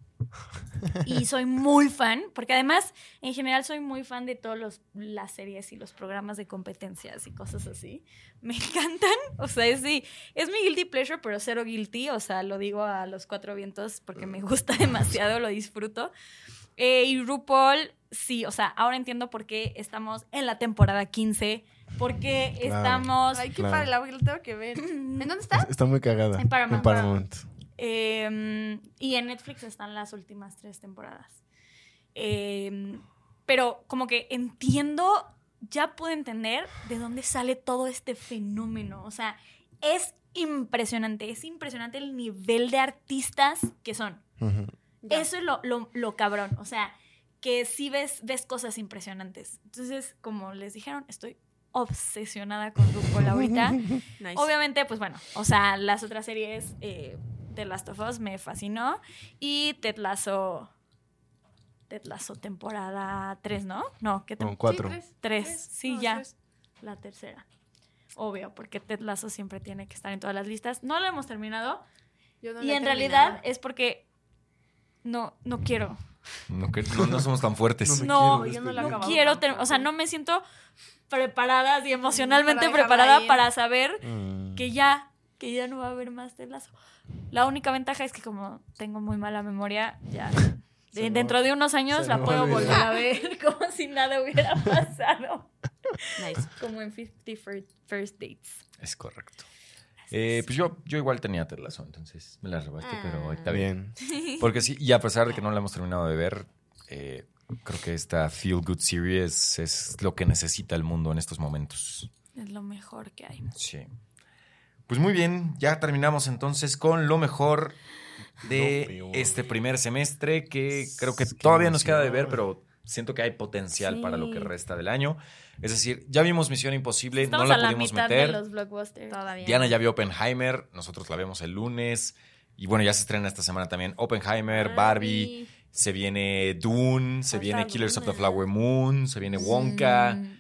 Y soy muy fan, porque además, en general, soy muy fan de todas las series y los programas de competencias y cosas así. Me encantan. O sea, es, sí, es mi guilty pleasure, pero cero guilty. O sea, lo digo a los cuatro vientos porque me gusta demasiado, lo disfruto. Eh, y RuPaul, sí, o sea, ahora entiendo por qué estamos en la temporada 15, por qué Claro. estamos... Ay, qué Claro. padre, la tengo que ver. ¿En dónde está? Está muy cagada. En Paramount. Paramount. Eh, y en Netflix están las últimas tres temporadas. Eh, pero como que entiendo, ya puedo entender de dónde sale todo este fenómeno. O sea, es impresionante, es impresionante el nivel de artistas que son. Eso es lo, lo- lo cabrón. O sea, que sí ves, ves cosas impresionantes. Entonces, como les dijeron, estoy obsesionada con RuPaul ahorita. Nice. Obviamente, pues bueno, o sea, las otras series eh, de Last of Us me fascinó. Y Ted Lasso. Ted Lasso temporada 3, ¿no? No, ¿qué No, temporada? cuatro. tres. 3. tres. Sí, No, ya. tres. La tercera. Obvio, porque Ted Lasso siempre tiene que estar en todas las listas. No lo hemos terminado. Yo no y la en realidad es porque no, no quiero. No, que- no, no somos tan fuertes. No No, quiero yo no la no quiero, o sea, no me siento preparada y emocionalmente preparada para saber Mm. que ya, que ya no va a haber más Ted Lasso. La única ventaja es que como tengo muy mala memoria, ya Se de- me dentro de unos años la puedo volver a ver como si nada hubiera pasado. Nice. Como en 50 First, First Dates. Es correcto. Eh, pues yo, yo igual tenía Ted Lasso, entonces me la rebaste, pero está bien. Bien. Porque sí, y a pesar de que no la hemos terminado de ver, eh, creo que esta Feel Good Series es lo que necesita el mundo en estos momentos. Es lo mejor que hay. Sí. Pues muy bien, ya terminamos entonces con lo mejor de este primer semestre, que creo que todavía nos queda de ver, pero siento que hay potencial Sí. para lo que resta del año. Es decir, ya vimos Misión Imposible, Estamos no a la la pudimos mitad meter. de los blockbusters. Todavía. Diana ya vio Oppenheimer, nosotros la vemos el lunes. Y bueno, ya se estrena esta semana también Oppenheimer, Barbie, se viene Dune, se viene Killers of the. Flower Moon, se viene Wonka. Mm,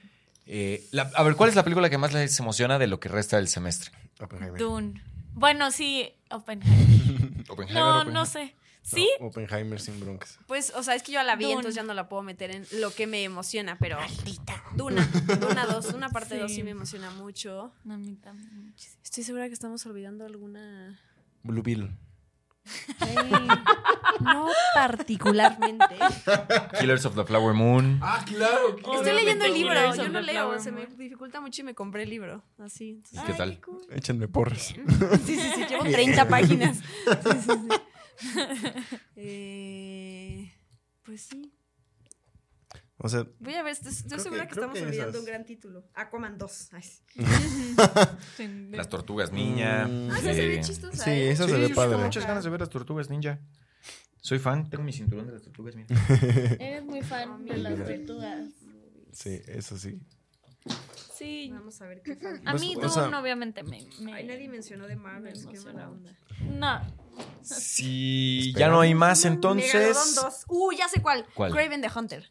Eh, la- a ver, ¿cuál es la película que más les emociona de lo que resta del semestre? Oppenheimer. Dune. Bueno, sí, Oppenheimer. Oppenheimer, No, Oppenheimer. no sé. ¿Sí? No, Oppenheimer sin broncas. Pues, o sea, es que yo la vi, Dune. entonces ya no la puedo meter en lo que me emociona, pero. Duna. Duna 2. Una parte Sí. 2 sí me emociona mucho. No, a mí también muchísimo. Estoy segura que estamos olvidando alguna. Blue Bill. No particularmente. Killers of the Flower Moon. Ah, claro. Estoy leyendo el libro. Killers Yo no leo. Se me dificulta mucho y me compré el libro. Así. ¿Y entonces- qué Ay, tal? cool. Échenme porras. Sí, sí, sí. Llevo 30 páginas. Sí, sí, sí. Eh, pues sí. O sea, Voy a ver. Estoy, segura que- estamos que olvidando esas. un gran título. Aquaman 2. Ay, sí. Las Tortugas Ninja. Mm. Ah, esa se ve chistosa. sí, ¿eh? esa Sí, se ve tengo padre. muchas ganas de ver las Tortugas Ninja. Soy fan, tengo mi cinturón de las Tortugas, mira. Eres muy fan de las tortugas. Sí, eso sí. Sí. Vamos a ver qué fan. A Pues, mí o Dune sea- obviamente me... me- Ay, nadie mencionó de Marvel. me Qué mala onda. No. Si ya no hay más, Megalodon entonces. 2. Uh, ya sé cuál. ¿Cuál? Craven the Hunter.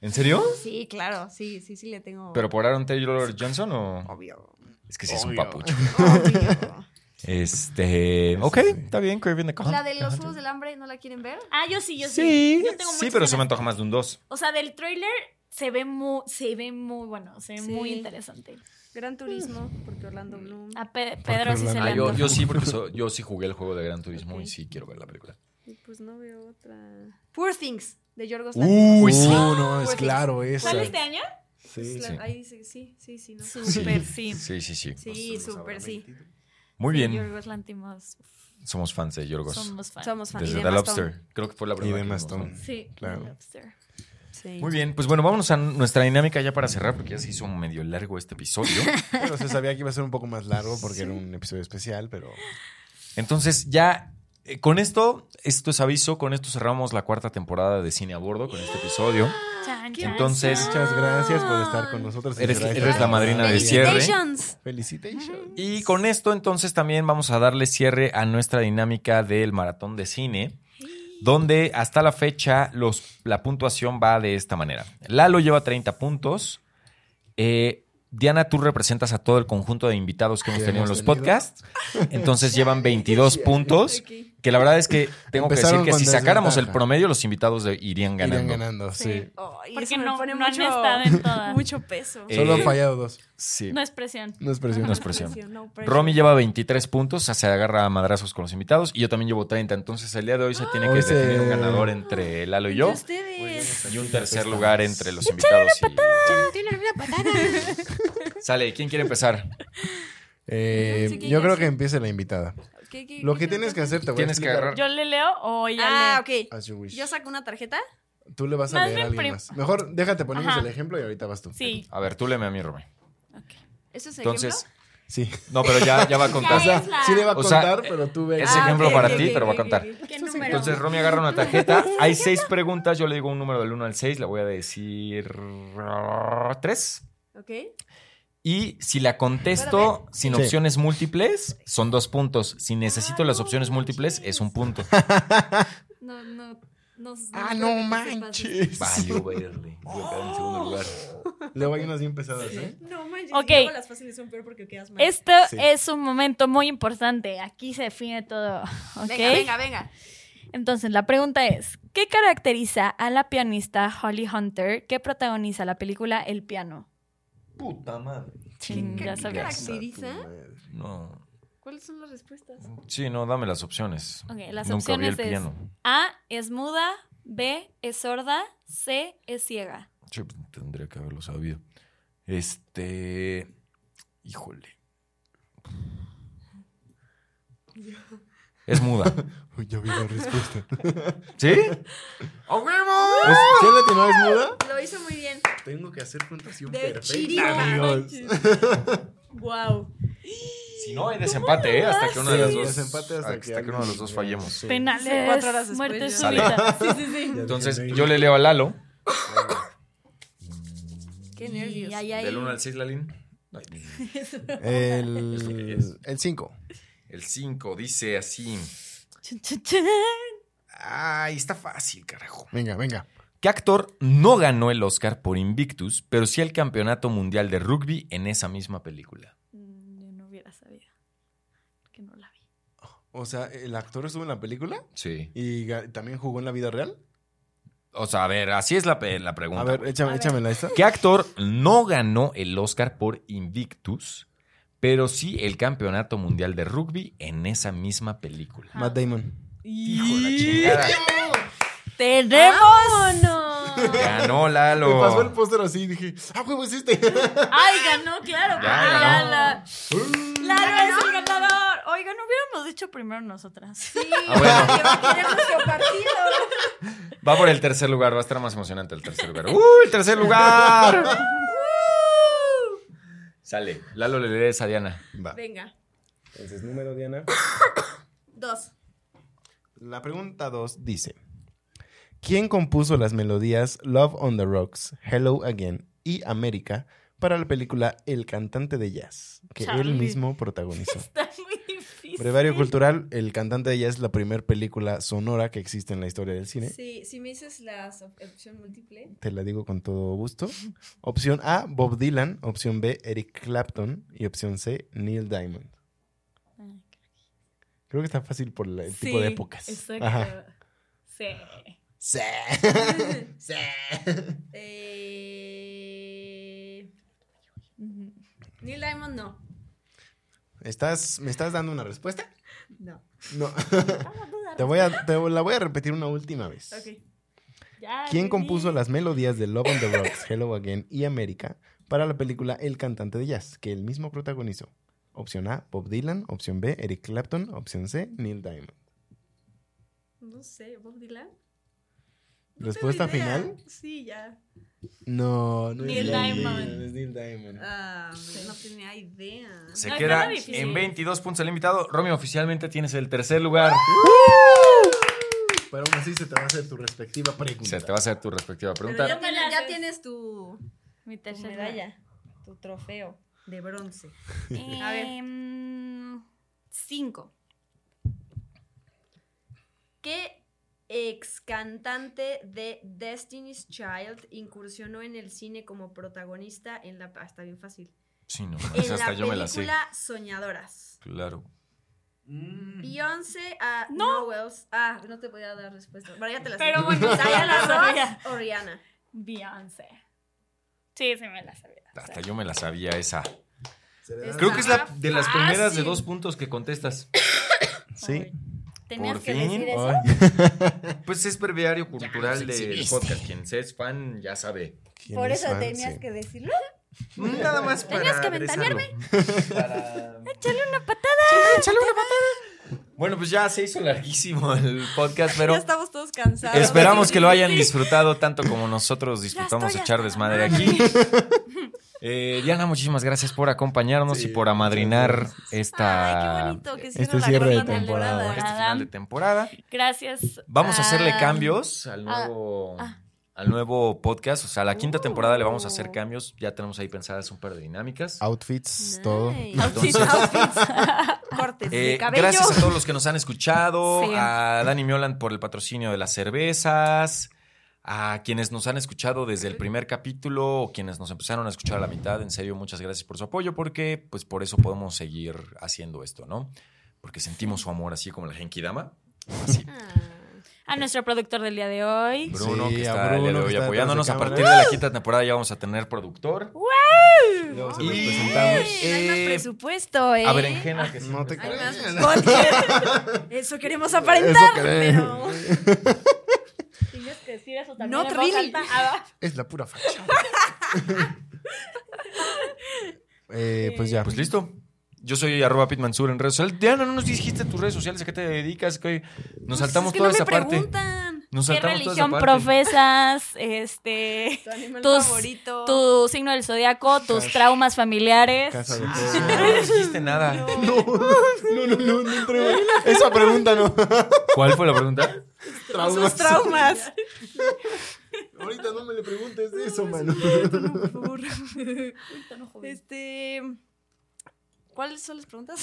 ¿En serio? Sí, claro. Sí, sí, sí le tengo. ¿Pero por Aaron Taylor Johnson o.? Obvio. Es que sí es un Obvio. papucho. Obvio. Este. Ok, sí. está bien, Craven the Con- La de los Juegos del Hambre, ¿no la quieren ver? Ah, yo sí, yo sí. Sí, Yo tengo sí, pero se me antoja más de un 2. O sea, del tráiler se ve muy, se ve muy bueno, se ve Sí. muy interesante. Gran Turismo, porque Orlando Bloom. A Pe- Pedro sí se le. Ah, yo, sí, porque so- yo sí jugué el juego de Gran Turismo y sí quiero ver la película. Y pues no veo otra. Poor Things, de Yorgos Uy, Lanthimos. sí. sí. no, es Pues, claro, esa. ¿Sale este año? Sí. La- Sí. Ahí dice, sí, sí, sí, no. Súper sí. Sí, sí, sí. Sí, súper sí. Muy bien. Yorgos Lantimos. Somos fans de Yorgos. Somos fans. Somos fans. Desde Y The de. Lobster. Creo que fue la Y primera. de que vimos, Maston. Sí, Claro. The Lobster. Sí. Muy bien, pues bueno, vámonos a nuestra dinámica ya para cerrar, porque ya se hizo medio largo este episodio. Pero se sabía que iba a ser un poco más largo porque era un episodio especial, pero Entonces, ya eh, con esto, esto es aviso, con esto cerramos la cuarta temporada de Cine a Bordo con este episodio. Chan, Qué chan, Entonces- chan. muchas gracias por estar con nosotros. Eres- eres la madrina de cierre. Felicitations. Felicitations. Y con esto, entonces, también vamos a darle cierre a nuestra dinámica del maratón de cine, donde hasta la fecha los, la puntuación va de esta manera. Lalo lleva 30 puntos. Eh, Diana, tú representas a todo el conjunto de invitados que hemos tenido en los tenido. podcasts. Entonces llevan 22 puntos. Que la verdad es que tengo Empezaron que decir que si sacáramos el promedio, los invitados de- irían ganando. Irían ganando, sí. Sí. Ay, Porque no- pone no han estado en todas. mucho peso. Eh, Solo han fallado dos. Sí. No es presión. No es presión. No es presión. no. Romy lleva 23 puntos, se agarra a madrazos con los invitados y yo también llevo 30. Entonces el día de hoy se tiene que definir un ganador entre Lalo y yo ustedes. y un tercer lugar entre los invitados. y- Tiene una patada. Sale, ¿quién quiere empezar? Eh, No sé qué yo creo que empiece la invitada. ¿Qué- qué- Lo qué que tienes que hacer, te voy a Tienes que explicar. agarrar. ¿Yo le leo o ella Ah, lee? ok. As you wish. Yo saco una tarjeta. Tú le vas a Más leer a bien alguien prim- más. Mejor déjate ponemos Ajá. el ejemplo y ahorita vas tú. Sí. A ver, tú léeme a mí, Romy. ¿Eso es Entonces, ejemplo? Sí. no, pero ya, ya va a O contar. sea, es la- sí le va a O sea, contar, pero tú ve. es Ah, ejemplo ok, para ok, ti, ok, pero va a ok, contar. ok. ¿Qué número? Entonces, Romy agarra una tarjeta. Hay seis preguntas. Yo le digo un número del 1 al 6. Le voy a decir 3. Ok. Y si la contesto sin Sí. opciones múltiples, son dos puntos. Si necesito las opciones múltiples, es un punto. No, no. no Ah, no manches. Valió verle. Voy a quedar en segundo lugar. Luego hay unas bien pesadas, ¿eh? No manches. Ok. y luego las fáciles son peor porque quedas mal. Esto Sí. es un momento muy importante. Aquí se define todo. Venga, venga, venga. Entonces, la pregunta es: ¿Qué caracteriza a la pianista Holly Hunter que protagoniza la película El piano? Puta madre. Ya ¿Qué sabías. caracteriza? No. ¿Cuáles son las respuestas? Sí, no, dame las opciones. Ok, las Nunca vi el opciones es piano. A es muda, B es sorda, C es ciega. Sí, tendría que haberlo sabido. Este. Híjole. Es muda. Uy, ya vi la respuesta. ¿Sí? ¡A huevo! ¿Es- ¿Quién le atinó? ¿Es muda? Lo hizo muy bien. Tengo que hacer puntuación De perfecta, chiripa. amigos. Wow. Si no, hay desempate, ¿eh? Hasta que uno de Sí, los dos. desempate hasta que hasta que uno de los dos fallemos. Sí. Penales, Cuatro horas después muerte súbita. Sí, sí, sí. Entonces, yo le leo a Lalo. Qué nervios. Del 1 al 6, Lalín. El el 5. El 5 dice así. Chun, chun, chun. Ay, está fácil, carajo. Venga, venga. ¿Qué actor no ganó el Oscar por Invictus, pero sí el campeonato mundial de rugby en esa misma película? Mm, Yo no hubiera sabido. Que no la vi. O sea, ¿el actor estuvo en la película? Sí. ¿Y también jugó en la vida real? O sea, a ver, así es la, la pregunta. A ver, échame, A ver. échamela esta. ¿Qué actor no ganó el Oscar por Invictus, pero sí el campeonato mundial de rugby en esa misma película? Matt Damon. Hijo de la chingada. ¡Tenemos! ¡No! Ganó Me Lalo. pasó el póster así y dije, ¡ah, huevo, es este! ¡Ay, ganó, claro! Ya ganó. Lala. Lala es el ganador. Oiga, no hubiéramos dicho primero nosotras. Sí. Ah, bueno. Nuestro partido. Va por el tercer lugar, va a estar más emocionante el tercer lugar. ¡Uh, el tercer lugar! Sale. Lalo le lees a Diana. Va. Venga. Entonces, número, Diana. Dos. La pregunta 2 dice: ¿Quién compuso las melodías Love on the Rocks, Hello Again y América para la película El cantante de jazz, que él Charlie. mismo protagonizó? Está muy difícil. Brevario cultural, El cantante de jazz es la primera película sonora que existe en la historia del cine. Sí, si me dices la opción múltiple. Te la digo con todo gusto. Opción A, Bob Dylan. Opción B, Eric Clapton. Y opción C, Neil Diamond. Creo que está fácil por el tipo de épocas. Exacto. Ajá. Sí. Sí. Sí. Eh... Neil Diamond no. ¿Estás, ¿Me estás dando una respuesta? No. No. te, voy a, te la voy a repetir una última vez. Ok. Ya, ¿Quién compuso las melodías de Love on the Rocks, Hello Again y América para la película El cantante de jazz, que él mismo protagonizó? Opción A, Bob Dylan. Opción B, Eric Clapton. Opción C, Neil Diamond. No sé, Bob Dylan. ¿Respuesta final? Sí, ya. No, no Neil es Diamond. Dylan, es Neil Diamond. Ah, no tenía idea. Se No, queda difícil. en 22 puntos el invitado. Romy, oficialmente tienes el tercer lugar. Pero aún así se te va a hacer tu respectiva pregunta. Se te va a hacer tu respectiva Pero pregunta. ya, No tienes, ya tienes tu, Mi tu tercera medalla, tu trofeo de bronce. A A ver. Em, cinco. ¿Qué ex cantante de Destiny's Child incursionó en el cine como protagonista en la... ah, está bien fácil. Sí, no, En esa hasta la yo me la sé. película Soñadoras. Claro. Beyoncé a No. Noels. Ah, no te podía dar respuesta. Bueno, ya te la sé. Pero bueno, Diana sabía. Ross o Rihanna. Beyoncé. Sí, sí me la sabía. O sea, Hasta yo me la sabía esa. Creo que es la de las primeras de dos puntos que contestas. Sí. Tenías Por que fin. decir eso. Ay, Pues es breviario cultural del podcast. Quien es fan ya sabe. ¿quién Por es eso fan? tenías Sí. que decirlo. Nada más para Tenías que ventanearme. Para... Échale una patada. Échale una patada. Bueno, pues ya se hizo larguísimo el podcast, pero ya estamos todos cansados. esperamos que lo hayan disfrutado tanto como nosotros disfrutamos echar desmadre aquí. Eh, Diana, muchísimas gracias por acompañarnos Sí, y por amadrinar esta Ay, qué bonito que este cierre de temporada. este final de temporada. Gracias. Vamos a hacerle cambios al nuevo, ah. al nuevo podcast. O sea, a la quinta temporada le vamos a hacer Uh. cambios. Ya tenemos ahí pensadas un par de dinámicas. Outfits, todo. Nice. Outfits, Entonces- outfits. Cortes Eh, de cabello. gracias a todos los que nos han escuchado, Sí. a Dani Mioland por el patrocinio de las cervezas, a quienes nos han escuchado desde el primer capítulo o quienes nos empezaron a escuchar a la mitad. En serio, muchas gracias por su apoyo porque pues por eso podemos seguir haciendo esto, ¿no? Porque sentimos su amor así como la Genki Dama. Así. A nuestro productor del día de hoy. Bruno, Sí, que está el día de Bruno, hoy apoyándonos. A partir de la quinta temporada ya vamos a tener productor. Luego se Y- presentamos. Ey, hay más Eh, presupuesto, ¿eh? A berenjena, que No te podcast. Eso queremos aparentar, Eso pero... Decir eso también. Voz really. alta. Ah, Es la pura fachada. eh, pues ya. Pues listo. Yo soy arroba pitmansur en redes sociales. Diana, no nos dijiste tus redes sociales, a qué te dedicas, que nos saltamos es que toda no esa me parte. Nos ¿Qué saltamos toda esa religión parte. profesas? Este. Tu animal Tus- favorito. Tu signo del zodiaco, tus traumas familiares. Casa de No dijiste nada. No, no, no, no, no. Esa pregunta no. ¿Cuál fue la pregunta? Sus traumas. Ahorita no me le preguntes de eso, mano. este... ¿Cuáles son las preguntas?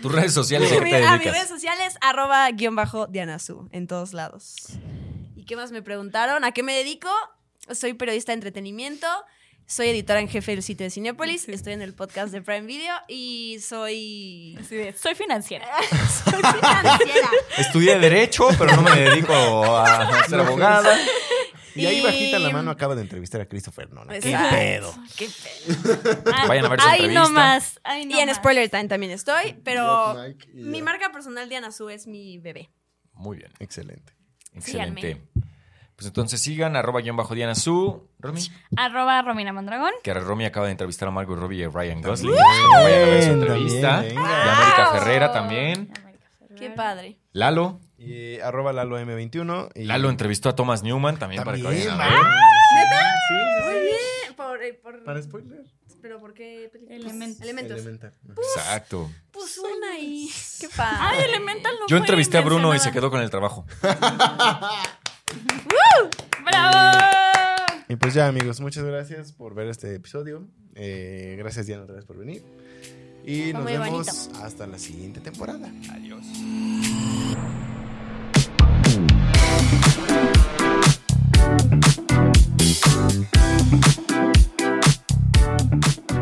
Tus redes sociales, ¿a qué te a mis redes sociales, arroba guion bajo Diana Su, en todos lados. ¿Y qué más me preguntaron? ¿A qué me dedico? Soy periodista de entretenimiento, soy editora en jefe del sitio de Cinepolis, estoy en el podcast de Prime Video y soy... De, Soy financiera. soy financiera. Estudié Derecho, pero no me dedico a ser abogada. Y ahí bajita la mano acaba de entrevistar a Christopher Nolan. ¿Qué pedo? Qué pedo. Vayan a ver su Ay, entrevista. no más. Ay, no y en más. Spoiler Time también estoy, pero mi marca personal Diana Su es mi bebé. Muy bien. Excelente. Excelente. Síganme. Pues entonces sigan, arroba guion bajo Diana Su. Romy, Arroba Romina Mondragón. que Romy acaba de entrevistar a Margot Robbie y a Ryan Gosling. Vayan a ver su entrevista. también, Y América Ferrera también. Qué padre. Lalo. Y arroba Lalo M21. Y... Lalo entrevistó a Thomas Newman también, para que vayan a ver. ¿Neta? Sí, sí, Muy bien. Por, eh, por- Para spoiler. ¿Pero por qué? películas? Elementos. Elementos. Elemental. Exacto. Pues una ahí. Qué padre. Ay, Elemental no Yo entrevisté a Bruno y se quedó con el trabajo. ¡Bravo! Y pues ya, amigos, muchas gracias por ver este episodio. Eh, gracias, Diana, otra vez por venir. Y Fue nos vemos bonito. hasta la siguiente temporada. Adiós. Thank